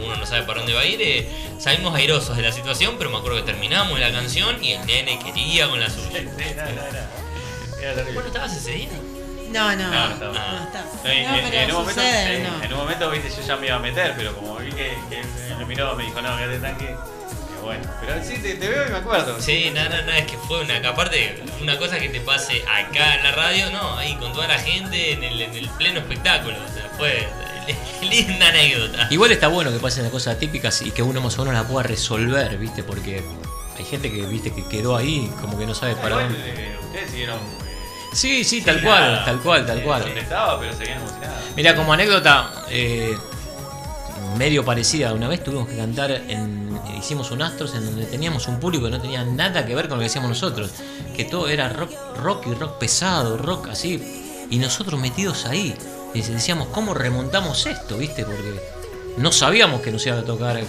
Uno no sabe para dónde va a ir. eh, salimos airosos de la situación, pero me acuerdo que terminamos la canción y el nene quería con la suya. ¿Vos no estabas ese día? No, no. No, no pero en, un momento, en un momento, viste, yo ya me iba a meter, pero como vi que, que me miró, me dijo, no, quédate tranqui. Y bueno, pero sí, te, te veo y me acuerdo. Sí, no, no, no, es que fue una. Aparte, una cosa que te pase acá en la radio, no, ahí con toda la gente en el, en el pleno espectáculo. O sea, fue linda anécdota. Igual está bueno que pasen las cosas típicas y que uno más o menos la pueda resolver, ¿viste? Porque hay gente que, ¿viste? Que quedó ahí como que no sabe para dónde. eh, ustedes siguieron. Sí, sí, sin tal cual, nada. tal cual, tal Eh, cual. Pero seguían. Mira, como anécdota, eh, medio parecida, una vez tuvimos que cantar, en, hicimos un Astros en donde teníamos un público que no tenía nada que ver con lo que hacíamos nosotros, que todo era rock, rock y rock pesado, rock así, y nosotros metidos ahí, y decíamos, ¿cómo remontamos esto? ¿Viste? Porque no sabíamos que nos iba a tocar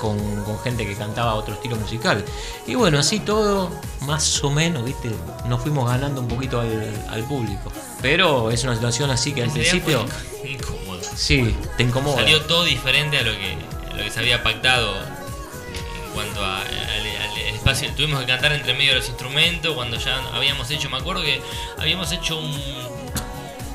con, con gente que cantaba otro estilo musical. Y bueno, así todo, más o menos, ¿viste? Nos fuimos ganando un poquito al, al público. Pero es una situación así que al principio... incómodo. Sí, te incomoda. Salió todo diferente a lo que, a lo que se había pactado en cuanto a- al, al espacio. Tuvimos que cantar entre medio de los instrumentos cuando ya habíamos hecho, me acuerdo que habíamos hecho un...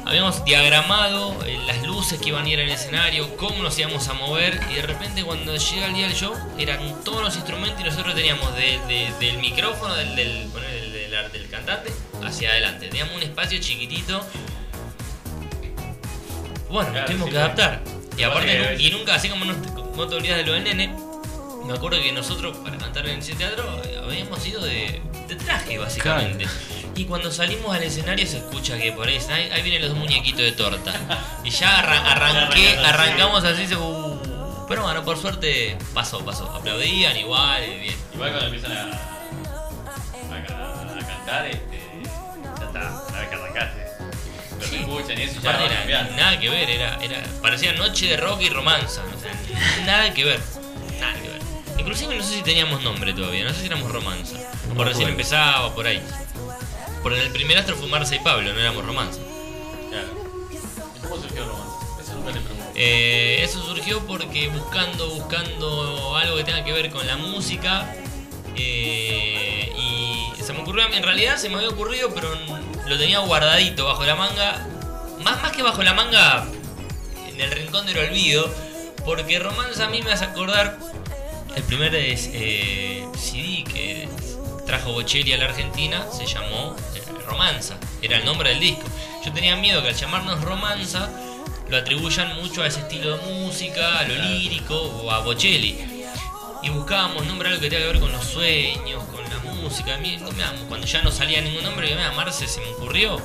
Habíamos diagramado eh, las luces que iban a ir al escenario, cómo nos íbamos a mover y de repente cuando llega el día del show eran todos los instrumentos y nosotros teníamos de- de- del micrófono del, del, del- del cantante hacia adelante. Teníamos un espacio chiquitito bueno, nos tuvimos sí, que adaptar. Y aparte, y nunca, así como no, no te olvidas de lo del nene, me acuerdo que nosotros para cantar en ese teatro eh, habíamos ido de, de traje, básicamente. Y cuando salimos al escenario se escucha que por ahí, dicen, ahí, ahí vienen los muñequitos de torta. Y ya arran- arranqué, arrancamos así, se- uh, pero bueno, por suerte pasó, pasó. Aplaudían igual, bien. Igual cuando empiezan a, a, ca- a cantar, este, ya está, una vez que arrancaste. Los escuchan y eso ya era nada que ver, era, era, parecía noche de rock y romanza. O sea, nada que ver. Nada que ver. Inclusive no sé si teníamos nombre todavía, no sé si éramos romanza. O me recién empezaba, por ahí. Porque en el primer astro fue Marce y Pablo, no éramos romanza. Claro. ¿Cómo surgió el romance? Eso nunca te pregunté. Eh, eso surgió porque buscando, buscando algo que tenga que ver con la música. eh, y se me ocurrió, en realidad se me había ocurrido, pero lo tenía guardadito bajo la manga. Más, más que bajo la manga, en el rincón del olvido. Porque Romance a mí me hace acordar el primer eh, CD que trajo Bocelli a la Argentina se llamó eh, Romanza, era el nombre del disco. Yo tenía miedo que al llamarnos Romanza lo atribuyan mucho a ese estilo de música, a lo lírico o a Bocelli. Y buscábamos nombre algo que tenga que ver con los sueños, con la música. A mí, cuando ya no salía ningún nombre, mira, Marce se me ocurrió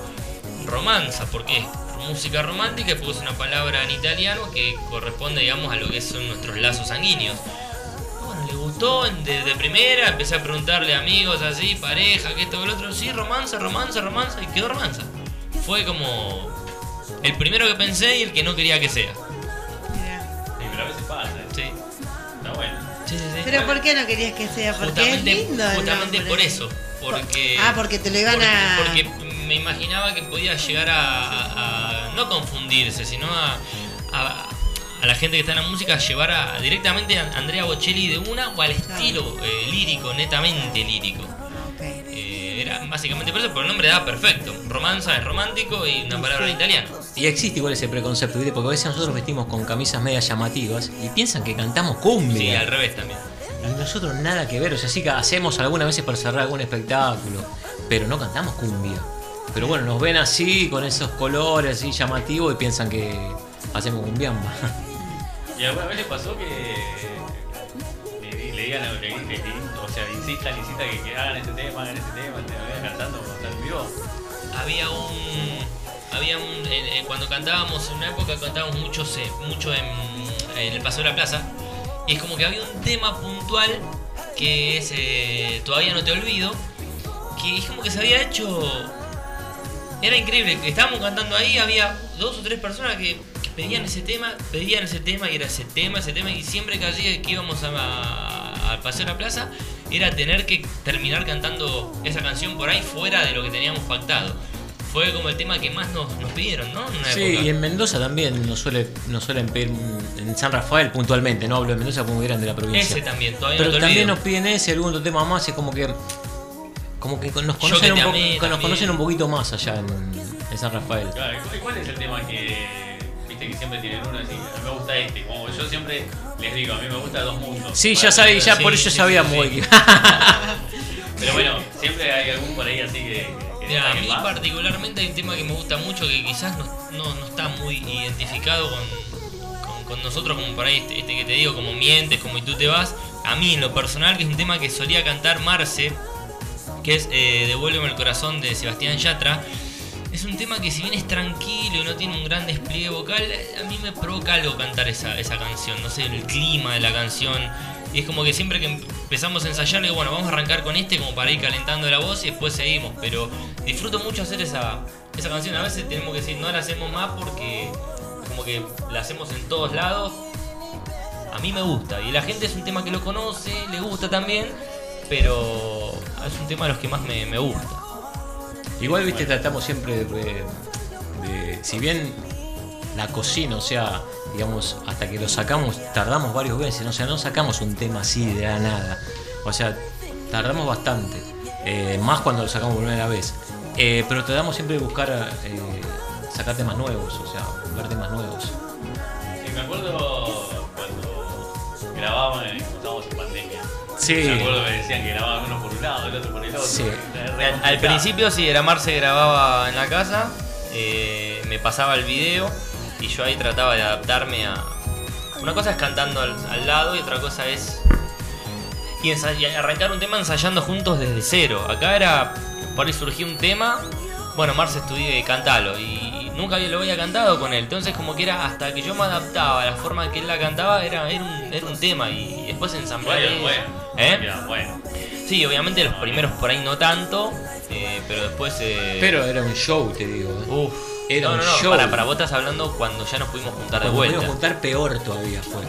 romanza, porque es música romántica porque es una palabra en italiano que corresponde, digamos, a lo que son nuestros lazos sanguíneos. Gustó desde primera, empecé a preguntarle a amigos así, pareja, que esto, que lo otro, sí, romanza, romanza, romanza, y quedó romanza. Fue como el primero que pensé y el que no quería que sea. Sí, pero a veces pasa. ¿eh? Sí. Está bueno. Sí, sí, sí. Pero ¿por qué no querías que sea? Porque es Justamente, lindo. el justamente por eso. Porque, Ah, porque te lo iban porque, a- Porque me imaginaba que podía llegar a, a- a no confundirse, sino a, a, a la gente que está en la música, llevar a, directamente a Andrea Bocelli de una o al estilo eh, lírico, netamente lírico. Eh, era básicamente por eso, pero el nombre da perfecto. Romanza es romántico y una palabra en italiano. Y existe igual ese preconcepto, ¿viste? Porque a veces nosotros vestimos con camisas medias llamativas y piensan que cantamos cumbia. Sí, al revés también. Y nosotros nada que ver, o sea, sí que hacemos algunas veces para cerrar algún espectáculo, pero no cantamos cumbia. Pero bueno, nos ven así, con esos colores así llamativos y piensan que hacemos cumbiamba. ¿Y alguna vez les pasó que le, le digan a- le, le- le- o sea, insistan, insistan que, que hagan ese tema, hagan ese tema, te lo vean cantando cuando están en vivo? había un había un eh, eh, cuando cantábamos en una época cantábamos mucho se- mucho en, el paso de la plaza y es como que había un tema puntual que es eh, todavía no te olvido que es como que se había hecho era increíble estábamos cantando ahí había dos o tres personas que pedían ese tema pedían ese tema y era ese tema ese tema y siempre que, allí- que íbamos a, a- a la plaza, era tener que terminar cantando esa canción por ahí fuera de lo que teníamos pactado. Fue como el tema que más nos, nos pidieron, ¿no? En una Sí, época. y en Mendoza también nos, suele, nos suelen pedir, en San Rafael puntualmente, no hablo de Mendoza como eran de la provincia. Ese también, todavía Pero no te también olvido. nos piden ese, algún otro tema más, es como que como que nos conocen, que un, amé nos conocen un poquito más allá en, en San Rafael. Claro, ¿y ¿cuál es el tema que siempre tienen uno así? A mí me gusta este, como yo siempre les digo, a mí me gusta dos mundos. Sí, ya sabía, ya sí, por eso sí, sabíamos sí, que- sí. Pero bueno, siempre hay algún por ahí así que, que Mira, a mí más. particularmente hay un tema que me gusta mucho que quizás no, no, no está muy identificado con, con, con nosotros, como por ahí este, este que te digo, como mientes, como y tú te vas. A mí en lo personal, que es un tema que solía cantar Marce, que es eh, Devuélveme el corazón de Sebastián Yatra. Es un tema que si bien es tranquilo y no tiene un gran despliegue vocal, a mí me provoca algo cantar esa, esa canción, no sé, el clima de la canción. Y es como que siempre que empezamos a ensayar, digo, bueno, vamos a arrancar con este como para ir calentando la voz y después seguimos. Pero disfruto mucho hacer esa, esa canción. A veces tenemos que decir, no la hacemos más porque como que la hacemos en todos lados. A mí me gusta. Y la gente es un tema que lo conoce, le gusta también. Pero es un tema de los que más me, me gusta. Igual, viste, tratamos siempre de, Si bien la cocina, o sea, digamos, hasta que lo sacamos, tardamos varios meses, o sea, no sacamos un tema así de la nada. O sea, tardamos bastante. eh, más cuando lo sacamos por primera vez. Eh, pero tratamos siempre de buscar eh, sacar temas nuevos, o sea, ver temas nuevos. Sí, me acuerdo cuando cuando estábamos en pandemia. Sí. Me acuerdo que decían que grababan uno por un lado, el otro por el otro. Sí. Al, principio sí, era Marce grababa en la casa, eh, me pasaba el video y yo ahí trataba de adaptarme a... Una cosa es cantando al, al lado y otra cosa es... Y arrancar un tema ensayando juntos desde cero. Acá era... Por ahí surgió un tema, bueno, Marce estudié, cantalo. Y nunca lo había cantado con él. Entonces como que era hasta que yo me adaptaba a la forma que él la cantaba, era, era, un, era un tema. Y después ensamblar Bueno, bueno. ¿Eh? Queda bueno. Sí, obviamente los primeros por ahí no tanto, eh, pero después... eh, Pero era un show, te digo. ¿eh? Uf, Era no, un no, show. Para, para vos estás hablando cuando ya nos pudimos juntar de vuelta. pudimos juntar peor todavía fue.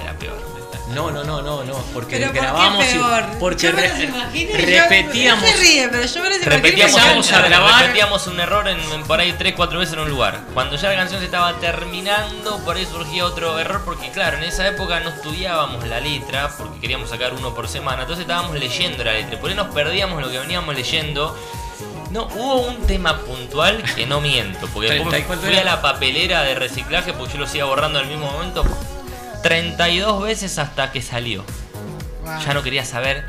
Era peor. No, no, no, no, no, porque Pero ¿por qué grabamos peor? y porque Yo me re- repetíamos- ríe, pero yo me Repetíamos, empezamos a grabar. repetíamos un error en, en por ahí 3, 4 veces en un lugar. Cuando ya la canción se estaba terminando, por ahí surgía otro error, porque claro, en esa época no estudiábamos la letra, porque queríamos sacar uno por semana, entonces estábamos leyendo la letra, por ahí nos perdíamos lo que veníamos leyendo. No, hubo un tema puntual que no miento, porque después ¿Treinta y cuánto fui a la papelera de reciclaje, porque yo lo siga borrando al mismo momento, 32 veces hasta que salió. Wow. Ya no quería saber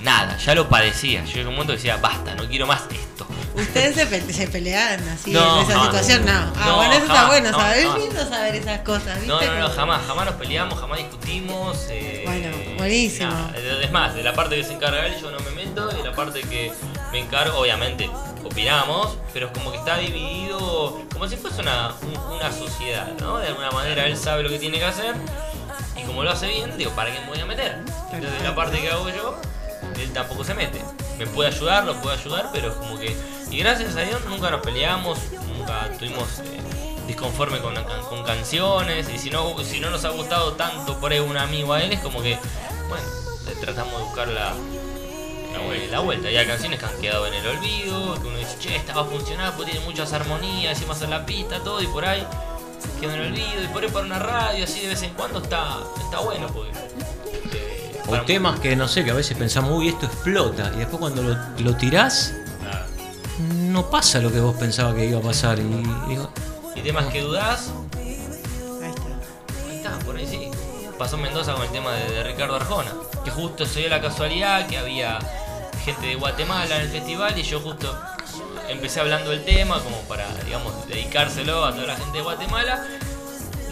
nada, ya lo padecía. Yo en un momento decía, basta, no quiero más esto. Ustedes se, pe- se pelean así No, en esa jamás. situación, no. Ah, No, bueno, eso está bueno no, saber. lindo saber esas cosas, ¿viste? No, no, no, jamás, jamás nos peleamos, jamás discutimos. eh, Bueno, buenísimo. nada. Es más, de la parte que se encarga él yo no me meto, y de la parte que me encargo, obviamente, opinamos, pero es como que está dividido, como si fuese una, un- una sociedad, ¿no? De alguna manera él sabe lo que tiene que hacer, y como lo hace bien, digo, ¿para qué me voy a meter? Entonces la parte que hago yo, él tampoco se mete. Me puede ayudar, lo puede ayudar, pero es como que... Y gracias a Dios nunca nos peleamos, nunca tuvimos eh, disconforme con, con canciones, y si no, si no nos ha gustado tanto por ahí un amigo a él, es como que, bueno, tratamos de buscar la, la vuelta. Y hay canciones que han quedado en el olvido, que uno dice, che, esta va a funcionar, porque tiene muchas armonías, encima hacer la pista, todo, y por ahí quedó en el olvido, y por ahí para una radio, así de vez en cuando está, está bueno, porque... eh, O temas que no sé, que a veces pensamos, uy, esto explota. Y después cuando lo, lo tirás, no pasa lo que vos pensabas que iba a pasar. Y, y digo, Y temas que dudás. Ahí está, por ahí sí. Pasó en Mendoza con el tema de, de Ricardo Arjona. Que justo se dio la casualidad que había gente de Guatemala en el festival y yo justo empecé hablando del tema como para, digamos, dedicárselo a toda la gente de Guatemala.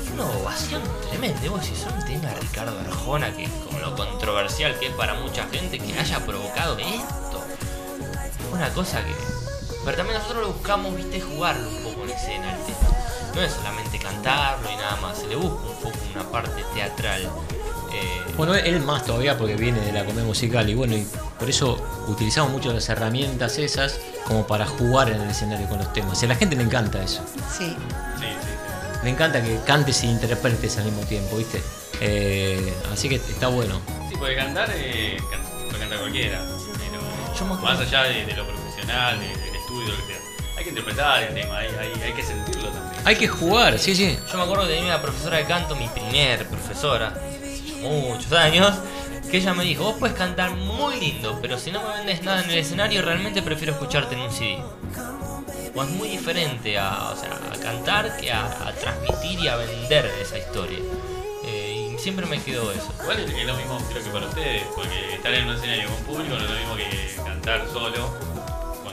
Fue una ovación tremenda. Vos decís, un tema de Ricardo Arjona, que como lo controversial que es para mucha gente, que haya provocado esto. Una cosa que. Pero también nosotros lo buscamos, viste, jugarlo un poco en escena el tema. No es solamente cantarlo y nada más, se le busca un poco una parte teatral. Eh, Bueno, él más todavía porque viene de la comedia musical y bueno, y por eso utilizamos mucho las herramientas esas como para jugar en el escenario con los temas. Y a la gente le encanta eso. Sí. Le encanta que cantes e interpretes al mismo tiempo, ¿viste? Eh, así que está bueno. Sí, puede cantar, eh, puede cantar cualquiera. Pero más allá de, de lo profesional, de- del estudio, lo que sea. Hay que interpretar el tema, hay, hay, hay que sentirlo también. Hay que jugar, sí, sí. Yo me acuerdo que tenía una profesora de canto, mi primer profesora, hace muchos años, que ella me dijo, vos puedes cantar muy lindo, pero si no me vendes nada en el escenario, realmente prefiero escucharte en un CD. O es muy diferente a, o sea, a cantar que a, transmitir y a vender esa historia. Eh, y siempre me quedó eso. Igual es es lo mismo creo que para ustedes, porque estar en un escenario con público no es lo mismo que cantar solo.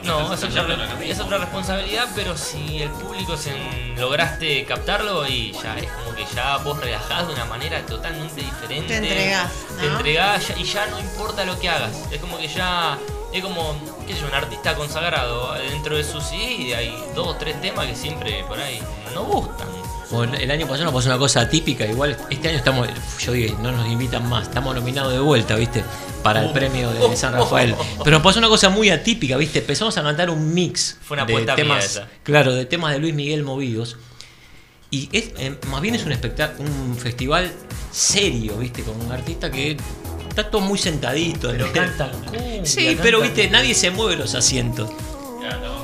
No, estás es otra, ensayando no es otra responsabilidad, pero si el público se lograste captarlo y ya es como que ya vos relajás de una manera totalmente diferente. Te entregás, Te entregás ya- y ya no importa lo que hagas. Es como que ya es como, qué sé yo, un artista consagrado dentro de su CD hay dos o tres temas que siempre por ahí no gustan. Bueno, el año pasado nos pasó una cosa atípica, igual este año estamos, yo digo, no nos invitan más, estamos nominados de vuelta, ¿viste? Para el Uh. premio de San Rafael. Pero nos pasó una cosa muy atípica, ¿viste? Empezamos a cantar un mix Fue una de temas, esa. claro, de temas de Luis Miguel movidos. Y es, eh, más bien es un espectáculo, un festival serio, ¿viste? Con un artista que está todo muy sentadito. Pero ¿no? cumbia, Sí, pero viste, nadie se mueve los asientos. Ya, estamos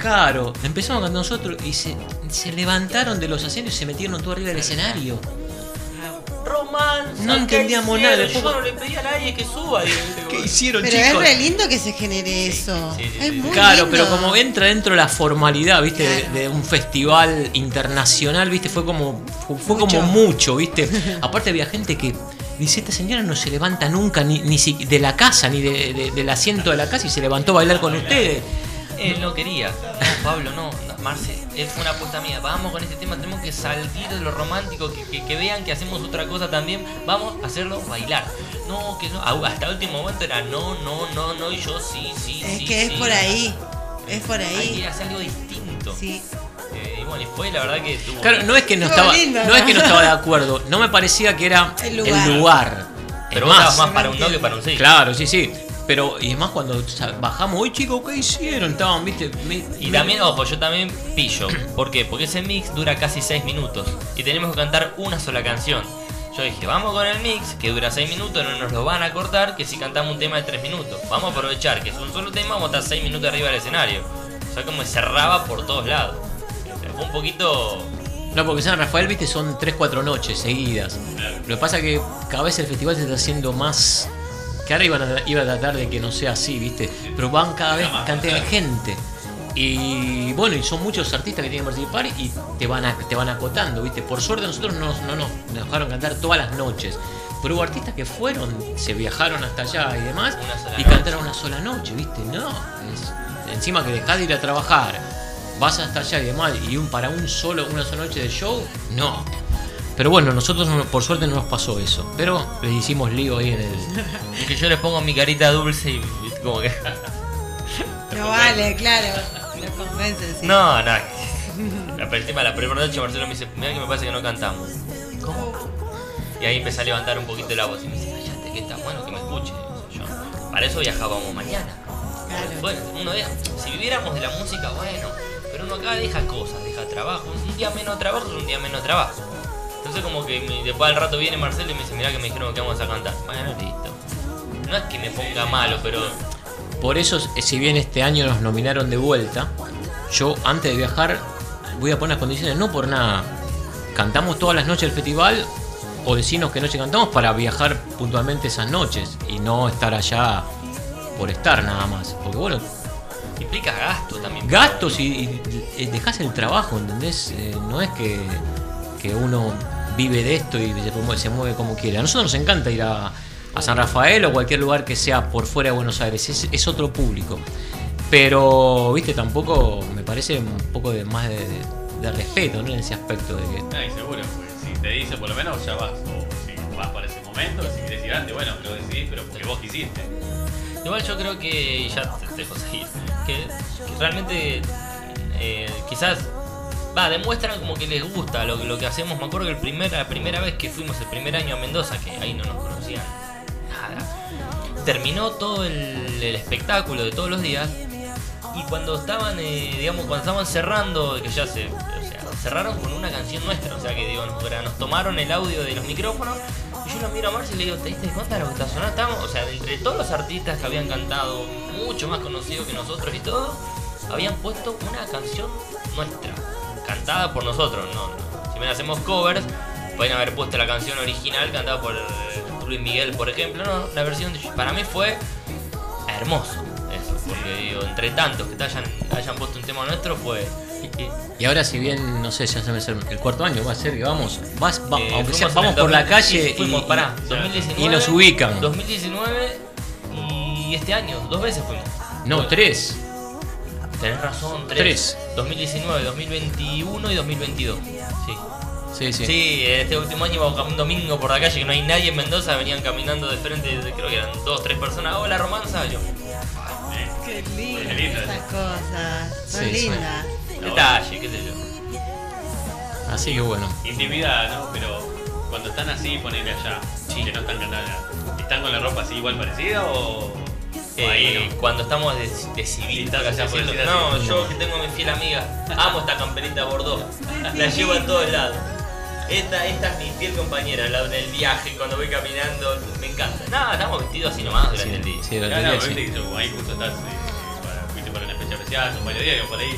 Claro, empezamos a cantar nosotros y se, se levantaron de los asientos y se metieron todo arriba del escenario. Romance. No entendíamos nada, Yo no le pedí a nadie que suba. ¿Qué hicieron, Pero es chicos? re lindo que se genere eso. es muy Claro, lindo. pero como entra dentro de la formalidad, ¿viste? De, de un festival internacional, ¿viste? Fue como fue, fue como mucho, ¿viste? Aparte había gente que dice, esta señora no se levanta nunca ni, ni si- de la casa, ni de- de- del asiento de la casa y se levantó a bailar con ustedes. Él no quería. No, Pablo, no. no, Marce, él fue una apuesta mía. Vamos con este tema, tenemos que salir de lo romántico, que, que- que vean que hacemos otra cosa también. Vamos a hacerlo bailar. No, que no. Hasta el último momento era no, no, no, no. Y yo sí, sí, Es sí. que es por ahí. Es por Hay ahí. que hacer algo distinto. Sí. Eh, y bueno, y fue la verdad que tuvo. Claro, no es que no estaba, lindo, no ¿no? es que no estaba de acuerdo, no me parecía que era El el lugar. lugar. Pero estabas más para un no que para un sí. Claro, sí, sí. Pero, y es más cuando bajamos, hoy chicos, ¿qué hicieron? Estaban, viste, me- Y también, ojo, yo también pillo. ¿Por qué? Porque ese mix dura casi 6 minutos y tenemos que cantar una sola canción. Yo dije, vamos con el mix, que dura 6 minutos, no nos lo van a cortar, que si cantamos un tema de 3 minutos. Vamos a aprovechar que es un solo tema, vamos a estar 6 minutos arriba del escenario. O sea, como cerraba por todos lados. Fue un poquito... No, porque San Rafael, viste, son 3-4 noches seguidas. Lo que pasa es que cada vez el festival se está haciendo más. Que ahora iban a, iba a tratar de que no sea así, viste. Pero van cada vez cantidad de gente. Y bueno, y son muchos artistas que tienen que participar y te van, a- te van acotando, viste. Por suerte nosotros no, no nos dejaron cantar todas las noches. Pero hubo artistas que fueron, se viajaron hasta allá y demás, y noche. cantaron una sola noche, viste. No, es- encima que dejás de ir a trabajar, vas hasta allá y demás, y un para un solo, una sola noche de show, no. Pero bueno, nosotros no- por suerte no nos pasó eso. Pero les hicimos lío ahí en el. Y que yo les pongo mi carita dulce y como que... No vale, claro. Sí. No, no. La, el tema, la primera noche Marcelo me dice, mira que me parece que no cantamos. ¿Cómo? Y ahí empecé a levantar un poquito la voz y me dice, cállate que está bueno que me escuche. Yo, para eso viajábamos mañana. Bueno, uno deja, si viviéramos de la música, bueno, pero uno acá deja cosas, deja trabajo. Un día menos trabajo es un día menos trabajo. Entonces como que me- después al rato viene Marcelo y me dice, mira que me dijeron que vamos a cantar. Bueno, listo. No es que me ponga malo, pero Por eso, eh, si bien este año nos nominaron de vuelta, yo antes de viajar voy a poner las condiciones, no por nada. Cantamos todas las noches del festival o decirnos qué noche cantamos para viajar puntualmente esas noches y no estar allá por estar nada más. Porque bueno, implica gasto también. gastos y, y- y dejás el trabajo, ¿entendés? Eh, no es que, que uno vive de esto y se mueve, como quiere. A nosotros nos encanta ir a, a San Rafael o cualquier lugar que sea por fuera de Buenos Aires, es, es otro público. Pero, viste, tampoco me parece un poco de más de, de- de respeto ¿no? en ese aspecto de que... Ay, seguro, porque si te dice por lo menos ya vas. O si vas para ese momento, si quieres ir antes, bueno, lo decidís, pero porque vos quisiste. Igual yo creo que, y ya te dejo seguir, que, que realmente eh, quizás va, demuestran como que les gusta lo, que hacemos. Me acuerdo que el primer, la primera vez que fuimos el primer año a Mendoza, que ahí no nos conocían nada, terminó todo el, espectáculo de todos los días y cuando estaban, eh, digamos, cuando estaban cerrando, que ya se, o sea, cerraron con una canción nuestra, o sea que digo, nos, tomaron el audio de los micrófonos y yo lo miro a Marcio y le digo, ¿te diste cuenta de lo que está sonando? Estamos, o sea, de entre todos los artistas que habían cantado, mucho más conocidos que nosotros y todo, habían puesto una canción nuestra, cantada por nosotros, no, no. Si bien hacemos covers, pueden haber puesto la canción original cantada por eh, Luis Miguel, por ejemplo, no, la versión de, para mí fue hermoso eso, porque digo, entre tantos que te hayan, hayan puesto un tema nuestro fue... Y ahora si bien, no sé, ya se me hace el cuarto año, va a ser que vamos, vas, va- Eh, aunque sea, vamos por la 2000, calle sí, fuimos, y, pará, y- 2019, y nos ubican. 2019 y este año, dos veces fuimos. No, tres. Tenés razón, tres. Tres. 2019, 2021 y 2022. Sí. Sí, sí. Sí, este último año íbamos un domingo por la calle que no hay nadie en Mendoza, venían caminando de frente, creo que eran dos, tres personas. Hola, romanza, yo. Qué lindo, Qué lindo. esas cosas. Son Sí, sí. lindas. Detalle, qué sé yo. Así que bueno. Intimidad, ¿no? Pero cuando están así, ponele allá, que no están cantando, ¿están con la ropa así igual parecida o, Eh, no? Cuando estamos de, de civil, por así decirlo. no, así. yo que tengo a mi fiel amiga, amo esta camperita Bordeaux, la llevo a todos lados. Esta, esta es mi fiel compañera, la del viaje, cuando voy caminando, me encanta. Nada, estamos vestidos así nomás durante el día. Sí, No, durante no, el día, viste sí. que yo, ahí justo estás, eh, para, fuiste para una fecha especial, son varios días, por ahí.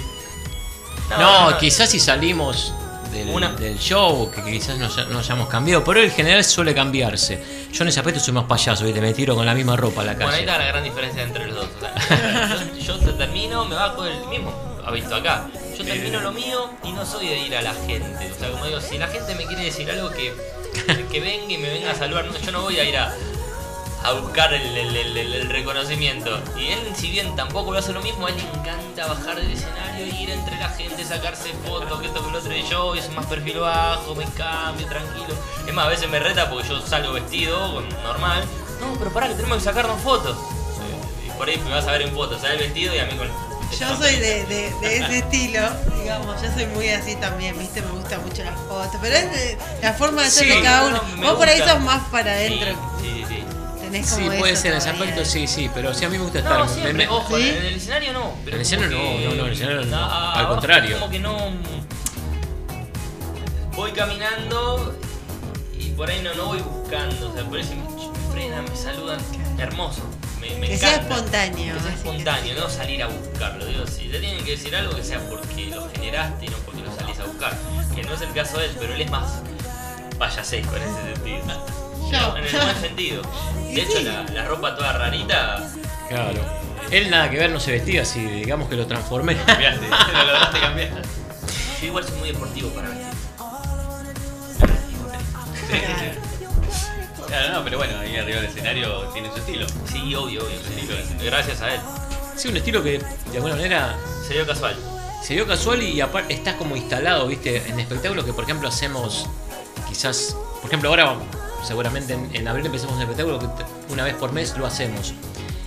No, quizás si salimos del, Una- del show, que quizás nos, nos hayamos cambiado, pero en general suele cambiarse. Yo en ese aspecto soy más payaso, ¿viste? me tiro con la misma ropa a la Bueno, ahí calle. está la gran diferencia entre los dos. o sea, yo, yo te termino, me bajo el mismo, ha visto acá. Yo termino lo mío y no soy de ir a la gente. O sea, como digo, si la gente me quiere decir algo que, que venga y me venga a saludar, no, yo no voy a ir a, a buscar el, el- el- el- el reconocimiento. Y él, si bien tampoco lo hace lo mismo, a él le encanta bajar del escenario, ir entre la gente, sacarse fotos, que esto que lo otro y yo, y es más perfil bajo, me cambio, tranquilo. Es más, a veces me reta porque yo salgo vestido, normal. No, pero pará, que tenemos que sacarnos fotos. Y por ahí me vas a ver en fotos, sale el vestido y a mí con. Yo soy de, de- de ese estilo, digamos, yo soy muy así también, viste, me gusta mucho las fotos, pero es de- la forma de ser Sí, de cada uno. no, Vos por ahí sos más para adentro. Sí, sí. Tenés Sí, como puede eso ser en ese aspecto, sí, sí, pero sí a mí me gusta estar. No, siempre, me- ojo, ¿Sí? en el escenario no. Pero En el escenario no, que- no, no, en el escenario no. Ah, Al abajo contrario. Como que no. Voy caminando y por ahí no, no voy buscando. O sea, por eso me, me frenan, me saludan. Hermoso. Me, me Que sea encanta. espontáneo. Que sea que- espontáneo, no salir a buscarlo. Digo, si te tienen que decir algo, que sea porque lo generaste y no porque lo salís a buscar. Que no es el caso de él, pero él es más payasesco en ese sentido. En el buen sentido. De hecho, la, la ropa toda rarita. Claro. Él nada que ver, no se vestía así, digamos que lo transformé. Cambiaste, lo lograste cambiar. Yo igual soy muy deportivo para vestir. Claro, no, pero bueno, ahí arriba del escenario tiene su estilo. Sí, obvio, obvio. Gracias a él. Sí, un estilo que de alguna manera. Se dio casual. Se dio casual y aparte estás como instalado, viste, en espectáculos que por ejemplo hacemos quizás. Por ejemplo, ahora seguramente en, en abril empecemos un espectáculo que una vez por mes lo hacemos.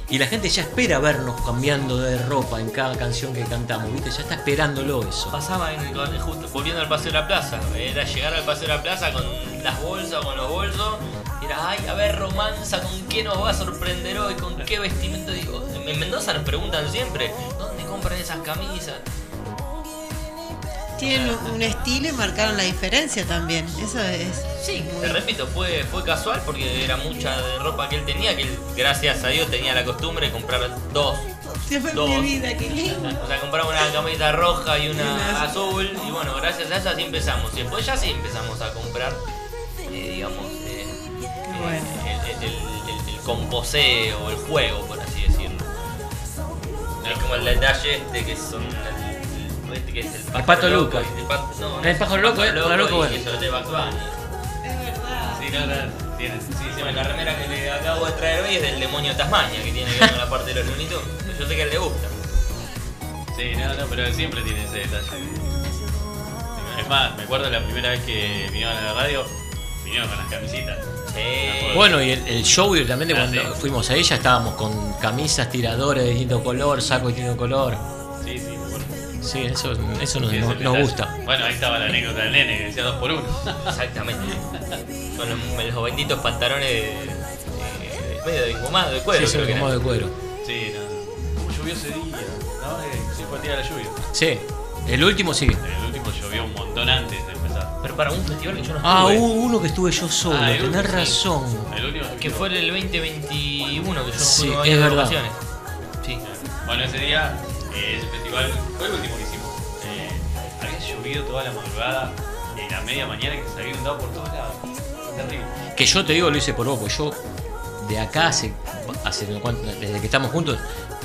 Y la gente ya espera vernos cambiando de ropa en cada canción que cantamos, viste, ya está esperándolo eso. Pasaba en el, justo volviendo al paseo de la plaza. Era llegar al paseo de la plaza con las bolsas, con los bolsos. Era, ay, a ver, romanza, ¿con qué nos va a sorprender hoy? ¿Con qué vestimenta? Digo, en Mendoza nos preguntan siempre, ¿dónde compran esas camisas? Tienen un- estilo y marcaron la diferencia también. Eso es. Sí, te repito, fue, fue casual porque era mucha de ropa que él tenía, que él, gracias a Dios, tenía la costumbre de comprar dos. Siempre Dos. mi vida, qué lindo. O sea, compraba una camiseta roja y una Una azul. Y bueno, gracias a eso así empezamos. Y después ya sí empezamos a comprar, eh, digamos, eh, eh, el, el, el- el composeo, el juego, por así decirlo. Es como el detalle este que son este que es el pájaro Pato loco. El pato- no, no El es pájaro loco, eh, pájaro loco, y bueno. Bugs Bunny. Sí, no, no, tiene, sí, sí, la remera que le acabo de traer hoy es del demonio de Tasmania, que tiene que ver con la parte de los Looney Tunes. Yo sé que a él le gusta. Sí, no, no, pero él siempre tiene ese detalle. Es más, me acuerdo la primera vez que vinieron a la radio, vinieron con las camisitas. Bueno, y el, el show directamente Ah, cuando sí. fuimos a ella estábamos con camisas, tiradores de distinto color, saco de distinto color. Sí, sí. Sí, eso, eso nos, Sí, gusta. Bueno, ahí estaba la anécdota del nene que decía dos por uno. Exactamente. Con los, los benditos pantalones de, de- medio de engomado, de cuero. Sí, sí, creo que de cuero. Sí, no. ¿Cómo llovió ese día? ¿No? Eh, sí, fue el día de la lluvia. Sí, el último sí. El último llovió un montón antes de empezar. Pero para un festival que yo no estuve. Ah, hubo uno que estuve yo solo, Ah, tenés último, razón. El último Que fue el 2021 que yo Sí, no fui es de verdad. vacaciones. Sí. Bueno, ese día, eh, ese festival fue el último que hicimos. Eh, había llovido toda la madrugada, en la media mañana que se había inundado por todos lados. Terrible. Que yo te digo, lo hice por vos, porque yo de acá hace, no desde que estamos juntos,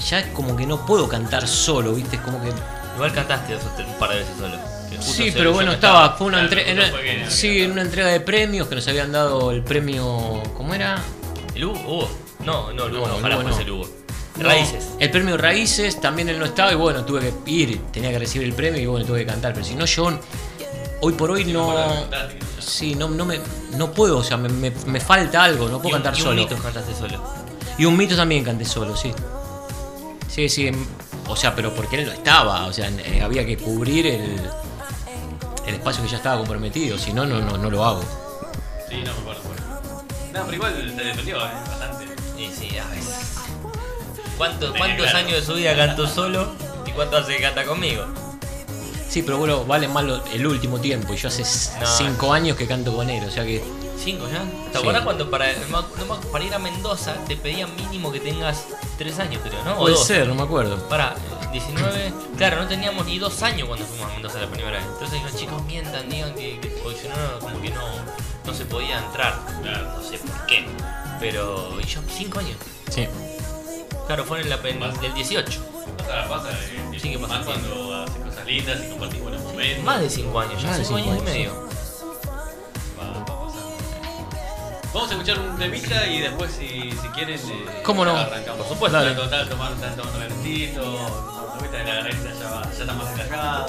ya es como que no puedo cantar solo, ¿viste? Es como que. Igual cantaste un par de veces solo. Sí, pero bueno, no estaba, fue una Claro, Sí, en una entrega de premios que nos habían dado el premio. ¿Cómo era? ¿El Hugo? Hugo? No, no, el Hugo, No, no, el ojalá Hugo fuese no. el Hugo. No, Raíces. El premio Raíces también él no estaba y bueno, tuve que ir, tenía que recibir el premio y bueno, tuve que cantar. Pero si no, yo hoy por hoy no. Sí, no, no me no puedo, o sea, me, me- me falta algo, no puedo Y un- cantar y un solo. mito cantaste solo. Y un mito también canté solo, sí. Sí, sí, em, o sea, pero porque él no estaba, o sea, eh, había que cubrir el, el espacio que ya estaba comprometido, si no, no, no, no lo hago. Sí, no me acuerdo. bueno. No, pero igual te defendió, ¿eh? Bastante. Y sí, a veces. ¿Cuántos, Tenía cuántos claro. años de su vida cantó solo y cuánto hace que canta conmigo? Sí, pero bueno, vale más el último tiempo, y yo hace s- No. cinco años que canto con él, o sea que... ¿Cinco ya? Sí. ¿Te acuerdas cuando para, ir a Mendoza te pedían mínimo que tengas tres años, creo, ¿no? O Puede dos. ser, no me acuerdo. Para, 19. Claro, no teníamos ni dos años cuando fuimos a Mendoza la primera vez. Entonces dijeron, chicos, mientan, digan que. que- porque si no, como que no, no se podía entrar. Claro, no sé por qué. Pero. Y yo, cinco años. Sí. Claro, fue en la en el del 18. Pasa, pasa, eh, Sí, que pasa más cuando haces cosas lindas y compartís buenos momentos. Más de cinco años, ya Más de cinco cinco años y medio. Va, va pasando. Vamos a escuchar un temita y después, si, si quieren, eh, ¿Cómo no? arrancamos. Por supuesto. Dale. Total, tomar, están tomando calentito, la vuelta de la garganta ya, va- ya está más relajada.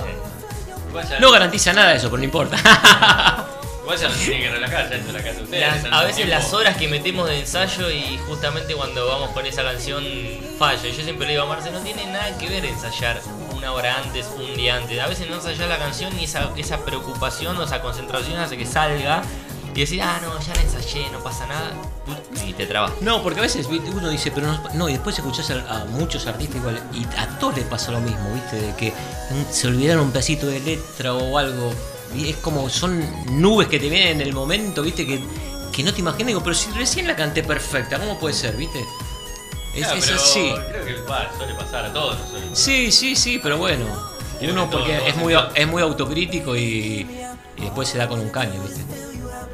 No garantiza nada eso, pero no importa. Igual ya no tiene que relajar, ya la casa de ustedes. Las- a veces las horas que metemos de ensayo y justamente cuando vamos con esa canción falla. Y Yo siempre le digo a Marce, no tiene nada que ver ensayar una hora antes, un día antes. A veces no ensayar la canción y esa, esa preocupación o esa concentración hace que salga y decir, ah, no, ya la ensayé, no pasa nada. Y te trabas. No, porque a veces uno dice, pero no, no, y después escuchás a, a muchos artistas igual, y a todos les pasa lo mismo, ¿viste? De que se olvidaron un pedacito de letra o algo, y es como, son nubes que te vienen en el momento, ¿viste? Que, que no te imaginas, digo, pero si recién la canté perfecta, ¿cómo puede ser, ¿viste? Es, Claro, es pero así. Creo que suele pasar a todos. nosotros. Sí, sí, sí, pero bueno. Creo Uno todo- porque todo es muy, es muy autocrítico y, y después se da con un caño, ¿viste?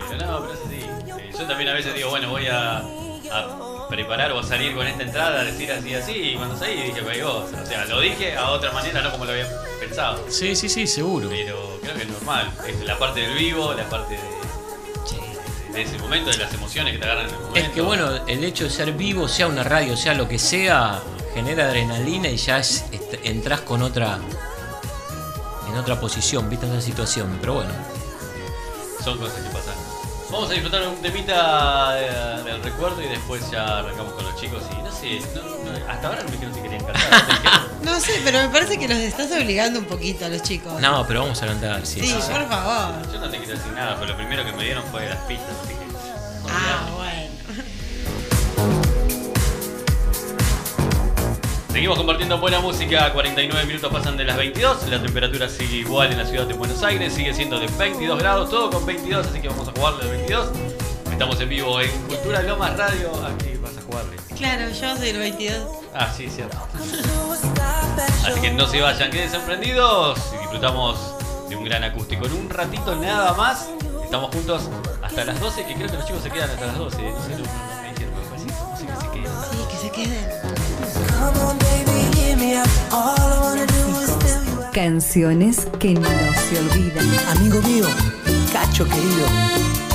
Pero no, pero es así. Eh, Yo también a veces digo, bueno, voy a, a preparar o salir con esta entrada, decir así, así, y cuando salí dije, pues vos. O sea, lo dije a otra manera, no como lo había pensado. Sí, sí, sí, seguro. Pero creo que es normal. Es la parte del vivo, la parte de, de ese momento, de las emociones que te agarran en el momento. Es que bueno, el hecho de ser vivo, sea una radio, sea lo que sea, genera adrenalina y ya es, entras con otra en otra posición, viste en otra situación, pero bueno. Son cosas que pasan. Vamos a disfrutar un temita de- del recuerdo y después ya arrancamos con los chicos y no sé, no- no- hasta ahora no me dijeron si querían cantar. No sé, pero me parece que los estás obligando un poquito a los chicos. No, pero vamos a cantar, sí. Sí, sí, sí. por favor. Yo no te quiero decir nada, pero lo primero que me dieron fue las pistas, así que. Ah, Seguimos compartiendo buena música, 49 minutos pasan de las 22, la temperatura sigue igual en la ciudad de Buenos Aires, sigue siendo de 22 grados, todo con 22, así que vamos a jugarle de 22. Estamos en vivo en Cultura Lomas Radio, aquí vas a jugarle. Claro, yo soy el 22. Ah, sí, cierto. Así que no se vayan, queden sorprendidos y disfrutamos de un gran acústico. En un ratito nada más, estamos juntos hasta las 12, que creo que los chicos se quedan hasta las 12. No sé, lo- me dijeron, me no sé que se queden. Sí, que se queden. Canciones que no se olvidan. Amigo mío, Cacho querido,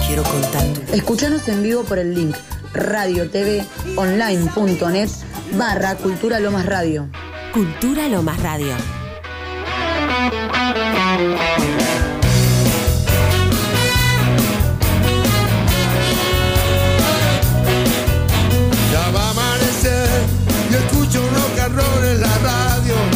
quiero contarte. Escuchanos en vivo por el link radiotvonline.net barra Cultura Lomas Radio. Cultura Lomas Radio. Un rock and roll en la radio.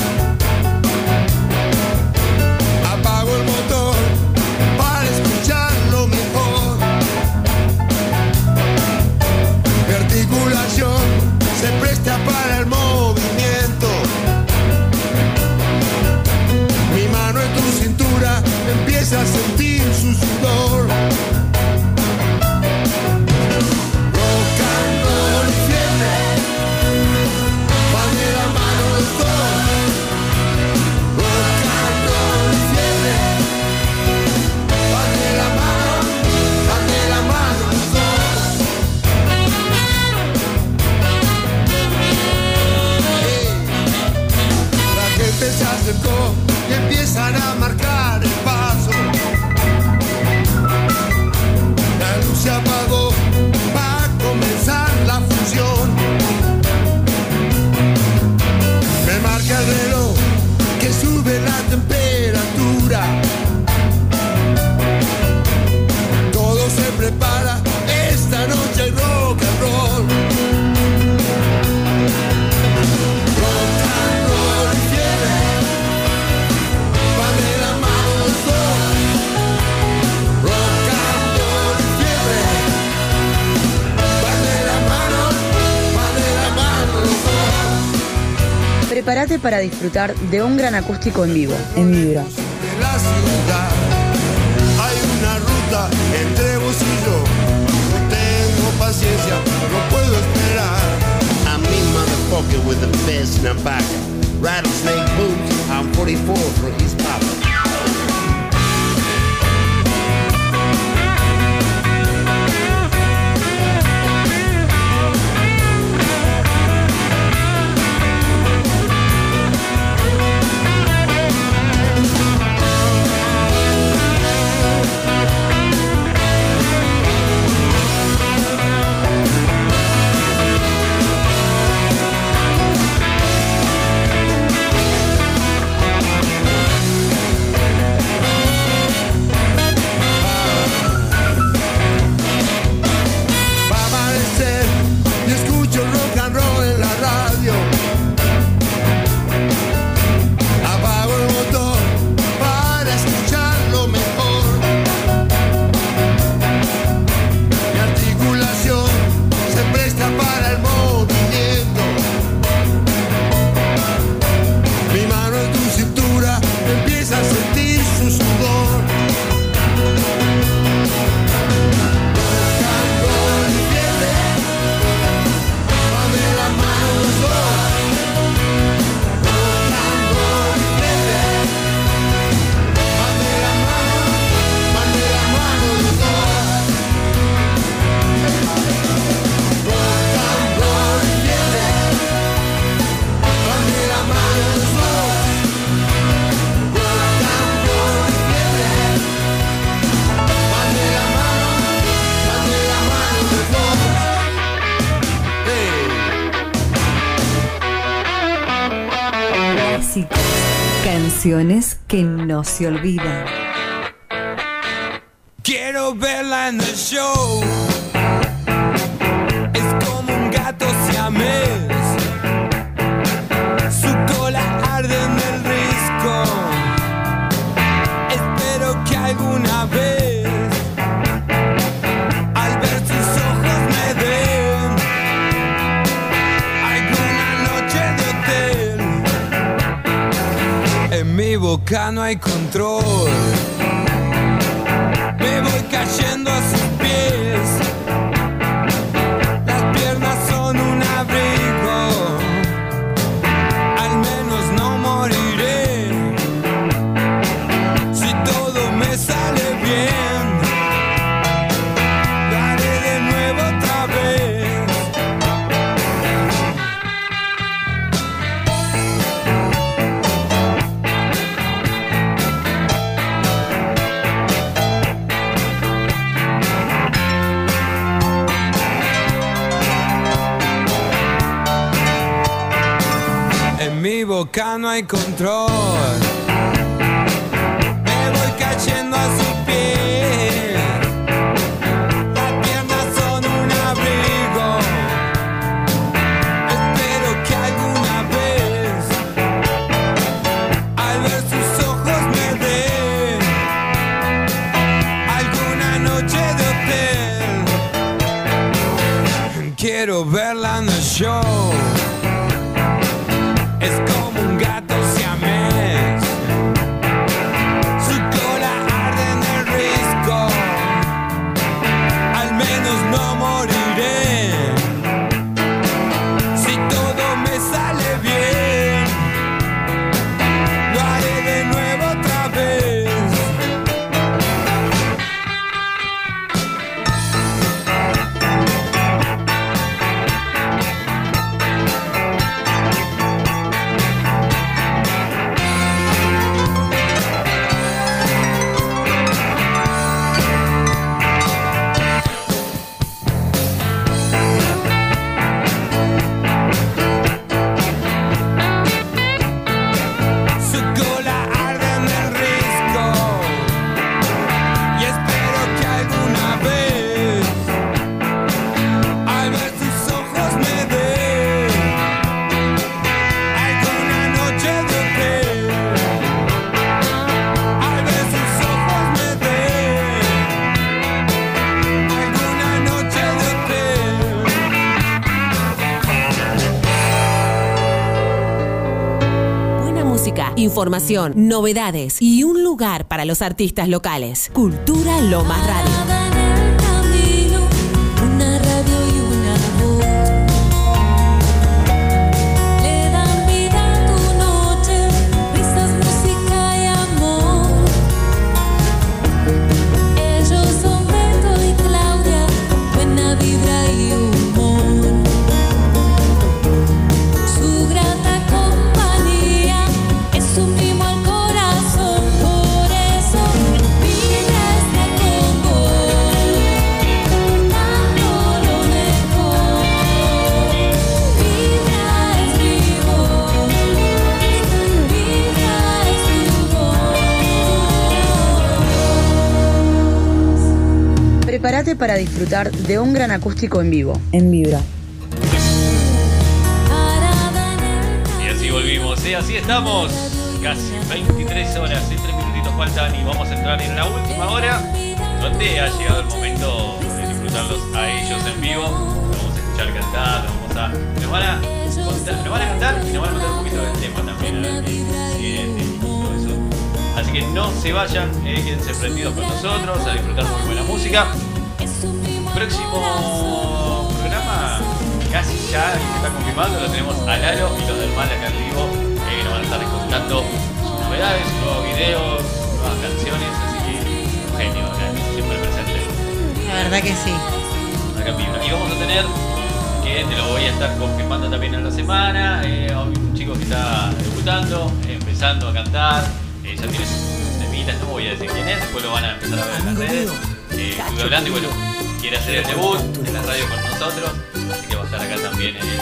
Prepárate para disfrutar de un gran acústico en vivo, en Vibra. hay una ruta entre vos y yo. Tengo paciencia, no puedo esperar. I'm in motherfucker with the best in a back. Rattlesnake boots, I'm 44 for his no se olvida. Información, novedades y un lugar para los artistas locales. Cultura Lomas Radio. Para disfrutar de un gran acústico en vivo. En Vibra. Y así volvimos, ¿eh? así estamos. Casi 23 horas, en 3 minutitos faltan y vamos a entrar en la última hora donde ha llegado el momento de disfrutarlos a ellos en vivo. Vamos a escuchar cantar, los vamos a, nos, van a contar, nos van a cantar y nos van a contar un poquito del tema también, a ver qué. Así que no se vayan, eh, quédense prendidos con nosotros a disfrutar muy buena música. Próximo programa, casi ya está confirmado, lo tenemos a Lalo y los del mal acá en vivo, eh, nos van a estar contando sus novedades, sus nuevos videos, sus nuevas canciones, así que un genio, Lalo, siempre presente La verdad que sí. acá en Vibra. Y vamos a tener, que te lo voy a estar confirmando también en la semana, eh, un chico que está debutando, eh, empezando a cantar, eh, ya tiene sus temitas, no voy a decir quién es, después lo van a empezar a ver en las redes. Eh, estuve hablando y bueno, quiere hacer el debut en la radio con nosotros, así que va a estar acá también eh,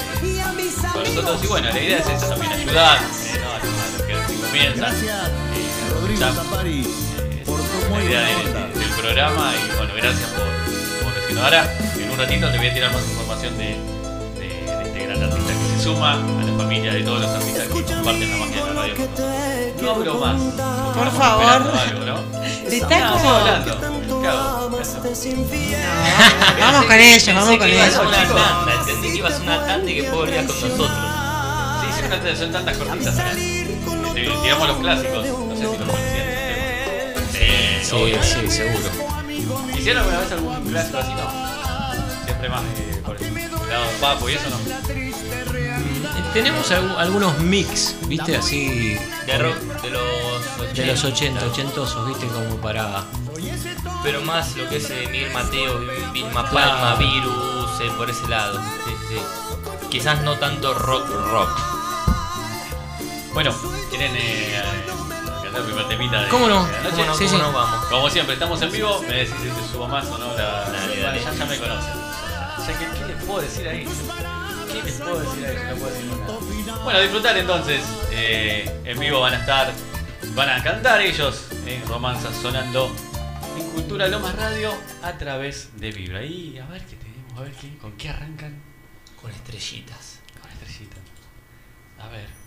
con nosotros. Y bueno, la idea es eso también, ayudar eh, ¿no? a los que recién comienzan. eh, tu la idea de- de- del programa y bueno, gracias por, por decirnos. Ahora, en un ratito te voy a tirar más información de, de, de este gran artista que se suma a la familia de todos los artistas que comparten la magia de la radio. con nosotros. No hablo más. Por favor. algo, ¿no? Te está como- hablando. ¿Qué hago? Vamos con ellos, vamos con ellos. una tanda, entendí que iba a ser una tanda y que volvías con nosotros. Sí, son tantas, son tantas cortitas. Este, Digamos los clásicos. No sé si los conocían. Sí, Sí, obvio. sí, seguro. ¿Hicieron alguna vez algún clásico así? No. Siempre más eh, por el lado Papo y eso no. Tenemos algu- algunos mix, ¿viste? Así. De rock de los 80. De los 80, ochentosos, ¿viste? Como para. Pero más lo que es eh, Miguel Mateo, Vilma Claro. Palma, Virus, eh, por ese lado. Sí, sí, sí. Quizás no tanto rock rock. Bueno, ¿quieren eh, cantar el primer temita de, ¿Cómo no? de la noche? ¿Cómo no? Sí, ¿Cómo sí. no? Vamos. Como siempre, estamos en vivo. Me decís si te subo más o no. La, Dale. Ya, ya me conocen. Ya, ¿qué, ¿Qué les puedo decir ahí? ¿Qué les puedo decir ahí? No puedo decir nada. Bueno, disfrutar entonces. Eh, en vivo van a estar, van a cantar ellos en romanzas sonando Cultura Lomas Radio a través de Vibra. Y a ver qué tenemos, a ver qué, con qué arrancan. Con estrellitas. Con estrellitas. A ver.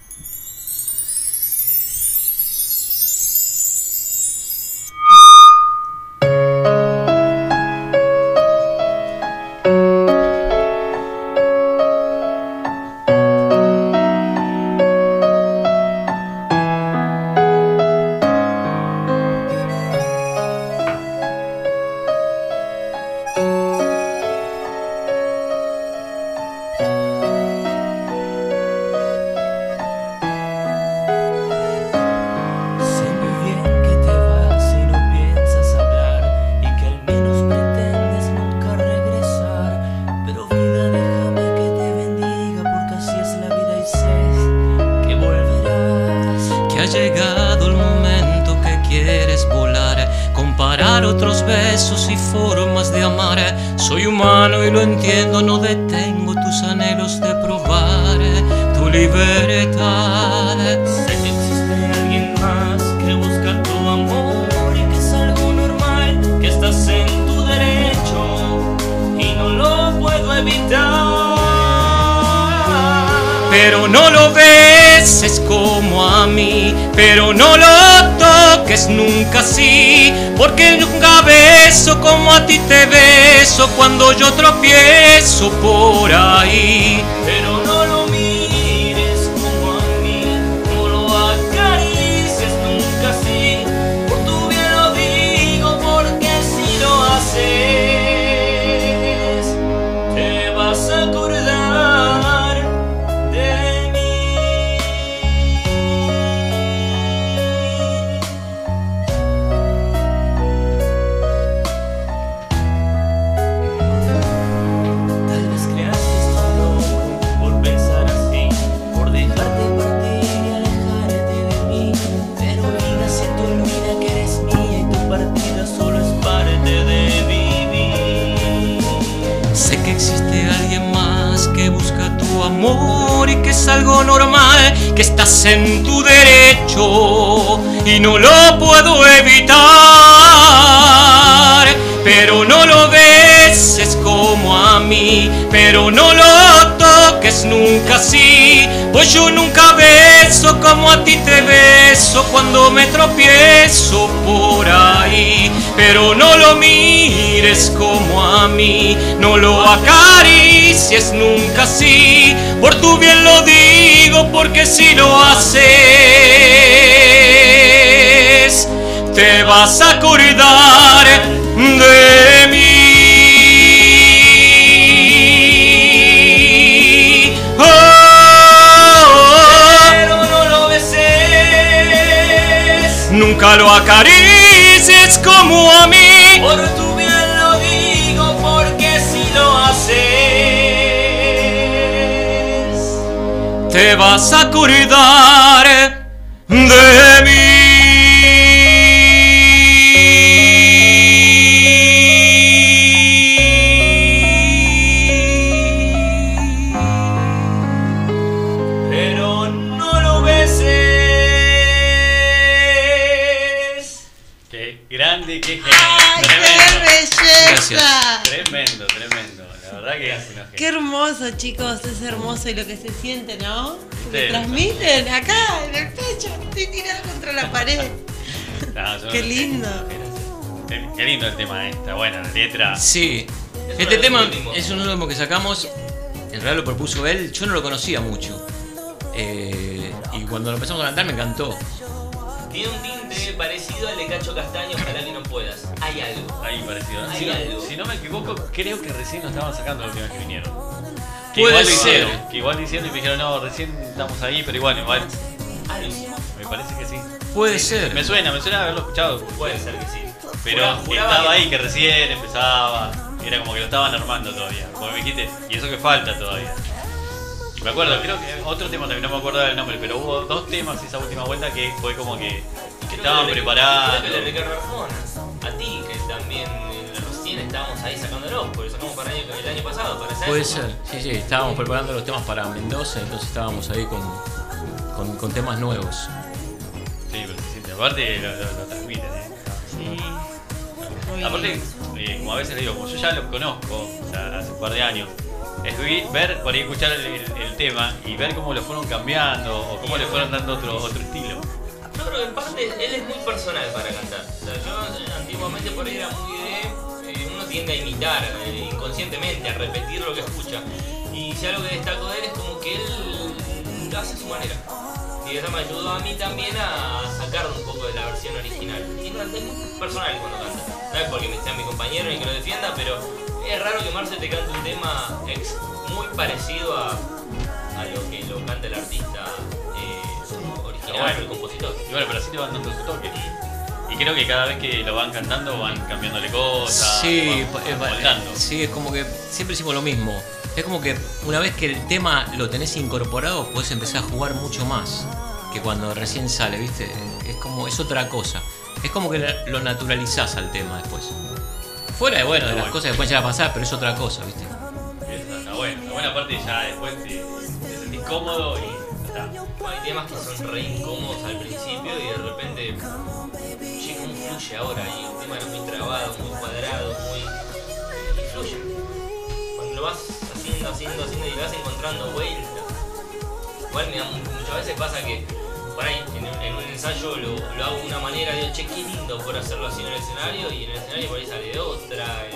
A ti te beso cuando yo tropiezo por ahí. Pues yo nunca beso como a ti te beso cuando me tropiezo por ahí. Pero no lo mires como a mí, no lo acaricies nunca así, por tu bien lo digo, porque si lo haces, te vas a acordar de nunca lo acaricies como a mí. Por tu bien lo digo, porque si lo haces, te vas a acordar de mí. Hermoso, chicos, es hermoso y lo que se siente, ¿no? Sí. Se transmiten acá, en el pecho, estoy tirada contra la pared. No, Qué lindo. Qué, qué lindo el tema, está buena la letra. Sí. Este tema es un último que sacamos. En realidad lo propuso él. Yo no lo conocía mucho. Eh, y cuando lo empezamos a cantar me encantó. Tiene un tinte parecido al de Cacho Castaño, ojalá que no puedas. Hay algo. Ahí parecido. ¿no? Hay Si, no, algo. si no me equivoco, creo que recién lo estaban sacando la última vez que vinieron. Que Puede igual lo ser. hicieron, Que igual lo hicieron y me dijeron, no, recién estamos ahí, pero igual, igual. Me parece que sí. Puede ser. Me suena, me suena haberlo escuchado. Puede ser que sí. Pero Juraba- juraba estaba que- ahí que recién empezaba. Era como que lo estaban armando todavía. Como me dijiste, y eso que falta todavía. Me acuerdo, creo que otro tema también, no me acuerdo del nombre, pero hubo dos temas esa última vuelta que fue como que estaban Creo que le- preparados. Creo que le Ricardo Arjona. A ti, que también recién estábamos ahí sacándolo, porque lo sacamos para el año, el año pasado, para esa Puede ser. Sí, sí. Estábamos preparando los temas para Mendoza, entonces estábamos ahí con, con, con temas nuevos. Sí, pero siente. Aparte lo, lo- lo transmiten, ¿eh? Aparte, eh, como a veces le digo, como yo ya lo conozco, o sea, hace un par de años, es ver, por ahí escuchar el, el- el tema y ver cómo lo fueron cambiando o cómo le fueron dando otro, otro estilo. Yo creo que en parte él es muy personal para cantar. O sea, yo eh, antiguamente por ahí era muy de. Tiende a imitar eh, inconscientemente, a repetir lo que escucha. Y si algo que destaco de él es como que él lo hace a su manera. Y eso me ayudó a mí también a sacar un poco de la versión original. Y no, es muy personal cuando canta. No es porque sea mi compañero ni que lo defienda, pero es raro que Marce te cante un tema ex- muy parecido a, a lo que lo canta el artista eh, original, el compositor. Y bueno, pero así te van dando su toque. Creo que cada vez que lo van cantando van cambiándole cosas, Sí, van pa- eh, sí, es como que siempre decimos lo mismo. Es como que una vez que el tema lo tenés incorporado, puedes empezar a jugar mucho más que cuando recién sale, ¿viste? Es como, es otra cosa. Es como que lo naturalizás al tema después. Fuera de bueno, de las bueno. cosas que pueden llegar a pasar, pero es otra cosa, ¿viste? Está, está bueno, está buena parte ya después te, te sentís cómodo y ya está. Hay temas que son re incómodos al principio y de repente, che, ¿cómo fluye ahora? Y el tema era muy trabado, muy cuadrado, muy. y fluye. Cuando lo vas haciendo, haciendo, haciendo y le vas encontrando vueltas. Igual me da mu- muchas veces pasa que por ahí en, un- en un ensayo lo, lo hago de una manera, digo, che, por hacerlo así en el escenario y en el escenario por ahí sale otra, eh,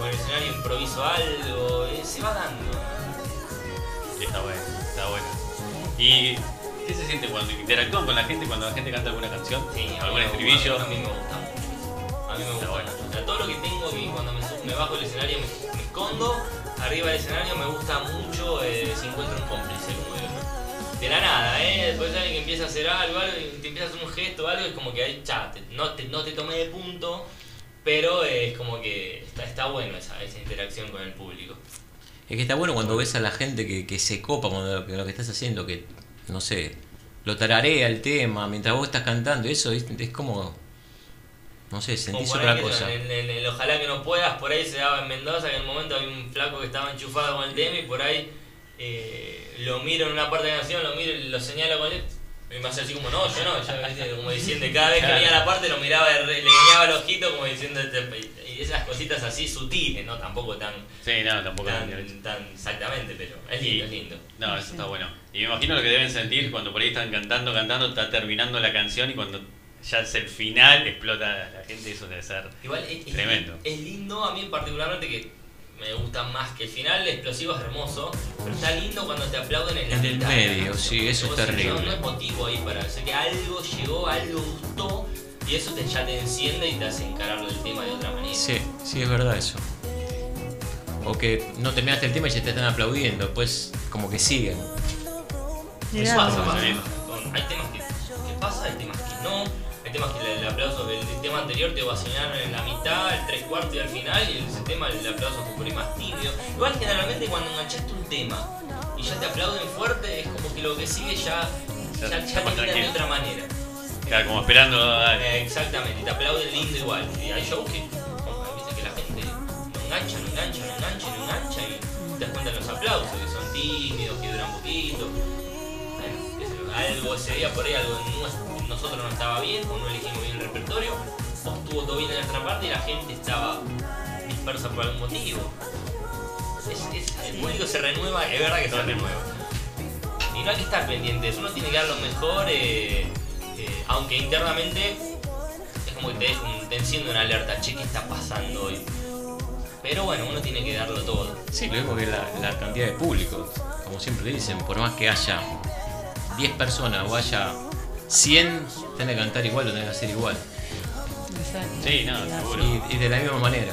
o en el escenario improviso algo, eh, se va dando. Está bueno, está bueno. ¿Y qué se siente cuando interactúan con la gente, cuando la gente canta alguna canción? ¿Algún estribillo? A mí me gusta mucho. A mí me gusta mucho. O sea, todo lo que tengo que cuando me, bajo del escenario me, me escondo, arriba del escenario me gusta mucho eh, si encuentro un cómplice, como digo. De la nada, ¿eh? Después alguien que empieza a hacer algo, algo te empieza a hacer un gesto, algo, es como que ahí, ya, te- no, te, no te tomé de punto, pero eh, es como que está, está bueno esa, esa interacción con el público. Es que está bueno cuando ves a la gente que, que se copa con lo, que- lo que estás haciendo, que, no sé, lo tararea el tema mientras vos estás cantando, eso es, es como, no sé, sentís otra que cosa. En, en el ojalá que no puedas, por ahí se daba en Mendoza, que en el momento había un flaco que estaba enchufado con el tema y por ahí eh, lo miro en una parte de la canción, lo miro y lo señalo con él. Y me hace así como, no, yo no, yo, como diciendo, cada vez que venía la parte lo miraba, le guiñaba el ojito como diciendo, este- y esas cositas así sutiles, ¿no? Tampoco tan, Sí, no, tampoco tan, tan- tan exactamente, pero es lindo, es lindo. No, eso está bueno. Y me imagino lo que deben sentir cuando por ahí están cantando, cantando, está terminando la canción y cuando ya es el final explota la gente, eso debe ser Igual es, tremendo. es lindo, a mí particularmente que me gusta más que el final, el explosivo es hermoso, pero está lindo cuando te aplauden en el medio, sí, eso es terrible. No, no es motivo ahí para sé que algo llegó, algo gustó y eso te, ya te enciende y te hace encararlo el tema de otra manera. Sí, sí, es verdad eso. O que no terminaste el tema y ya te están aplaudiendo, pues como que siguen. Eso pasa, pasa. Hay temas que, que pasa, hay temas que no, hay temas que el, el aplauso del el tema anterior te ovacionaron en la mitad, el tres cuartos y al final, y ese tema el aplauso fue por ahí más tibio. Igual generalmente cuando enganchaste un tema y ya te aplauden fuerte, es como que lo que sigue ya, Ya ya, ya te de otra manera. Como esperando. dale. Eh, Exactamente, y te aplauden lindo igual. Y hay shows que, viste que la gente engancha, no engancha, no engancha, no engancha y te das cuenta de los aplausos, que son tímidos, que duran poquito. Algo ese día por ahí, algo en nosotros no estaba bien, o no elegimos bien el repertorio, o estuvo todo bien en otra parte y la gente estaba dispersa por algún motivo. El público se renueva, es verdad que se renueva. Y no hay que estar pendientes, uno tiene que dar lo mejor, eh, eh, aunque internamente es como que te, te enciende una alerta, che, ¿qué está pasando hoy? Pero bueno, uno tiene que darlo todo. Sí, lo mismo que la, la cantidad de público. Como siempre dicen, por más que haya 10 personas o haya 100, tenés que cantar igual o tenés que hacer igual. Sí, no, seguro. Y, y de la misma manera.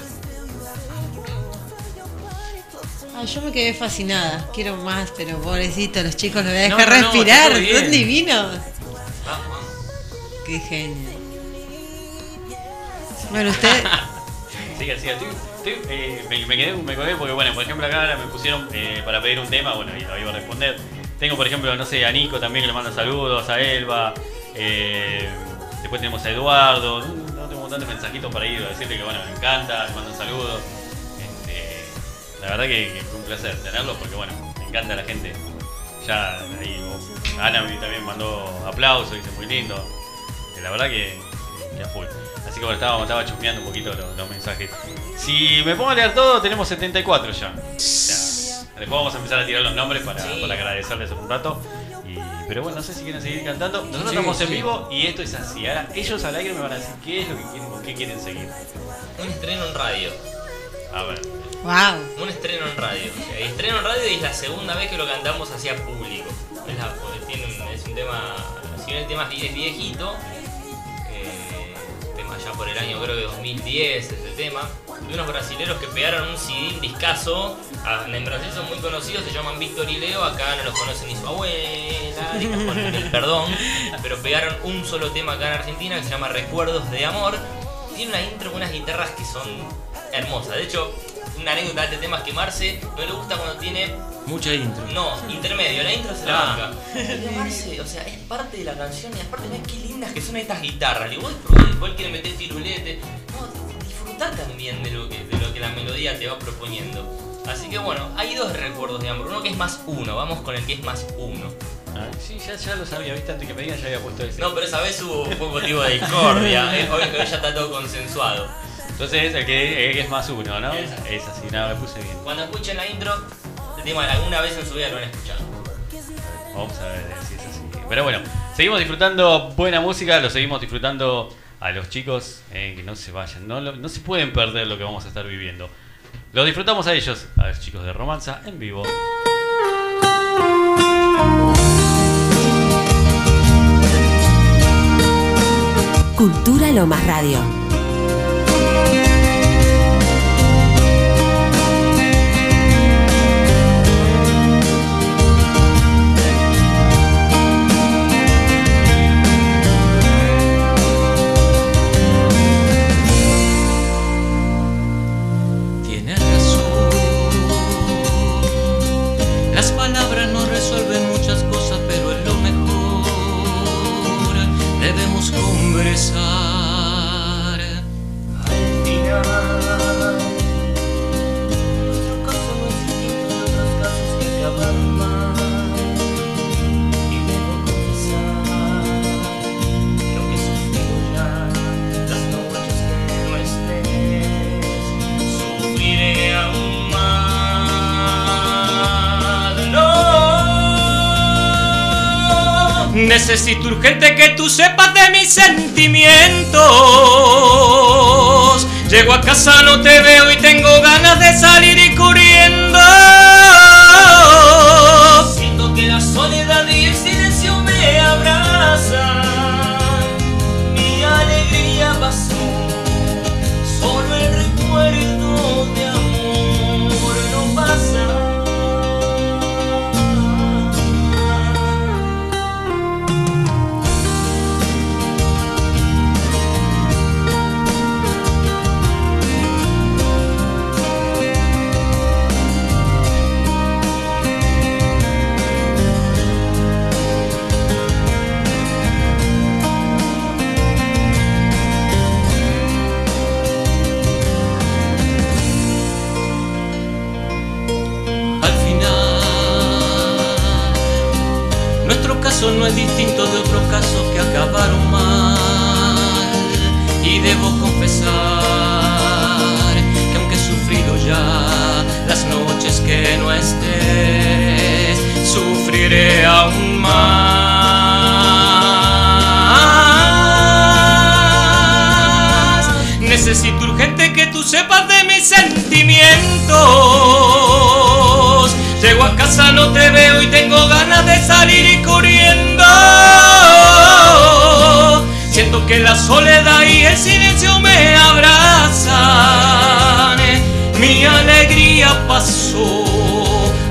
Ah, yo me quedé fascinada. Quiero más, pero pobrecito, los chicos los voy a No, dejar no, no, respirar. Son divinos. Qué genio. Bueno, usted. Sigue, sigue. Estoy- estoy, eh, me, quedé, me quedé porque, bueno, por ejemplo, acá me pusieron eh, para pedir un tema, bueno, y lo iba a responder. Tengo, por ejemplo, no sé, a Nico también que le manda saludos, a Elba. eh, después tenemos a Eduardo. No, tengo un montón de mensajitos para ir a decirle que, bueno, me encanta, le mando saludos. Este, la verdad que, que fue un placer tenerlos porque, bueno, me encanta la gente. Ya ahí, Ana también mandó aplausos, dice muy lindo. Eh, La verdad que, que a full. Así que bueno, estaba, estaba chusmeando un poquito los, los mensajes. Si me pongo a leer todo, tenemos 74 ya. O sea, después vamos a empezar a tirar los nombres para, para agradecerles un rato. Y- pero bueno, no sé si quieren seguir cantando. Nosotros Sí, estamos en sí. vivo y esto es así. Ahora ellos al aire me van a decir qué es lo que quieren, con qué quieren seguir. Un estreno en radio. A ver. Wow. Un estreno en radio. Estreno en radio y es la segunda vez que lo cantamos hacia público. Es, la- tiene un, es un tema, si bien el tema es viejito, ya por el año creo que 2010 este tema, de unos brasileros que pegaron un CD, un discazo, en Brasil son muy conocidos, se llaman Víctor y Leo, acá no los conoce ni su abuela, ni el perdón, pero pegaron un solo tema acá en Argentina que se llama Recuerdos de Amor. Tiene una intro con unas guitarras que son hermosas. De hecho, una anécdota de este tema es que Marce no le gusta cuando tiene Mucha intro. no, intermedio, la intro se la Ah. banca. Marce, o sea, es parte de la canción y aparte ves qué lindas que son estas guitarras. Y vos después quiere meter firulete. No, disfrutá también de lo, que, de lo que la melodía te va proponiendo. Así que bueno, hay dos recuerdos de amor. Uno que es más uno, vamos con el que es más uno. Ah, sí, ya, ya lo sabía, viste, antes que me digan ya había puesto ese. No, pero esa vez hubo, fue motivo de discordia. Que hoy ya está todo consensuado. Entonces el que, el que es más uno, ¿no? Es así, nada, me puse bien. Cuando escuchen la intro, el tema alguna vez en su vida lo han escuchado. Vamos a ver si es así. Pero bueno, seguimos disfrutando buena música, lo seguimos disfrutando a los chicos, eh, que no se vayan, no, lo- no se pueden perder lo que vamos a estar viviendo. Lo disfrutamos a ellos, a los chicos de Romanza, en vivo. Cultura Lomas Radio. Necesito urgente que tú sepas de mis sentimientos. Llego a casa, no te veo y tengo ganas de salir y corriendo. Debo confesar que aunque he sufrido ya las noches que no estés, sufriré aún más. Necesito urgente que tú sepas de mis sentimientos. Llego a casa, no te veo y tengo ganas de salir Siento que la soledad y el silencio me abrazan. Mi alegría pasó,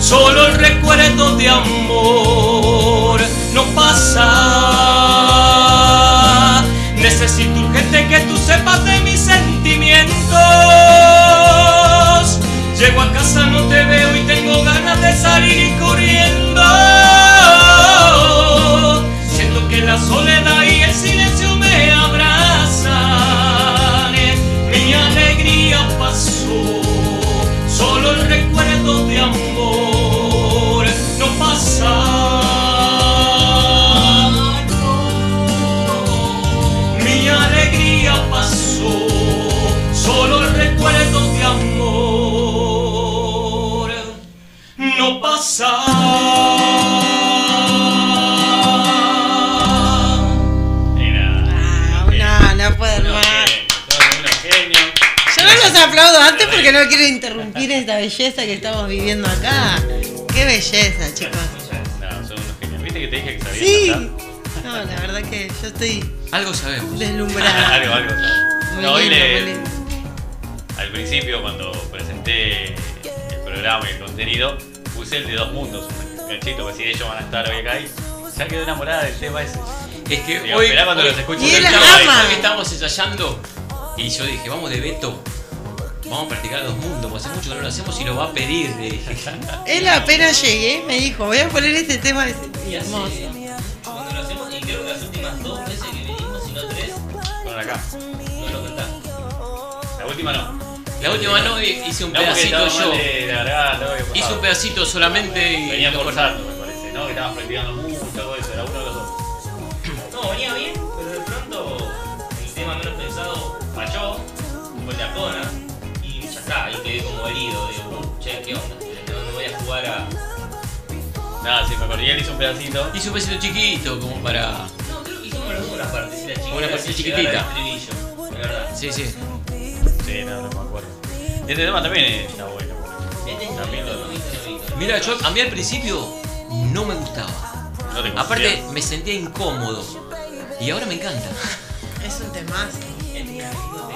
solo el recuerdo de amor no pasa. Necesito urgente que tú sepas porque no quiero interrumpir esta belleza que estamos viviendo acá. Qué belleza, chicos. No, son unos genios. ¿Viste que te dije que sabías Sí. No, la verdad que yo estoy Algo sabemos. deslumbrada. algo, algo. Muy No, hoy le- al principio, cuando presenté el programa y el contenido, puse el de dos mundos. Un ganchito que si ellos van a estar hoy acá y ya quedó enamorada del tema ese. Es que Digo, hoy, esperá cuando hoy- los estábamos- tema. hoy estábamos ensayando y yo dije, vamos de Beto, vamos a practicar dos mundos, porque hace mucho que no lo hacemos y lo va a pedir. dije. Él apenas llegué, me dijo, voy a poner este tema hermoso. Cuando lo hacemos, y creo que las últimas dos veces que vinimos, si no tres, Con acá. no lo cantás. La última no. La última no, hice un No, pedacito yo. de algo que Hice un pedacito solamente y Venía forzando, me parece, ¿no? Que estabas practicando mucho, todo eso. Era uno de los dos. No, venía bien, pero de pronto el tema menos pensado falló, fue la cona, está, ahí quedé como herido. Digo, "Uh, che, ¿qué onda? No voy a jugar a. Nada, sí, me acordé, él hizo un pedacito. Hice un pedacito chiquito como para. No, creo que hicimos las dos una parte, si la chiquita. Una al chiquitita. de verdad. Sí, sí. Sí, no, no me acuerdo. Y este tema también está bueno. También lo Mira, yo a mí al principio no me gustaba. No te Aparte me sentía incómodo. Y ahora me encanta. Es un temazo.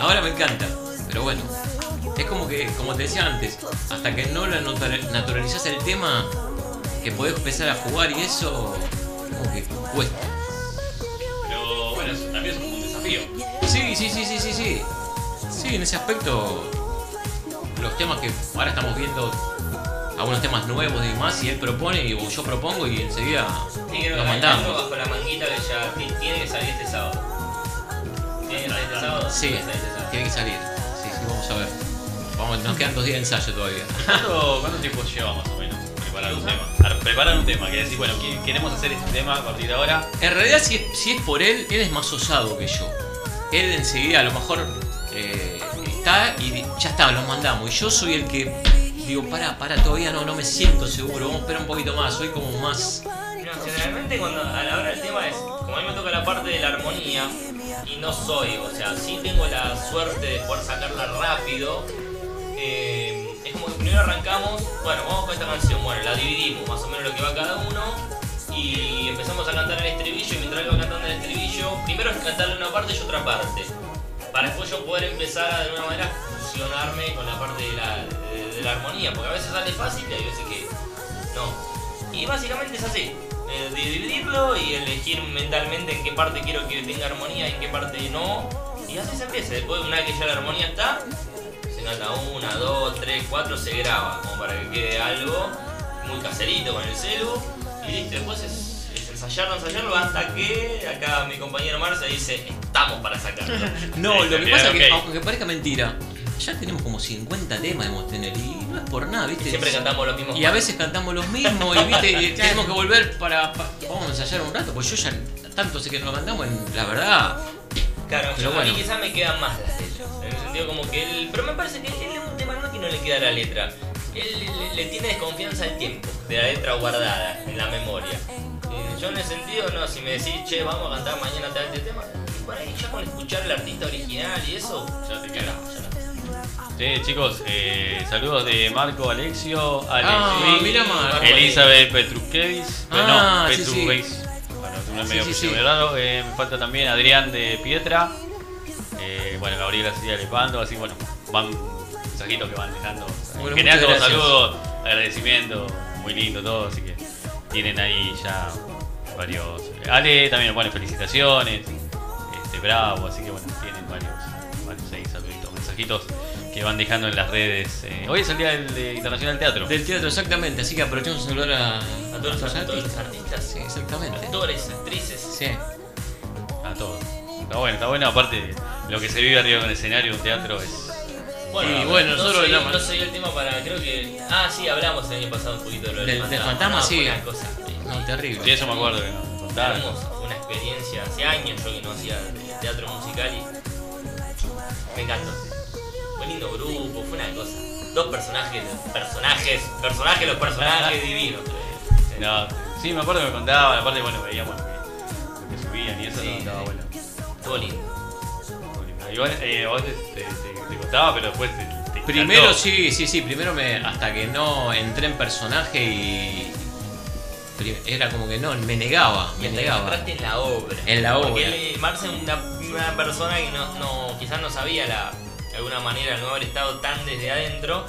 Ahora me encanta. Pero bueno. Es como que, como te decía antes, hasta que no la natura- naturalizás el tema, que podés empezar a jugar y eso, como que cuesta. Pero bueno, eso también es como un desafío. Sí, sí, sí, sí, sí, sí. Sí, en ese aspecto, los temas que ahora estamos viendo, algunos temas nuevos y demás, y él propone, y o yo propongo, y enseguida creo los mandamos. bajo la manguita que ya ti- tiene que salir este sábado. Tiene que salir este sábado. Sí, tiene que salir este sábado. tiene que salir. Sí, sí, vamos a ver. Vamos, nos quedan dos días de ensayo todavía. ¿Cuánto, cuánto tiempo lleva más o menos preparar un tema? A preparar un tema, quiere decir, bueno, queremos hacer este tema a partir de ahora. En realidad, si es, si es por él, él es más osado que yo. Él enseguida a lo mejor eh, está y ya está, los mandamos. Y yo soy el que digo, para, para, todavía no, no me siento seguro, vamos a esperar un poquito más, soy como más... No, generalmente cuando a la hora del tema es como a mí me toca la parte de la armonía y no soy, o sea, sí tengo la suerte de poder sacarla rápido, eh, es como que primero arrancamos, bueno, vamos con esta canción, bueno, la dividimos más o menos lo que va cada uno y empezamos a cantar el estribillo y mientras que va cantando el estribillo, primero es cantarle una parte y otra parte, para después yo poder empezar a de alguna manera fusionarme con la parte de la, de- la armonía, porque a veces sale fácil y hay veces que no. Y básicamente es así, eh, dividirlo y elegir mentalmente en qué parte quiero que tenga armonía y en qué parte no. Y así se empieza. Después, una vez que ya la armonía está, se canta una, dos, tres, cuatro, se graba, como para que quede algo muy caserito con el celu. Y listo, después es, es ensayarlo, ensayarlo hasta que acá mi compañero Marcia dice, estamos para sacarlo. No, lo que pasa es que, aunque parezca mentira, ya tenemos como 50 temas debemos tener y no es por nada, ¿viste? Y siempre cantamos los mismos Y a veces cantamos los mismos y, ¿viste? y tenemos que volver para, pa- Vamos a ensayar un rato, pues yo ya tanto sé que no lo cantamos, en, la verdad. Claro, Pero yo- bueno. a mí quizás me quedan más las letras. En el sentido como que él. Pero me parece que él es un tema no que no le queda la letra. Él le, le tiene desconfianza al tiempo, de la letra guardada en la memoria. Eh, yo en ese sentido, no, si me decís, che, vamos a cantar mañana tal este tema, y por ahí ya con escuchar el artista original y eso, ya te. Ya la- Sí, chicos, eh, saludos de Marco Alexio, Ah, Alex mira, Marco. Elizabeth Petruskevich, Ah, no, sí, sí. Es medio sí, eh, me falta también Adrián de Pietra, eh, bueno, Gabriela Cecilia Lepando, así bueno, van mensajitos que van dejando, Bueno, en general todos saludos, agradecimiento, muy lindo todo, así que tienen ahí ya varios, Ale también, bueno, felicitaciones, este, bravo, así que bueno, tienen varios, varios ahí saluditos, mensajitos que van dejando en las redes. eh. hoy es el día del de Internacional Teatro. Del teatro, exactamente, así que aprovechemos a saludar a, A todos los, a todos los artistas, Sí, exactamente. actores, actrices. Sí. A todos. Está bueno, está bueno, aparte lo que se vive arriba del escenario, un teatro es. Bueno, Y bueno, no nosotros sé, hablamos- no sé el tema para, creo que... Ah, sí, hablamos el año pasado un poquito de lo Del, del fantasma, No, sí. fue una cosa No, terrible. Sí, eso me acuerdo que nos contaron. hermosa, fue una experiencia, hace años yo que no hacía teatro musical y me encantó. Fue un lindo grupo, fue una cosa. Dos personajes, personajes, personajes, los personajes divinos. No, sí, me acuerdo que me contaban, aparte, bueno, veíamos lo que, lo que subían y eso no, estaba bueno. Todo lindo. Estuvo lindo. Igual eh, vos te, te, te- te contaba, pero después te, te Primero encantó. sí, sí, sí, primero me hasta que no entré en personaje y era como que no, me negaba, Y me que negaba. entraste en la obra. En la Porque obra. él, Marce es una, una persona que no, no, quizás no sabía la, de alguna manera el no haber estado tan desde adentro.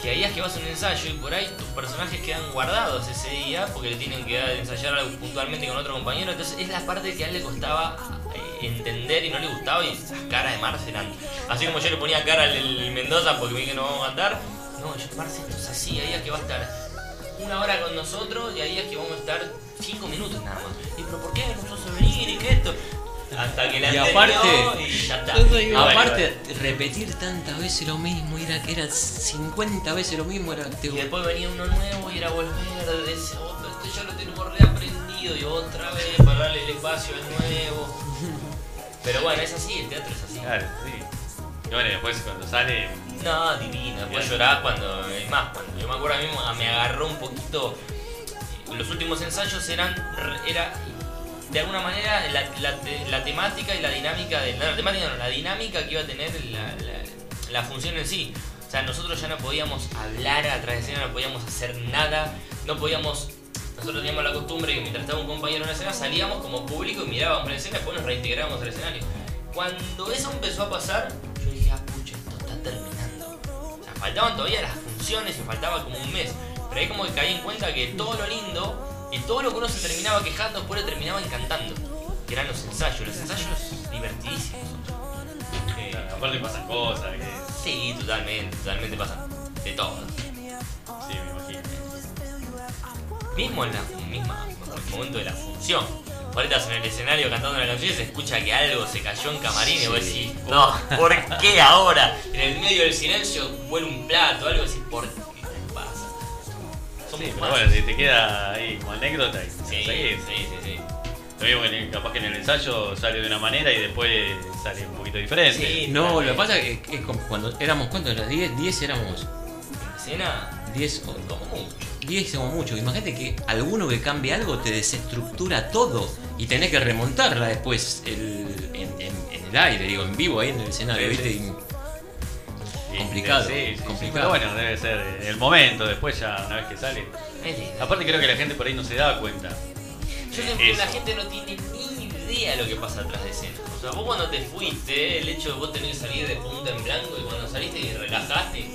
Que ahí es que vas a un ensayo y por ahí tus personajes quedan guardados ese día porque le tienen que ensayar algo puntualmente con otro compañero. Entonces es la parte que a él le costaba eh, entender y no le gustaba y esas caras de Marce eran. Así como yo le ponía cara al al Mendoza porque me dije no vamos a cantar. No, yo Marce es así, ahí es que va a estar una hora con nosotros y ahí es que vamos a estar cinco minutos nada más. Y pero ¿por qué no sos venir y que esto? Hasta que la Y aparte, y ya está. Ah, aparte repetir tantas veces lo mismo, era que era 50 veces lo mismo, era te- Y después venía uno nuevo y era volver de ese otro, este ya lo tenemos reaprendido y otra vez para darle el espacio al nuevo. Pero bueno, es así, el teatro es así. Claro, sí. Y bueno, y después cuando sale. No, divino, después llorás cuando. Es más, cuando yo me acuerdo a mí me agarró un poquito. Los últimos ensayos eran. Era de alguna manera la, la te- la temática y la dinámica de. No, la temática no, la dinámica que iba a tener la, la- función en sí. O sea, nosotros ya no podíamos hablar atrás de escena, no podíamos hacer nada, no podíamos. Nosotros teníamos la costumbre que mientras estaba un compañero en la escena salíamos como público y mirábamos la escena y después nos reintegrábamos al escenario. Cuando eso empezó a pasar, yo dije, ah, pucha, esto está terminando. O sea, faltaban todavía las funciones y faltaba como un mes. Pero ahí como que caí en cuenta que todo lo lindo y todo lo que uno se terminaba quejando después lo terminaba encantando. Que eran los ensayos. Los ensayos divertidísimos. Eh, Claro, aparte pasan cosas. Que... sí, totalmente, totalmente pasan. De todo. Sí, me imagino. Mismo en la misma, en el momento de la función. Ahorita estás en el escenario cantando una canción y se escucha que algo se cayó en camarín y vos decís, no, ¿por qué ahora? En el medio del silencio vuela un plato, algo así, ¿por Sí, pero bueno, te, te queda ahí como anécdota y Sí, seguís. sí, sí, sí. Lo mismo que en- capaz que en el ensayo sale de una manera y después sale un poquito diferente. No, lo que pasa es que es como cuando éramos, ¿cuántos? ¿Las 10? 10 éramos. escena, 10 o como mucho. 10 como mucho. Imagínate que alguno que cambie algo te desestructura todo y tenés que remontarla después el- en, en- en el aire, digo, en vivo ahí en el escenario, Sí, ¿viste? Y- complicado. Sí, sí, sí, complicado. pero bueno, debe ser el momento, después ya una vez que sale. Aparte creo que la gente por ahí no se da cuenta. Yo creo que la gente no tiene ni idea de lo que pasa atrás de escena. O sea, vos cuando te fuiste, el hecho de vos tener que salir de punta en blanco y cuando saliste y relajaste,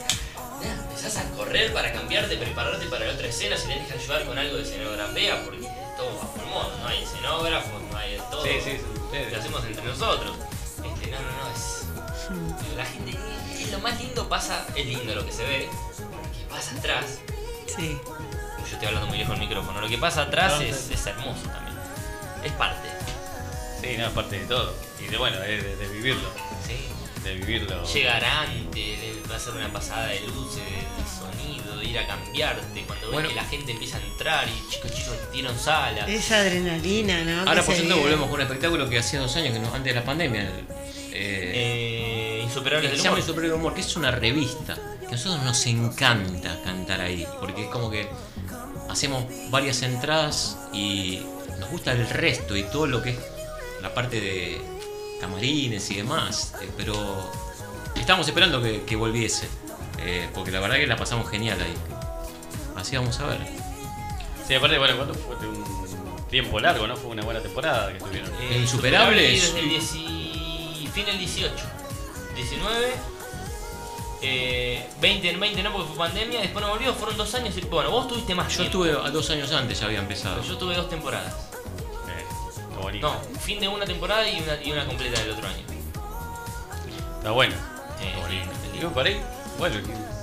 nada, empezás a correr para cambiarte, prepararte para la otra escena, si tenés que ayudar con algo de escenografía, porque todo va pulmón, no hay escenógrafos, no hay de todo. Sí, sí, sí. Lo hacemos entre nosotros. Este, no, no, no, es. La gente, y lo más lindo pasa, es lindo lo que se ve, lo que pasa atrás. Sí. Yo estoy hablando muy lejos del micrófono. Lo que pasa atrás No, es, es hermoso también. Es parte. Sí, no, es parte de todo. Y de bueno, de, de- de vivirlo. Sí. De vivirlo. Llegar antes, de- va a ser una pasada de luces, de sonido, de ir a cambiarte. Cuando Bueno. ves que la gente empieza a entrar y chicos, chicos, tiran sala. Esa adrenalina, ¿no? Ahora por cierto volvemos con un espectáculo que hacía dos años, que no, antes de la pandemia. el- Eh, Insuperables que del se llama humor. Insuperables del humor, que es una revista. Que a nosotros nos encanta cantar ahí, porque es como que hacemos varias entradas y nos gusta el resto y todo lo que es la parte de camarines y demás. eh, pero estamos esperando que, que volviese, eh, porque la verdad que la pasamos genial ahí. Así vamos a ver. Sí, aparte, bueno, ¿cuánto fue? Un tiempo largo, ¿no? Fue una buena temporada que estuvieron. Eh, Insuperables. Desde el 10 fin del 18. 19. Eh, 20 en 20 no porque fue pandemia, después no volvió, fueron dos años y bueno, vos tuviste más Yo tiempo. estuve a dos años antes, ya había empezado. Yo tuve dos temporadas. Bonito. No, fin de una temporada y una, y una completa del otro año. Está bueno. Eh, ¿Y vos por ahí? Bueno,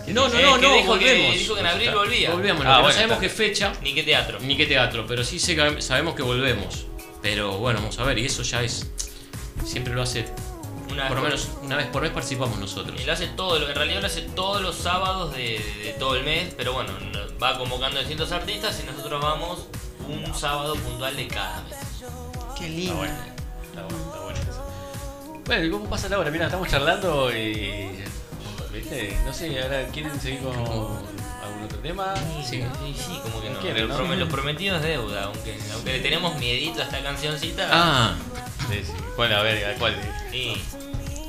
No, no, Eh, no, no, dijo volvemos. Que, dijo que en abril volvía. Volvíamos, Ah, que no bueno, sabemos está. qué fecha Ni qué teatro. ni qué teatro, pero sí sé que sabemos que volvemos. Pero bueno, vamos a ver, y eso ya es. Siempre lo hace. Una por lo vez menos una vez por mes participamos nosotros. Y lo hace todo, en realidad lo hace todos los sábados de, de- de todo el mes, pero bueno, no- va convocando a distintos artistas y nosotros vamos un sábado puntual de cada mes. Qué Está lindo. bueno. Está bueno, está bueno eso. Bueno, ¿y cómo pasa la hora? Mira, estamos charlando y. ¿Viste? No sé, ahora quieren seguir con algún otro tema. Sí, sí, sí, como que no. quieren, Los ¿no? prom- Los prometidos es deuda, aunque, aunque le tenemos miedito a esta cancioncita. Ah, Sí, sí. ¿Cuál? A ver, ¿a cuál? Sí.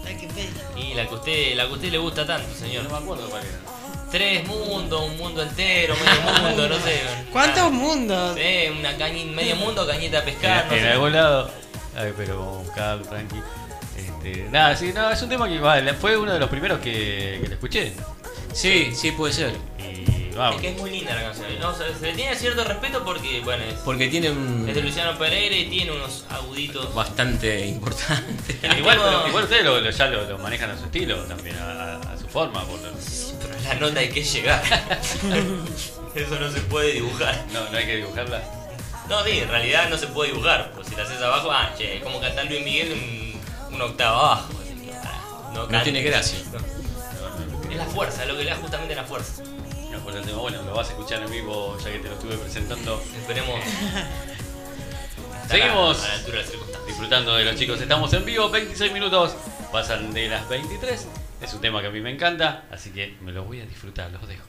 Ay, qué pena. Y la que usted, la que a usted le gusta tanto, señor. No me acuerdo cuál era. Tres mundos, un mundo entero, medio mundo, no sé. ¿Cuántos mundos? Sí, una cañi, medio mundo, cañita a pescar, en, no en sé. algún lado. Ay, pero calma, tranqui. Este, nada, sí, no, es un tema que vale, fue uno de los primeros que, que le escuché. sí, sí puede ser. Vamos. Es que es muy linda la canción. ¿no? O sea, se le tiene cierto respeto porque, bueno, es, Porque tiene un. es de Luciano Pereira y tiene unos aguditos. bastante importante. Igual, pero, igual ustedes lo, lo- ya lo, lo manejan a su estilo también, a, su forma. Por lo- Pero la nota hay que llegar. Eso no se puede dibujar. no, no hay que dibujarla. No, sí, en realidad no se puede dibujar. Pues si la haces abajo, ah, che, es como cantar Luis Miguel un, un octavo abajo. Pará, No cantes. tiene gracia. Es la fuerza, es lo que le da justamente la fuerza. No, por el tema, bueno, lo vas a escuchar en vivo ya que te lo estuve presentando. Esperemos. Seguimos A la altura de las disfrutando de los chicos. Estamos en vivo, 26 minutos. Pasan de las 23. Es un tema que a mí me encanta, así que me lo voy a disfrutar, los dejo.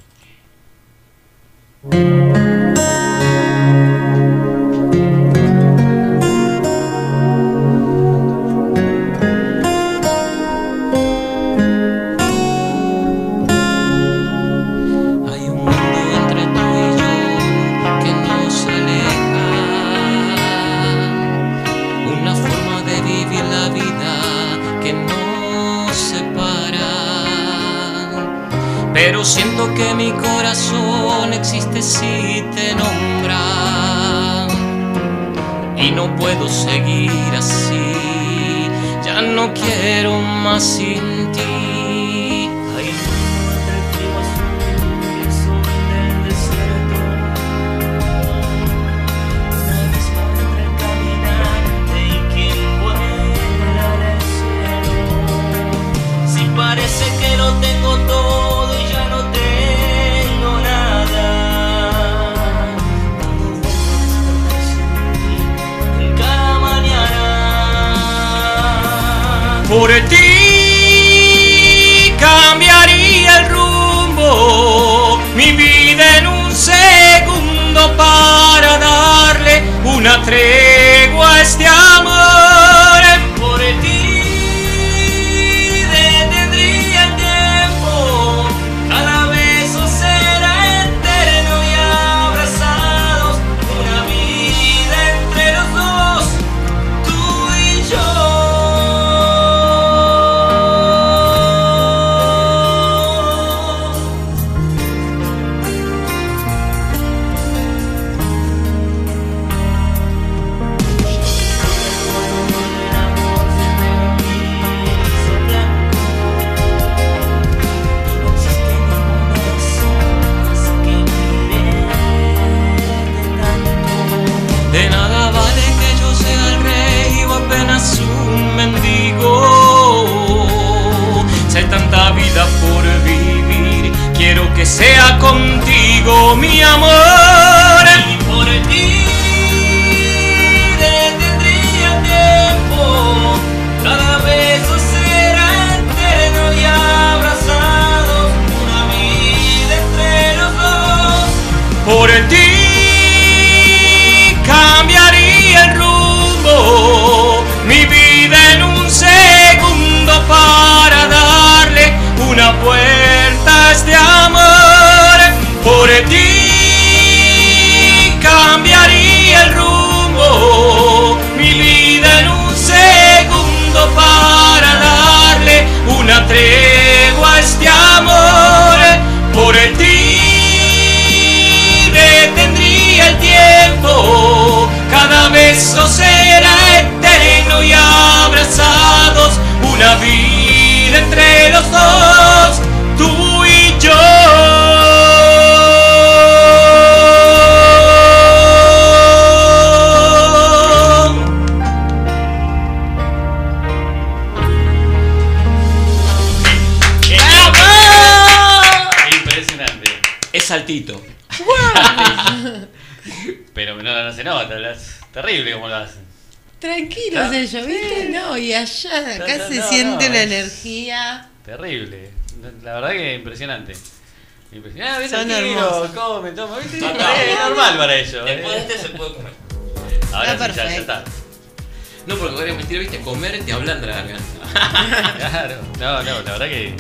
Claro. No, no, la verdad que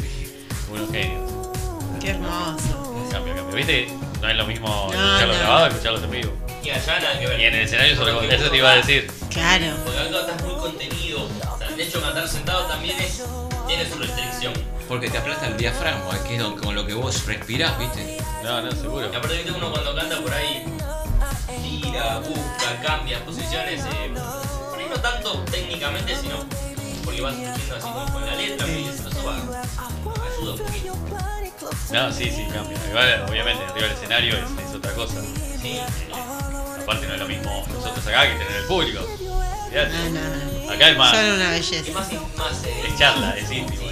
unos genios. Qué hermoso. Cambio, cambio. ¿Viste? No es lo mismo No, escucharlo no. grabado que escucharlos en vivo. Y allá nada que ver. Y en el escenario. Porque Eso te iba a decir. Claro. Porque acá estás muy contenido. O sea, de hecho, cantar sentado también es, tiene su restricción. Porque te aplasta el diafragma, que es con lo que vos respirás, viste. No, no, seguro. Y aparte, viste, uno cuando canta por ahí tira, busca, cambia posiciones. eh, por ahí no tanto técnicamente, sino porque vas escuchando así como con la letra. Y eso, eso va, ayuda un poquito. No, sí, sí, cambia. Igual, obviamente, arriba del escenario es, es otra cosa. Sí. Aparte no es lo mismo nosotros acá que tener el público. Fíjate. No, no, no. Acá es más, Son una belleza. más, más eh, es charla, es íntimo.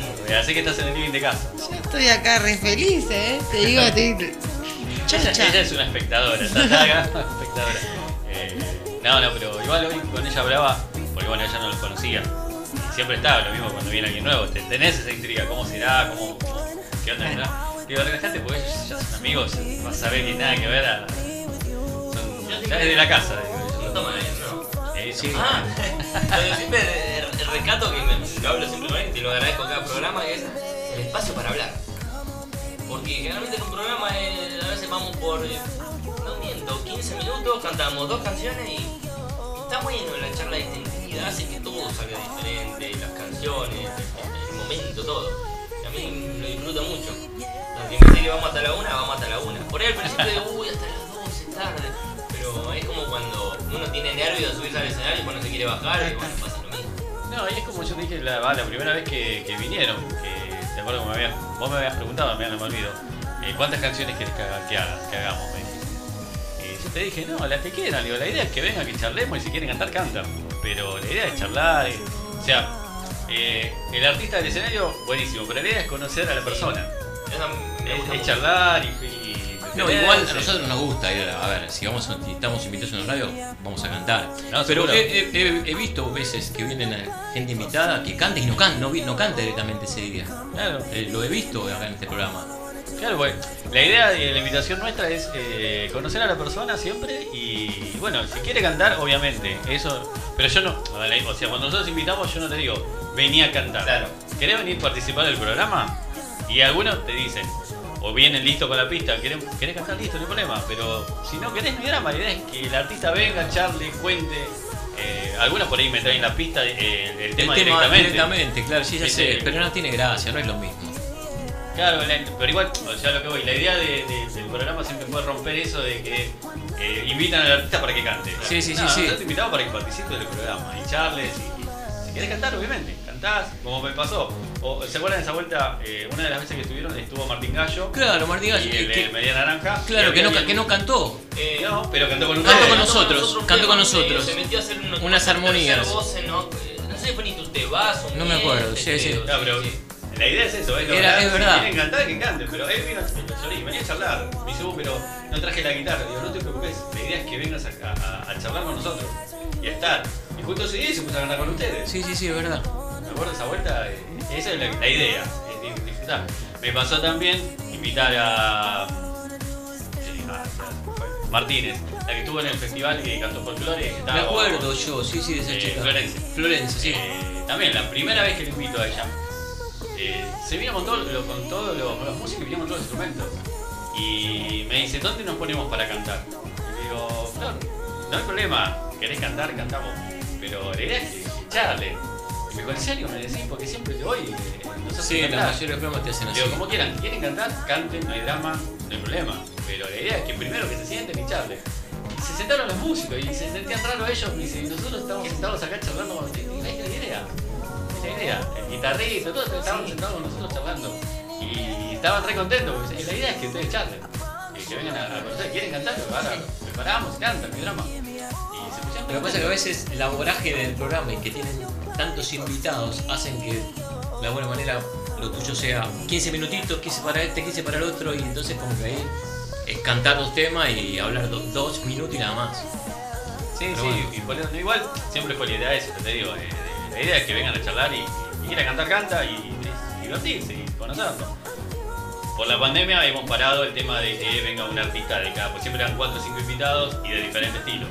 Así que estás en el living de casa. Yo estoy acá re feliz, ¿eh? Te digo, te... Ella, ella es una espectadora, está acá, espectadora. Eh, no, no, pero igual hoy con ella hablaba, porque bueno, ella no los conocía. Siempre estaba lo mismo cuando viene alguien nuevo. Te- Tenés esa intriga, ¿cómo será? ¿Cómo, cómo- qué onda? ¿verdad? Digo, relajate porque ellos ya son amigos, vas a ver que nada que ver a. Son, ya es de la casa, digo. No toman ahí, ¿no? Eh, sí. Ah, siempre el, rescato que me, lo hablo él, y lo agradezco en cada programa, es el espacio para hablar. Porque generalmente en un programa eh, a veces vamos por, eh, no miento, 15 minutos, cantamos dos canciones y está bueno la charla intimidad, hace que todo salga diferente, las canciones, el, momento, todo. A mí lo disfruto mucho. Aunque me dice que vamos hasta la una, vamos hasta la una. Por ahí al principio digo, uy, hasta las 12 es tarde. Pero es como cuando uno tiene nervios de subirse al escenario y cuando se quiere bajar, y bueno, pasa lo mismo. No, y es como yo dije la, primera vez que, que vinieron, que te acuerdo que me habías, vos me habías preguntado, mira, no me olvido, eh, ¿cuántas canciones querés que, haga- que, haga- que hagamos? Te dije, no, las que quieran, digo, la idea es que vengan, que charlemos y si quieren cantar, cantan. Pero la idea es charlar, eh, o sea, eh, el artista del escenario, buenísimo, pero la idea es conocer a la persona. Es, es charlar y, y No, igual a nosotros nos gusta ir a, a ver, si vamos a- si estamos invitados en la radio, vamos a cantar. No, Pero he, he- he- he visto veces que vienen eh, gente invitada que canta y no canta, no, vi- no canta directamente ese día. Claro. Eh, lo he visto acá en este programa. Claro, pues la idea de la invitación nuestra es eh, conocer a la persona siempre y bueno, si quiere cantar, obviamente, eso, pero yo no, o sea, cuando nosotros invitamos yo no te digo, vení a cantar. Claro. ¿Querés venir a participar del programa? Y algunos te dicen, o vienen listos con la pista, ¿querés, querés cantar listo, no hay problema, pero si no querés, no hay drama, la idea es que el artista venga, charle, cuente. Eh, algunos por ahí me traen la pista, eh, el, El tema, directamente. directamente, claro, sí, ya Viste, sé, pero no tiene gracia, no es lo mismo. Claro, la- pero igual, o sea, lo que voy, la idea de- de- del programa siempre fue romper eso de que eh, invitan al artista para que cante. Sí, sí, sí, No, sí. nosotros te invitamos para que participes del programa y charles y, y si querés cantar, obviamente, cantás, como me pasó. O, ¿Se acuerdan de esa vuelta? Eh, una de las veces que estuvieron estuvo Martín Gallo. Claro, Martín Gallo, Y el, que- el Media Naranja. Claro, que no, que no cantó. Eh, no, pero cantó con Cantó ustedes. con nosotros, cantó con nosotros. Se metió a hacer unos, Unas armonías. voces, ¿no? No sé si fue ni tú te vas o No me acuerdo, sí, sí. No, pero la idea es eso, es Era- lograr, es verdad. Si quieren cantar, que canten. Pero él vino, Solí, venía a charlar. Me dice, "Uh, pero no traje la guitarra. Digo, no te preocupes, la idea es que vengas a, a- a charlar con nosotros y a estar. Y justo ese día se puso a cantar con ustedes. Sí, sí, sí, es verdad. Me acuerdo esa vuelta, eh, esa es la, la idea, es disfrutar. Me pasó también invitar a. sí, a- a- Martínez, la que estuvo en el festival que cantó folclore. que Me acuerdo yo, sí, sí, de esa eh, chica. Florencia. Florencia, sí. Eh, también, la primera vez que le invito a ella, eh, se vino con, todo, lo- con todos los, músicos y vino con todos los instrumentos. Y me dice, ¿dónde nos ponemos para cantar? Y le digo, Flor, no hay problema, querés cantar, cantamos. Pero la idea es que charle. Y me dijo, ¿en serio me decís? Porque siempre te voy. eh, Sí, la cantar". mayoría de los programas te hacen así. Digo, como quieran, quieren cantar, canten, no hay drama, no hay problema. Pero la idea es que primero que se sienten y charlen. Y se sentaron los músicos y se sentían raros ellos. Dicen, nosotros estamos sentados acá charlando con ustedes. Digo, "Esa es la idea. Idea. El guitarrista, todos estaban sentados con nosotros charlando. Y estaban re contentos porque la idea es que ustedes charlen. Y que vengan a, a conocer, quieren cantar, pero ahora preparamos, cantan, hay drama. Y se pusieron Lo que pasa es que a veces la vorágine del programa y que tienen tantos invitados hacen que de alguna manera lo tuyo sea 15 minutitos, 15 para este, 15 para el otro y entonces como que ahí es cantar dos temas y hablar do- dos minutos y nada más. Sí, Pero sí, bueno. y eso, igual siempre fue la idea esa, te digo, eh, la idea es que vengan a charlar y, y quiera cantar, canta y, y divertirse y conocernos. Por la pandemia hemos parado el tema de que venga un artista de cada, pues siempre eran 4 o 5 invitados y de diferente estilo.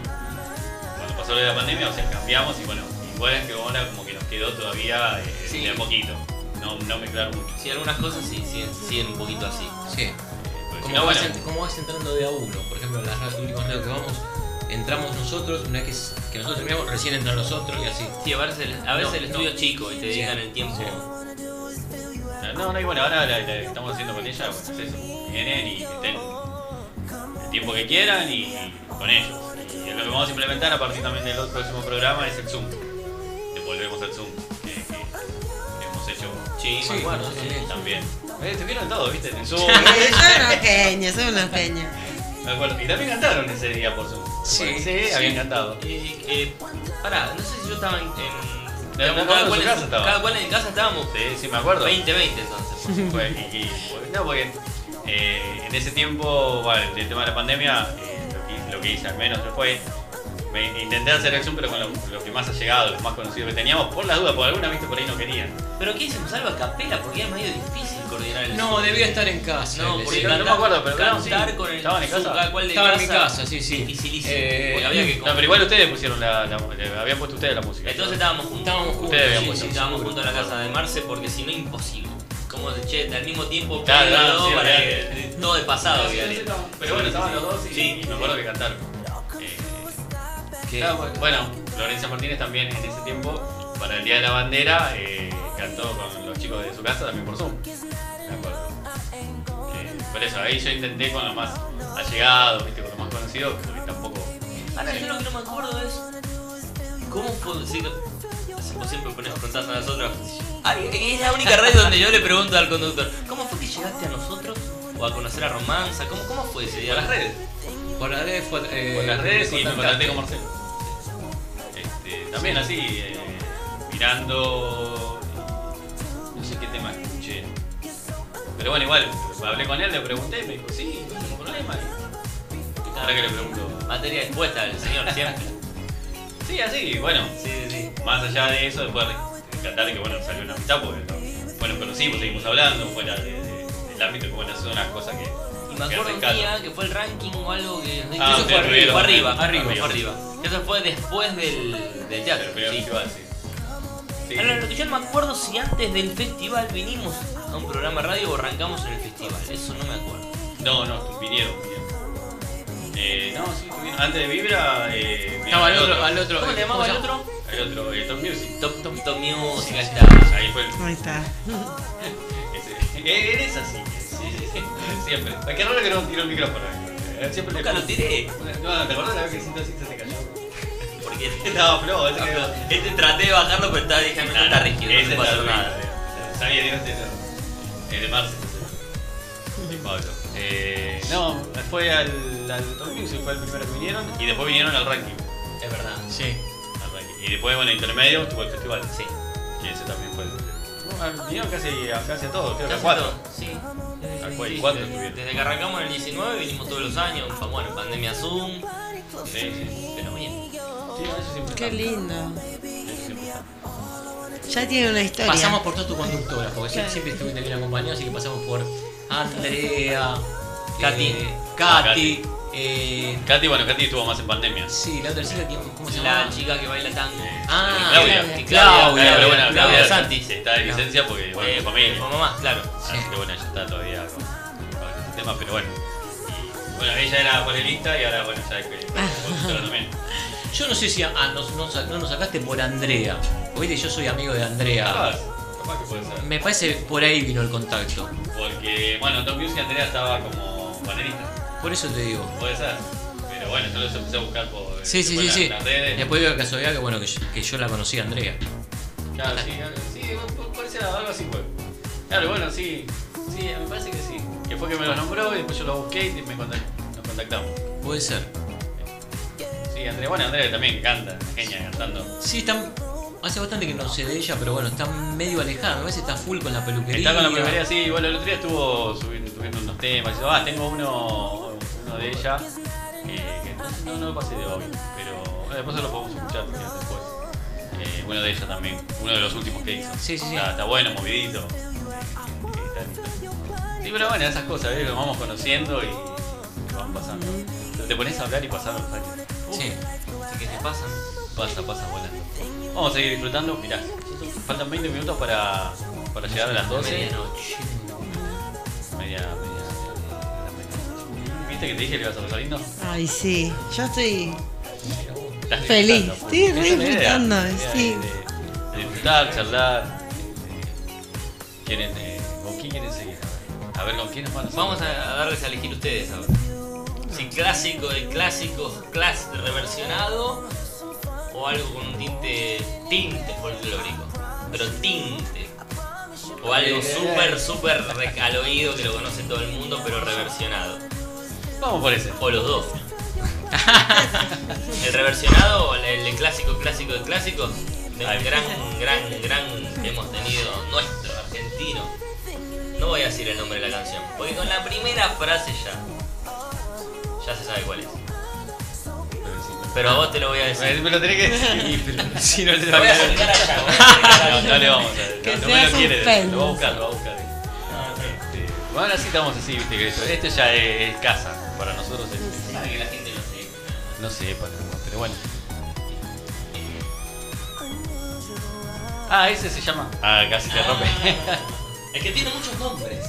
Cuando pasó lo de la pandemia, o sea, cambiamos y bueno, igual es que ahora como que nos quedó todavía eh, Sí. de a poquito, no, no mezclar mucho. Sí, algunas cosas sí, siguen, siguen un poquito así. Sí. Como, si no, vas, bueno, ent- como vas entrando de a uno, por ejemplo, en las últimas radios que vamos, entramos nosotros, una vez que, que nosotros terminamos, recién entran nosotros y así. Sí, a veces el, a veces No, el estudio no. es chico y te Sí. dedican el tiempo. No, no, y bueno, ahora la, la que estamos haciendo con ella, bueno, es eso. Vienen y estén el tiempo que quieran y con ellos. Y lo que vamos a implementar a partir también del otro próximo programa es el Zoom. Le volvemos al Zoom, que, que- que hemos hecho. Sí, sí. También. Eh, te vieron todo, ¿viste? En Zoom. Son unos genios, son unos genios. Me acuerdo. Y también cantaron ese día por Zoom. Sí, sí, habían cantado. Eh, eh, pará, no sé si yo estaba en. cada, cual en su casa su- estaba. cada cual en casa estábamos. Sí, sí, me acuerdo. 20-20 entonces. Fue- y- y- no, porque eh, en ese tiempo, bueno, el tema de la pandemia, eh, lo, que, lo que hice al menos fue. Me- intenté hacer el Zoom, pero con lo, lo que más ha llegado, los más conocidos que teníamos, por las dudas, por alguna viste por ahí no querían. Pero ¿qué hicimos? Algo a capela porque es medio difícil coordinar el No, Zoom. debía estar en casa. No, porque sí. no, no me acuerdo, pero claro, sí. con el ¿Estaban en casa? cada cual de Estaba en mi casa, sí, sí. Dificilísimo. Eh, porque había que No, pero igual ustedes pusieron la, la- habían puesto ustedes la música. Entonces estábamos juntos. Estábamos juntos, Ustedes Sí, puesto. sí, estábamos juntos en la casa de Marce porque si no imposible. Como de che, al mismo tiempo Claro, pégalo claro, sí, para que todo el pasado. Sí, había sí, listo. sí, Pero bueno, estaban los dos y, Sí. y me acuerdo que cantaron. Que- bueno, bueno, Florencia Martínez también en ese tiempo, para el Día de la Bandera, eh, cantó con los chicos de su casa también por Zoom. Me acuerdo. Eh, por eso, ahí yo intenté con los más allegados, ¿viste? con los más conocidos, porque tampoco. Ahora, yo lo que no me acuerdo es. ¿Cómo fue decir.? Vos siempre pones contás a nosotros. Ay, es la única radio donde yo le pregunto al conductor: ¿Cómo fue que llegaste a nosotros? ¿O a conocer a Romanza? ¿Cómo, cómo fue ese día? Por las redes. Por las redes fue. eh, Por las redes y me contacté con Marcelo. También así, eh, mirando. No sé qué tema escuché. Pero bueno, igual, hablé con él, le pregunté, me dijo, sí, no tengo problema. Ahora que le pregunto. Materia expuesta el señor siempre. Sí, así, bueno. Sí, sí. Más allá de eso, después de cantar que bueno, salió una amistad, porque no- bueno, conocimos, seguimos hablando fuera de- de- del te ponen a hacer unas cosas que. Me que acuerdo un día que fue el ranking o algo que. Ah, eso fue arriba, fue arriba, arriba, Arriba. fue arriba. Que Eso fue después del, del teatro. sí. festival, sí. Sí. Ahora, lo que yo no me acuerdo si antes del festival vinimos a un programa de radio o arrancamos en el festival. Eso no me acuerdo. No, no, vinieron, vinieron. Eh, no, sí, vinieron. Antes de Vibra, eh, Estaba al otro- al otro- ¿Cómo le llamaba el otro? El otro, eh, Top Music. Top, top, top Music, ahí está. Ahí fue el. Ahí está. Ese- eh, Eres así. Siempre. Qué raro que no tiró el micrófono. eh. Siempre Nunca le- lo tiré. No, ¿te acordás la vez que Cinto Cinto se cayó? Porque No, ese quedó. este traté de bajarlo, pero estaba diciendo no está rígido, no puedo hacer nada. Sabía, Dios te El de Pablo. Eh, no, fue al, al Top Music, fue el primero que vinieron y después vinieron al ranking. Es verdad. Sí. Al ranking. Y después, bueno, intermedio tuvo el festival. Sí. Que ese también fue el. Vinieron casi, a, casi a todos, creo que a cuatro. todo, Sí. A Sí, cuatro, sí, cuatro desde, estuvieron. desde que arrancamos en el 19 vinimos todos los años, bueno, en pandemia Zoom, Sí, sí. pero bien. Sí, eso siempre Qué está. lindo. Eso siempre está. Ya tiene una historia. Pasamos por todas tus conductoras, porque Claro. siempre estuviste bien acompañado, así que pasamos por Andrea, Katy. eh, Ah, Katy, eh, Katy, bueno, Katy estuvo más en pandemia. sí, la otra chica, ¿quién- ¿cómo se La llama? chica que baila tango. Ah, Claudia. Claudia, Claudia, Claudia, pero bueno, Claudia Claudia Santis. Está de licencia porque, bueno, Eh, familia. fue mamá, claro. Así que bueno, ella está todavía con, con este tema, pero bueno. Y, bueno, ella era panelista y ahora, bueno, ya es que también. Yo no sé si ah, no, no, no nos sacaste por Andrea. Viste, yo soy amigo de Andrea. Capaz, capaz que puede ser. Me parece por ahí vino el contacto. Porque, bueno, Top Music Andrea estaba como panelista. Por eso te digo. Puede ser. Pero bueno, yo los empecé a buscar por Sí, sí, sí, las- sí. las redes. Después veo la casualidad que bueno que yo, que yo la conocí a Andrea. Claro, sí, sí, puede ser algo así fue. Claro, bueno, sí, sí, me parece que sí. Que fue que me lo nombró y después yo lo busqué y me contact- nos contactamos. Puede ser. Sí, Andrea, bueno, Andrea también canta, genia cantando. Sí, está, hace bastante que no sé de ella, pero bueno, está medio alejada. Me parece que está full con la peluquería. Está con la peluquería, sí, bueno, el otro día estuvo subiendo, subiendo unos temas. Y yo, ah, tengo uno, uno de ella, eh, que no, no lo pasé de hoy, pero bueno, después lo podemos escuchar después. Eh, uno de ella también, uno de los últimos que hizo. Sí, sí, sí. Está, está bueno, movidito. Eh, Sí, pero bueno, esas cosas, ¿ves? Nos vamos conociendo y van pasando. Pero te pones a hablar y pasan los años. Sí. Así que se pasan. Pasa, pasa, volando. Vamos a seguir disfrutando. Mirá, faltan 20 minutos para, para llegar a las 12. Medianoche. Media, media. ¿Viste que te dije que ibas a pasar lindo? Ay, sí. Yo estoy Estás feliz. disfrutando, Estoy re disfrutando, sí. De, disfrutar, charlar. este, ¿Quieren, eh, ¿Con quién quieren seguir? A ver, ¿con quién nos van a? Vamos a, a darles a elegir ustedes ahora. Si clásico de clásicos, clas reversionado o algo con un tinte, tinte folclórico. Pero tinte. O algo súper, súper rec- al oído que lo conoce todo el mundo, pero reversionado. Vamos por ese. O los dos. el reversionado o el, el clásico, clásico de clásicos de un gran, gran, gran que hemos tenido nuestro argentino. No voy a decir el nombre de la canción, porque con la primera frase ya. Ya se sabe cuál es. Pero a vos te lo voy a decir. Me, lo tenés que decir, pero si no te Lo lo voy a allá. No, no le vamos a ver. Que no, me lo quiere decir, Lo va a buscar, lo va a buscar. Este, bueno, ahora sí estamos así, viste que esto, este ya es, es casa. Para nosotros es. Para que la gente no se No sepa, pero bueno. Ah, ese se llama. Ah, casi te rompe. Es que tiene muchos nombres.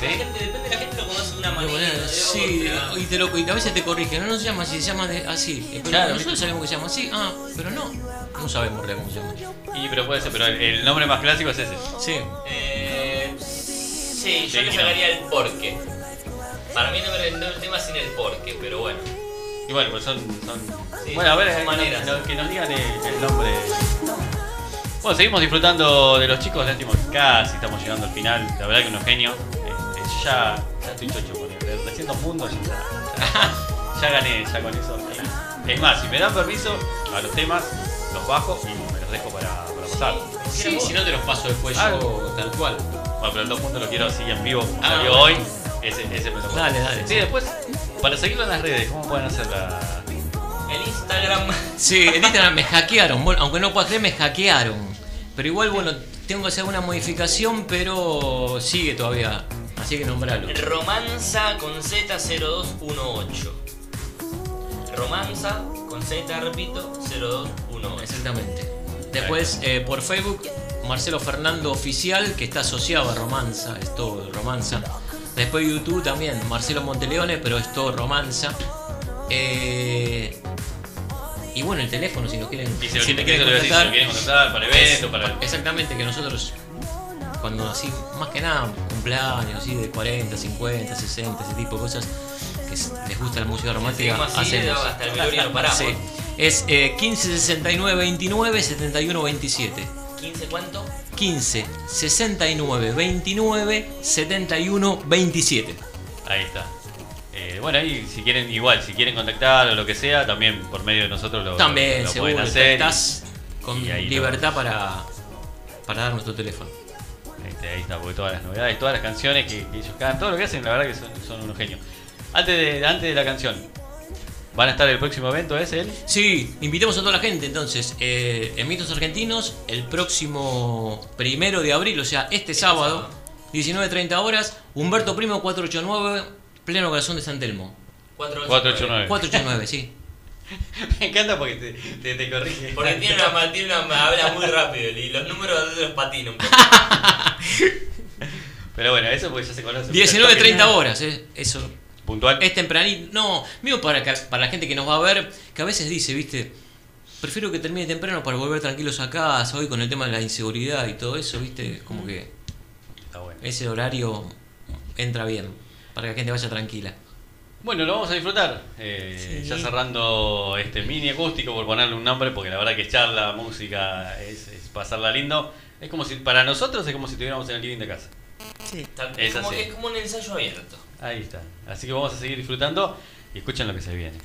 ¿Sí? La gente, depende de la gente lo conoce de una manera. de Sí, otra. y, te lo, y a veces te corrigen, no, no se llama así, se llama de- así. Eh, Pero Claro, nosotros sabemos que se llama así, ah, pero no, no sabemos realmente cómo se llama. Y pero puede ser, pero el, el nombre más clásico es ese. Sí. Eh, sí, yo Sí, le no. sacaría el porqué. Para mí no me el tema sin el porqué, pero bueno. Y bueno, pues son. son... Sí, bueno, a ver, son eh, maneras. que nos- que nos digan el, el nombre. Bueno, seguimos disfrutando de los chicos de Último Casi, estamos llegando al final. La verdad que unos genios. Yo ya, ya estoy chocho con el de 300 mundos. Ya, ya, ya gané, ya con eso. Es más, si me dan permiso a los temas, los bajo y me los dejo para, para pasar. Sí, si no te los paso después Ah. yo, tal cual. Bueno, pero el dos mundos lo quiero así en vivo como Ah, salió bueno. hoy. Ese, ese me lo puedo. Dale, dale. Sí, después, para seguirlo en las redes, ¿cómo pueden hacer la, El Instagram. Sí, en Instagram me hackearon, bueno, aunque no puedas creer, me hackearon. Pero igual, bueno, tengo que hacer una modificación, pero sigue todavía Así que nombralo. Romanza con Z0218. Romanza con Z, repito, 0218. Exactamente. Después, eh, por Facebook, Marcelo Fernando Oficial, que está asociado a Romanza, es todo Romanza. Después YouTube también, Marcelo Monteleone, pero es todo Romanza. Eh, y bueno, el teléfono, si nos quieren, Y si lo si quieren- me quieren si contactar. lo quieren contactar para eventos, para- Exactamente, que nosotros, cuando así, más que nada, cumpleaños, así de 40, 50, 60, ese tipo de cosas, que les gusta la música romántica, hacemos. hasta el no paramos. Sí. Es eh, 15 69 29 71 27. ¿15 cuánto? 15 69 29 71 27. Ahí está. Eh, bueno, ahí si quieren, igual, si quieren contactar o lo que sea, también por medio de nosotros lo, También, lo seguro, pueden hacer. estás con y lo- libertad para, para dar nuestro teléfono. Ahí está, ahí está, porque todas las novedades, todas las canciones que, que ellos cantan, todo lo que hacen, la verdad que son, son unos genios. Antes de, antes de la canción, ¿van a estar el próximo evento ese él? Sí, invitemos a toda la gente entonces. Eh, en Mitos Argentinos, el próximo primero de abril, o sea, este sábado, 19.30 horas, Humberto Primo 489, pleno corazón de San Telmo. 489. 489, sí. Me encanta porque te, te, te corrige. Porque tiene una, tiene una habla muy rápido y los números de los patina un poco. Pero bueno, eso porque ya se conoce. 19.30 horas, eh, eso. ¿Puntual? Es tempranito. No, mismo para, que- para la gente que nos va a ver, que a veces dice, viste, prefiero que termine temprano para volver tranquilos a casa, hoy con el tema de la inseguridad y todo eso, viste, como que ese horario entra bien, para que la gente vaya tranquila. Bueno, lo vamos a disfrutar. Eh, Sí. Ya cerrando este mini acústico, por ponerle un nombre, porque la verdad que charla, música, es, es pasarla lindo. Es como si, para nosotros es como si estuviéramos en el living de casa. Sí. Es como, así. es como un ensayo abierto. Ahí está. Así que vamos a seguir disfrutando y escuchen lo que se viene.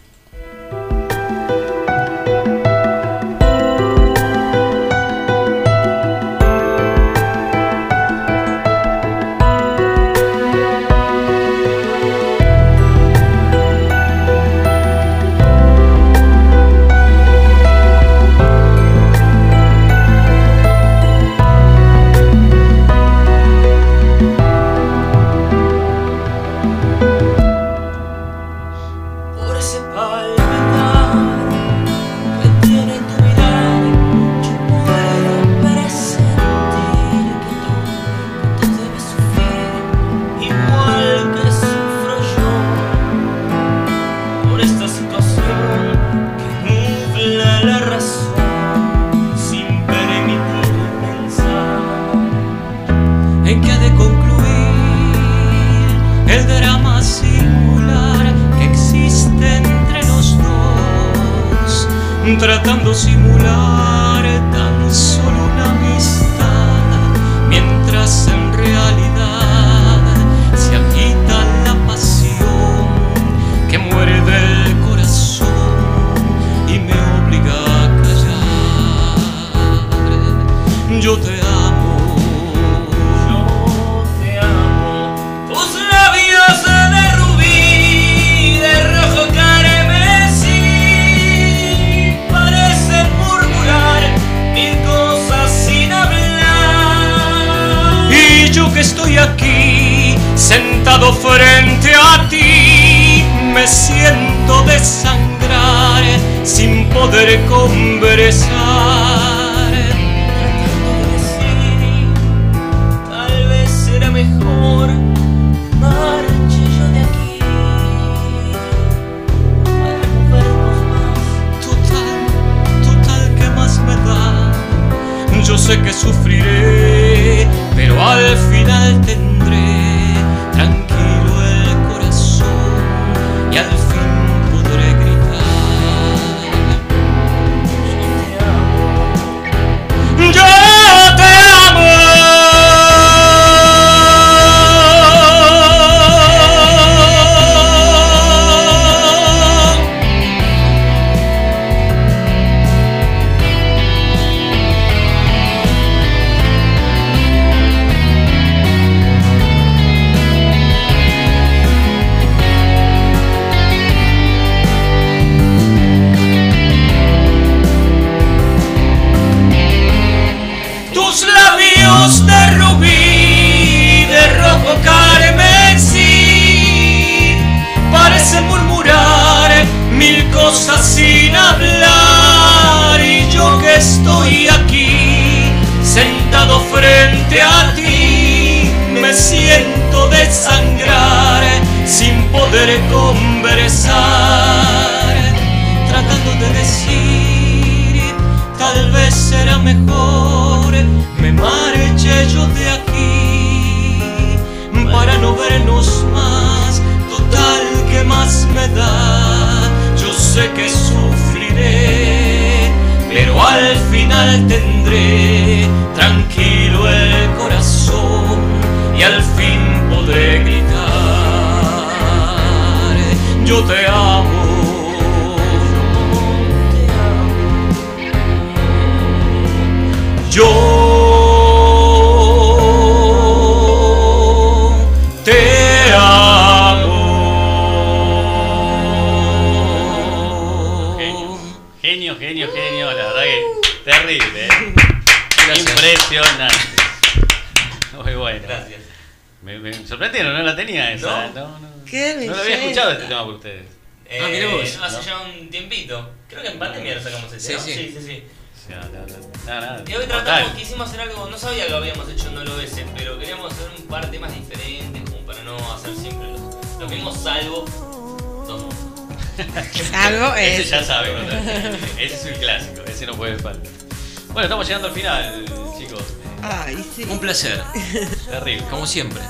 Bueno, estamos llegando al final, chicos. Ay, sí. Un placer. Terrible. Como siempre.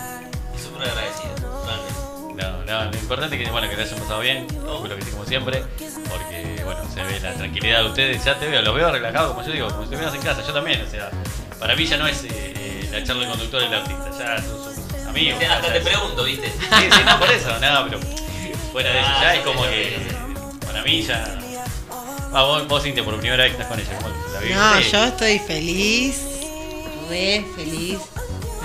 Y súper agradecido. No, no, lo importante es que, bueno, que lo hayan pasado bien, lo que como siempre, porque, bueno, se ve la tranquilidad de ustedes, ya te veo, los veo relajados, como yo digo, como si estuvieras en casa, yo también, o sea, para mí ya no es eh, la charla del conductor y el artista, ya son, son amigos. Hasta ya te pregunto, ¿viste? Sí, sí, no, por eso, nada, pero fuera de eso, Ah, ya es como que, sí, para mí ya... Ah, vos, vos Cintia, por primera vez estás con ella. No, yo estoy feliz, re feliz,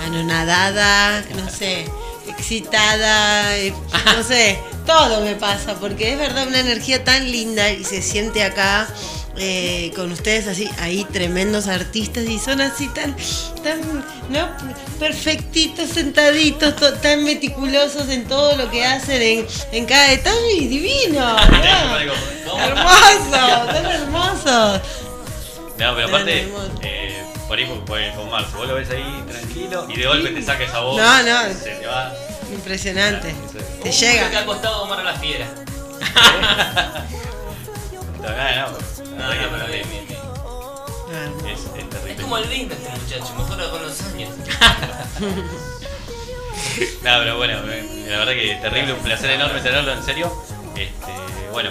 anonadada, no sé, excitada, eh, no sé, todo me pasa, porque es verdad una energía tan linda y se siente acá eh, con ustedes así, ahí tremendos artistas y son así tan, tan, ¿no? Perfectitos, sentaditos, to- tan meticulosos en todo lo que hacen en, en cada detalle y divino, ¿no? Hermoso, tan hermosos. No, pero aparte, eh, por ahí con, con Marzo, vos lo ves ahí tranquilo y de golpe te saca esa voz. No, no. Se te va. Impresionante. Te Creo que llega. ha costado domar a la fiera. No, no, no. No, no, pero bien, bien, bien. Es, es terrible. Es como el ritmo este muchacho, mejora con los años. No, pero bueno, la verdad que terrible, un placer enorme tenerlo en serio. Este, bueno,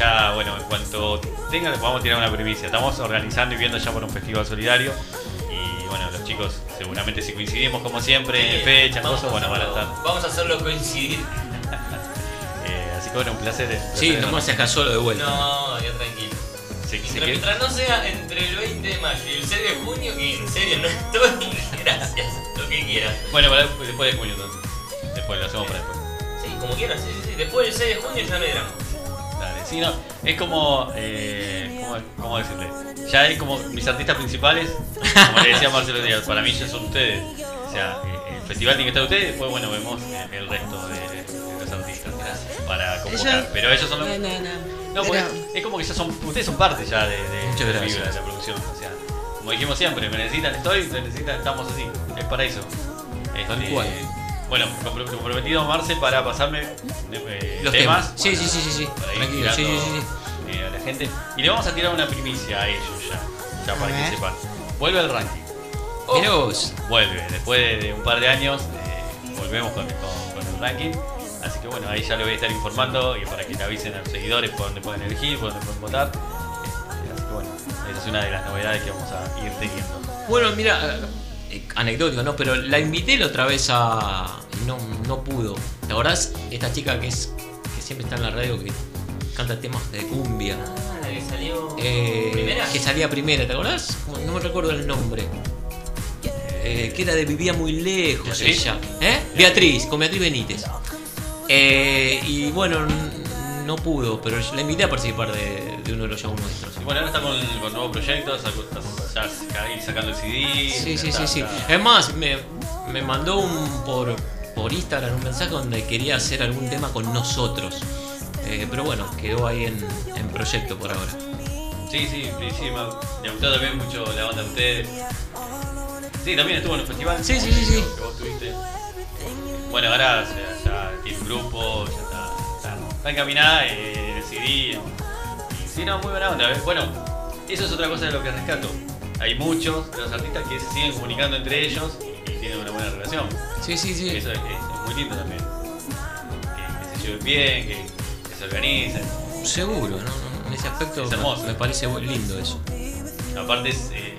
ya, bueno, en cuanto tenga, vamos a tirar una primicia. Estamos organizando y viendo ya por un festival solidario. Y bueno, los chicos, seguramente si coincidimos como siempre en fechas, cosas, bueno, van a estar. Vamos a hacerlo coincidir. Eh, así que bueno, un placer. un Sí, placer no enorme. me haces caso de vuelta. No, ya tranquilo. Sí, sí Mientras, que- mientras no sea entre el 20 de mayo y el 6 de junio, que en serio no estoy, gracias, lo que quieras. Bueno, para- después de junio entonces. Después lo hacemos para después. Sí, como quieras, sí, sí, sí. Después del 6 de junio ya no hay drama. Dale, sí, no, es como, eh, ¿cómo, cómo decirle? Ya es como mis artistas principales, como le decía Marcelo Díaz, para mí ya son ustedes. O sea, eh, el festival tiene que estar ustedes, después, bueno, vemos el resto de, de los artistas para convocar. Pero ellos son los... No, no, no. No, Pero- porque es como que ya son, ustedes son parte ya de, de, Muchas de la gracias. vibra de la producción. O sea, como dijimos siempre, me necesitan, estoy, me necesitan, estamos así. Es para eso. Tal Este, cual. Bueno, compro- comprometido Marce para pasarme eh, Los temas. temas. Sí, sí, sí, sí, sí. para ir Tranquilo, sí, tirando, sí, sí. eh, a la gente. Y le vamos a tirar una primicia a ellos ya. Ya para que sepan. Vuelve al ranking. Vos. Vuelve. Después de, de un par de años, eh, volvemos con, con- con el ranking. Así que bueno, ahí ya lo voy a estar informando y para que le avisen a los seguidores por dónde pueden elegir, por dónde pueden votar. Este, así que bueno, esa es una de las novedades que vamos a ir teniendo. Bueno, mira, anecdótico, ¿no? Pero la invité la otra vez a. no, no pudo. ¿Te acordás? Esta chica que es. que siempre está en la radio que canta temas de cumbia. Ah, la que salió. Eh, ¿Primera? Que salía primera, ¿te acordás? No me recuerdo el nombre. Eh, que era de Vivía muy lejos ¿Beatriz? ella. ¿Eh? Beatriz, con Beatriz Benítez. Eh, y bueno, no pudo, pero yo la invité a participar de, uno de los shows nuestros. Y bueno, ahora está con, con nuevos proyectos, ya sacando el CD. Sí, sí, sí, sí. Es más, me, me mandó un por, por Instagram un mensaje donde quería hacer algún tema con nosotros. Eh, pero bueno, quedó ahí en, en proyecto por ahora. Sí, sí, sí, me, me gustó también mucho la banda de ustedes. Sí, también estuvo en el festival. Sí, sí, sí, sí. Que vos tuviste. Bueno, ahora ya, ya tiene un grupo, ya está, está, está encaminada, eh, decidí. Sí, no, muy buena onda. ¿ves? Bueno, eso es otra cosa de lo que rescato. Hay muchos de los artistas que se siguen comunicando entre ellos y tienen una buena relación. Sí, sí, sí. Eso es, es muy lindo también. Que, que se lleven bien, que, que se organicen. Seguro, ¿no? En ese aspecto Es hermoso. me parece lindo eso. Aparte, es, eh,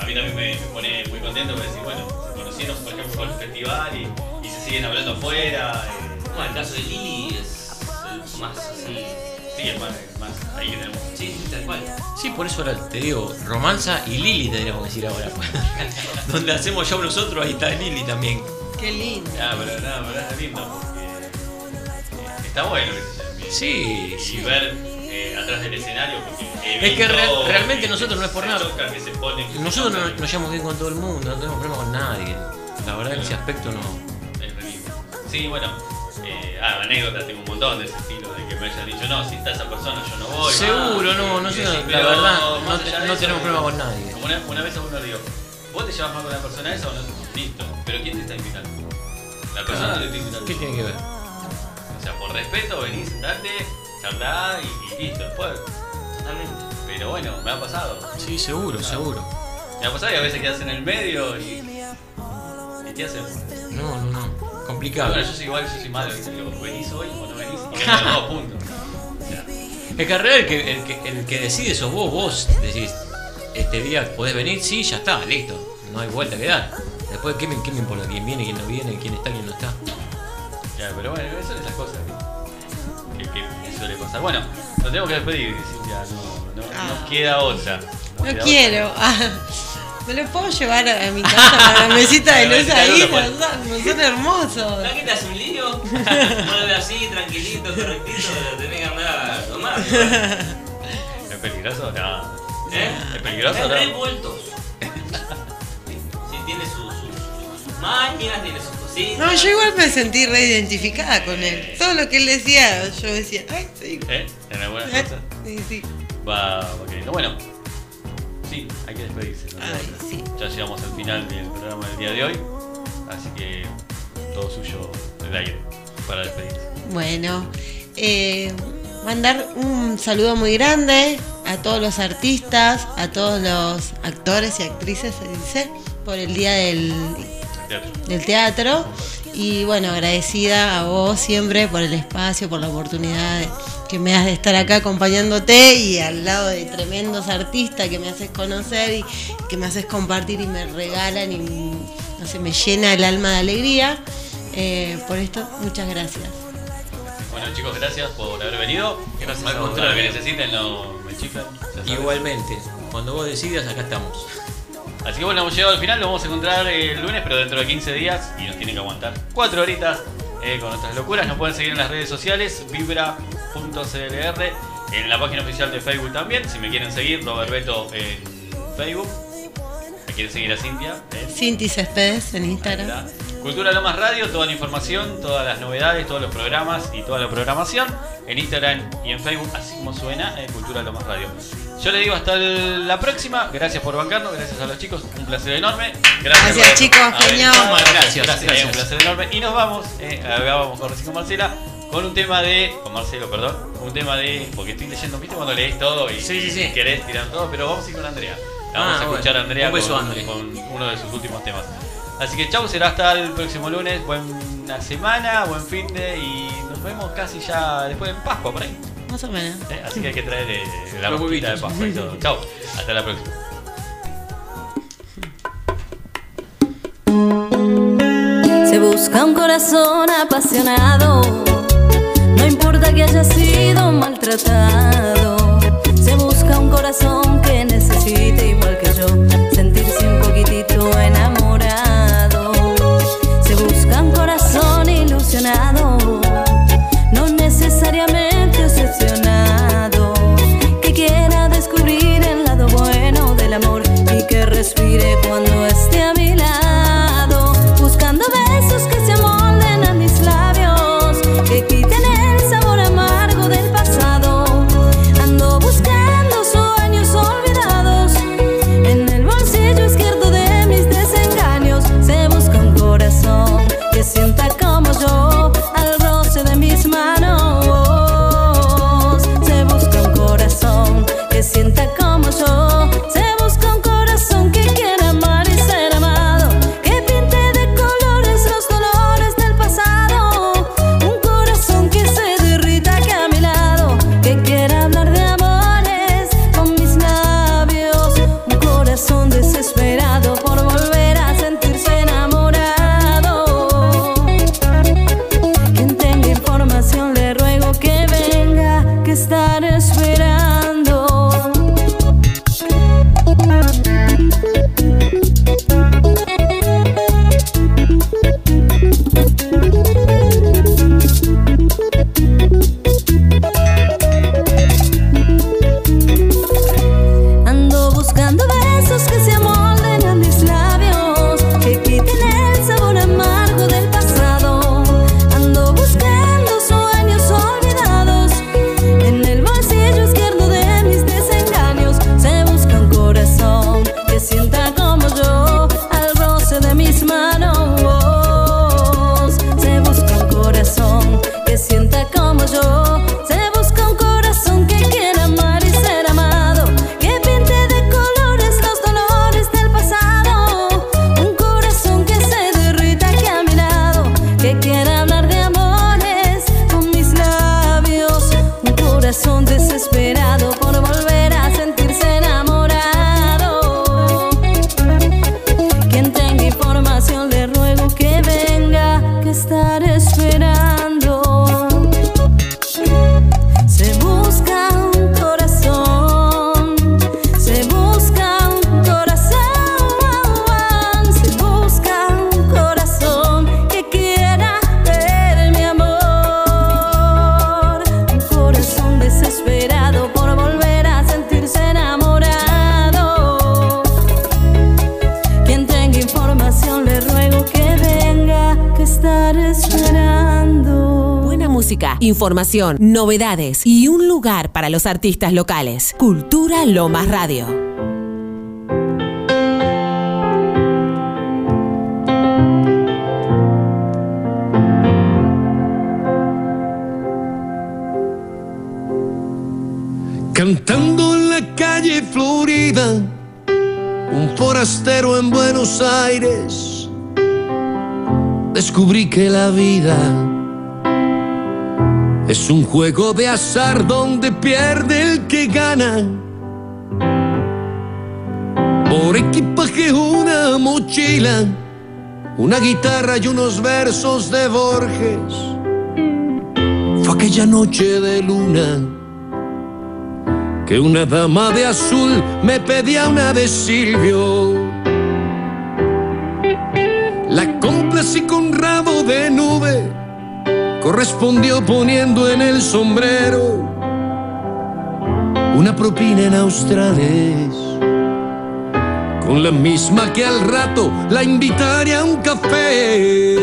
a mí también me, me pone muy contento porque decir, bueno, se conocieron por ejemplo por el festival y, y se siguen hablando afuera. eh. Bueno, el caso de Lili es el más así. Sí, el más, el más ahí tenemos. Sí, tal cual. Sí, por eso ahora te digo, Romanza y Lili tendríamos que decir ahora. Donde hacemos show nosotros, ahí está Lili también. Qué lindo. Ah, pero nada, pero es lindo porque eh, está bueno. Sí, y sí. ver eh, atrás del escenario porque Es que real- realmente nosotros no es por nada. se que Nosotros no- nos llevamos bien con todo el mundo, no tenemos problema con nadie. La verdad en ese aspecto no. Es re lindo. Sí, bueno, eh, ah, anécdotas tengo un montón de ese estilo, de que me hayan dicho, no, si está esa persona yo no voy. Seguro, Ah, no, nosotros, decís, la pero verdad, no, te- no eso, tenemos problema con nadie. Como una, una vez a uno le digo, vos te llevas mal con la persona esa o no, listo, pero ¿quién te está invitando? La persona Claro. te está invitando. ¿Qué tiene que ver? O sea, por respeto venís, sentate, charlá y, y listo, después. Totalmente. Pero bueno, me ha pasado. Sí, seguro, seguro. Me ha pasado y a veces quedas en el medio y. ¿Y qué hacemos? No, no, no. Complicado. Bueno, yo soy igual, yo soy malo, venís hoy o no venís y dos puntos. El carrera el que, el, que, el que decide sos vos, vos decís, este día podés venir, sí, ya está, listo. No hay vuelta que dar. Después, ¿qué me, qué me importa? ¿Quién viene, quién no viene, quién está, quién no está? Ya, pero bueno, eso son esas cosas que, que, que suele pasar. Bueno, nos tenemos que despedir, Cintia, no, no, Ah. nos queda otra. Nos No queda quiero. ¿Me lo puedo llevar a mi casa para la mesita de luz ahí? luz, No son, son hermosos. ¿Sabes que te hace un lío? Mueve así, tranquilito, correctito, tenés que andar a tomar. ¿Es peligroso? No. ¿Eh? ¿Es peligroso? Están No. revueltos. Sí, tiene sus, sus, sus mañas, tiene sus cositas. No, yo igual me sentí reidentificada con él. Todo lo que él decía, yo decía, ay, sí. ¿Eh? ¿En algunas ¿Eh? cosas? Sí, sí. Va, va queriendo. Bueno, sí, hay que despedirse. ¿no? Ay, sí. Ya llegamos al final del programa del día de hoy. Así que todo suyo el aire para despedirse. Bueno, eh, mandar un saludo muy grande a todos los artistas, a todos los actores y actrices, se dice, por el día del, Teatro. del teatro. Y bueno, agradecida a vos siempre por el espacio, por la oportunidad de- que me das de estar acá acompañándote y al lado de tremendos artistas que me haces conocer y que me haces compartir y me regalan y no sé, me llena el alma de alegría. Eh, por esto, muchas gracias. Bueno chicos, gracias por haber venido. Gracias Al contrario, que necesiten, no me chiflan. Igualmente, cuando vos decidas, acá estamos. Así que bueno, hemos llegado al final, nos vamos a encontrar el lunes, pero dentro de 15 días y nos tienen que aguantar 4 horitas eh, con nuestras locuras. Nos pueden seguir en las redes sociales, vibra.clr, en la página oficial de Facebook también. Si me quieren seguir, Robert Beto en Facebook. Me quieren seguir a Cintia. en Cinti Céspedes en Instagram. Cultura Lomas Radio, toda la información, todas las novedades, todos los programas y toda la programación en Instagram y en Facebook, así como suena en Cultura Lomas Radio. Yo le digo hasta el- la próxima, gracias por bancarnos, gracias a los chicos, un placer enorme. Gracias, chicos, estado. Gracias, gracias, gracias. un placer enorme. Y nos vamos, eh, acá vamos con Recién con Marcela, con un tema de, con Marcelo, perdón, un tema de, porque estoy leyendo, viste cuando lees todo y Sí, sí, sí. querés tirar todo, pero vamos a ir con Andrea. La Vamos Ah, a escuchar bueno. a Andrea Un beso, con, Andre. con uno de sus últimos temas. Así que chau, será hasta el próximo lunes. Buena semana, buen fin de y nos vemos casi ya después de Pascua por ahí. Más o menos. ¿eh? Así que hay que traer eh, la rosquita de. Pascua y todo. Chau, hasta la próxima. Se busca un corazón apasionado, no importa que haya sido maltratado. Se busca un corazón que necesite, respire cuando esté novedades y un lugar para los artistas locales. Cultura Lomas Radio. Cantando en la calle Florida, un forastero en Buenos Aires, descubrí que la vida es un juego de azar donde pierde el que gana. Por equipaje una mochila, una guitarra y unos versos de Borges. Fue aquella noche de luna que una dama de azul me pedía una de Silvio. Correspondió poniendo en el sombrero una propina en australes, con la misma que al rato la invitaría a un café.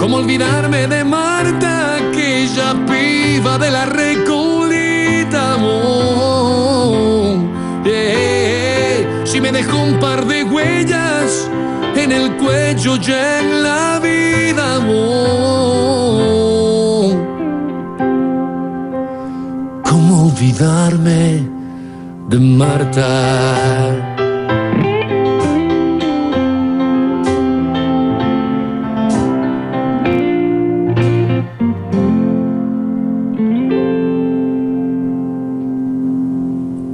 ¿Cómo olvidarme de Marta, aquella piba de la recolita, amor? Eh, si me dejó un par de huellas en el cuello y olvidarme de Marta?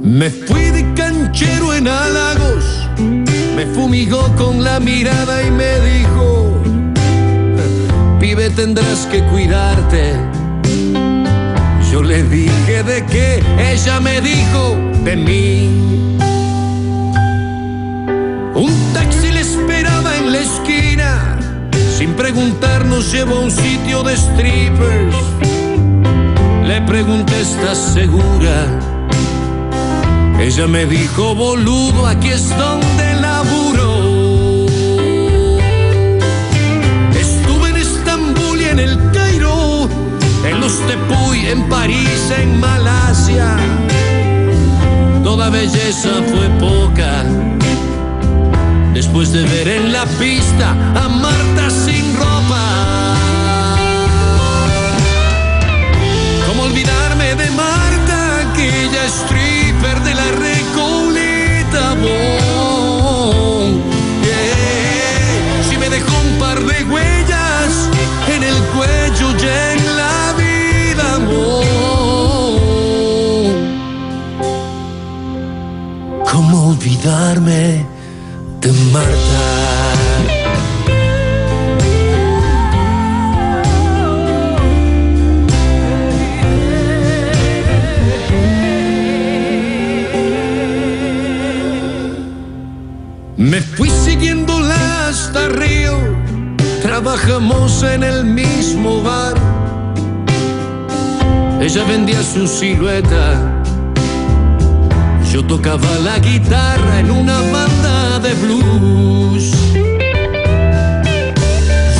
Me fui de canchero en halagos, me fumigó con la mirada y me dijo, pibe tendrás que cuidarte. Le dije de qué, ella me dijo de mí. Un taxi le esperaba en la esquina, sin preguntar nos llevó a un sitio de strippers. Le pregunté, ¿estás segura? Ella me dijo, boludo, aquí es donde en París, en Malasia. Toda belleza fue poca. Después de ver en la pista a Marta sin ropa. Olvidarme de Marta? Me fui siguiéndola hasta Río, trabajamos en el mismo bar. Ella vendía su silueta, tocaba la guitarra en una banda de blues.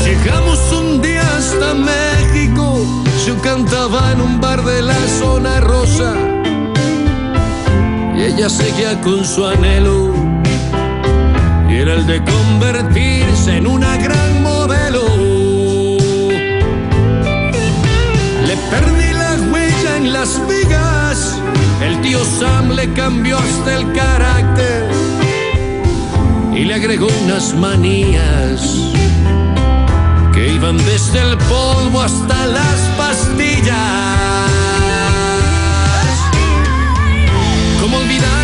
Llegamos un día hasta México, yo cantaba en un bar de la zona rosa y ella seguía con su anhelo y era el de convertirse en una gran tío Sam le cambió hasta el carácter y le agregó unas manías que iban desde el polvo hasta las pastillas. ¿Cómo olvidar?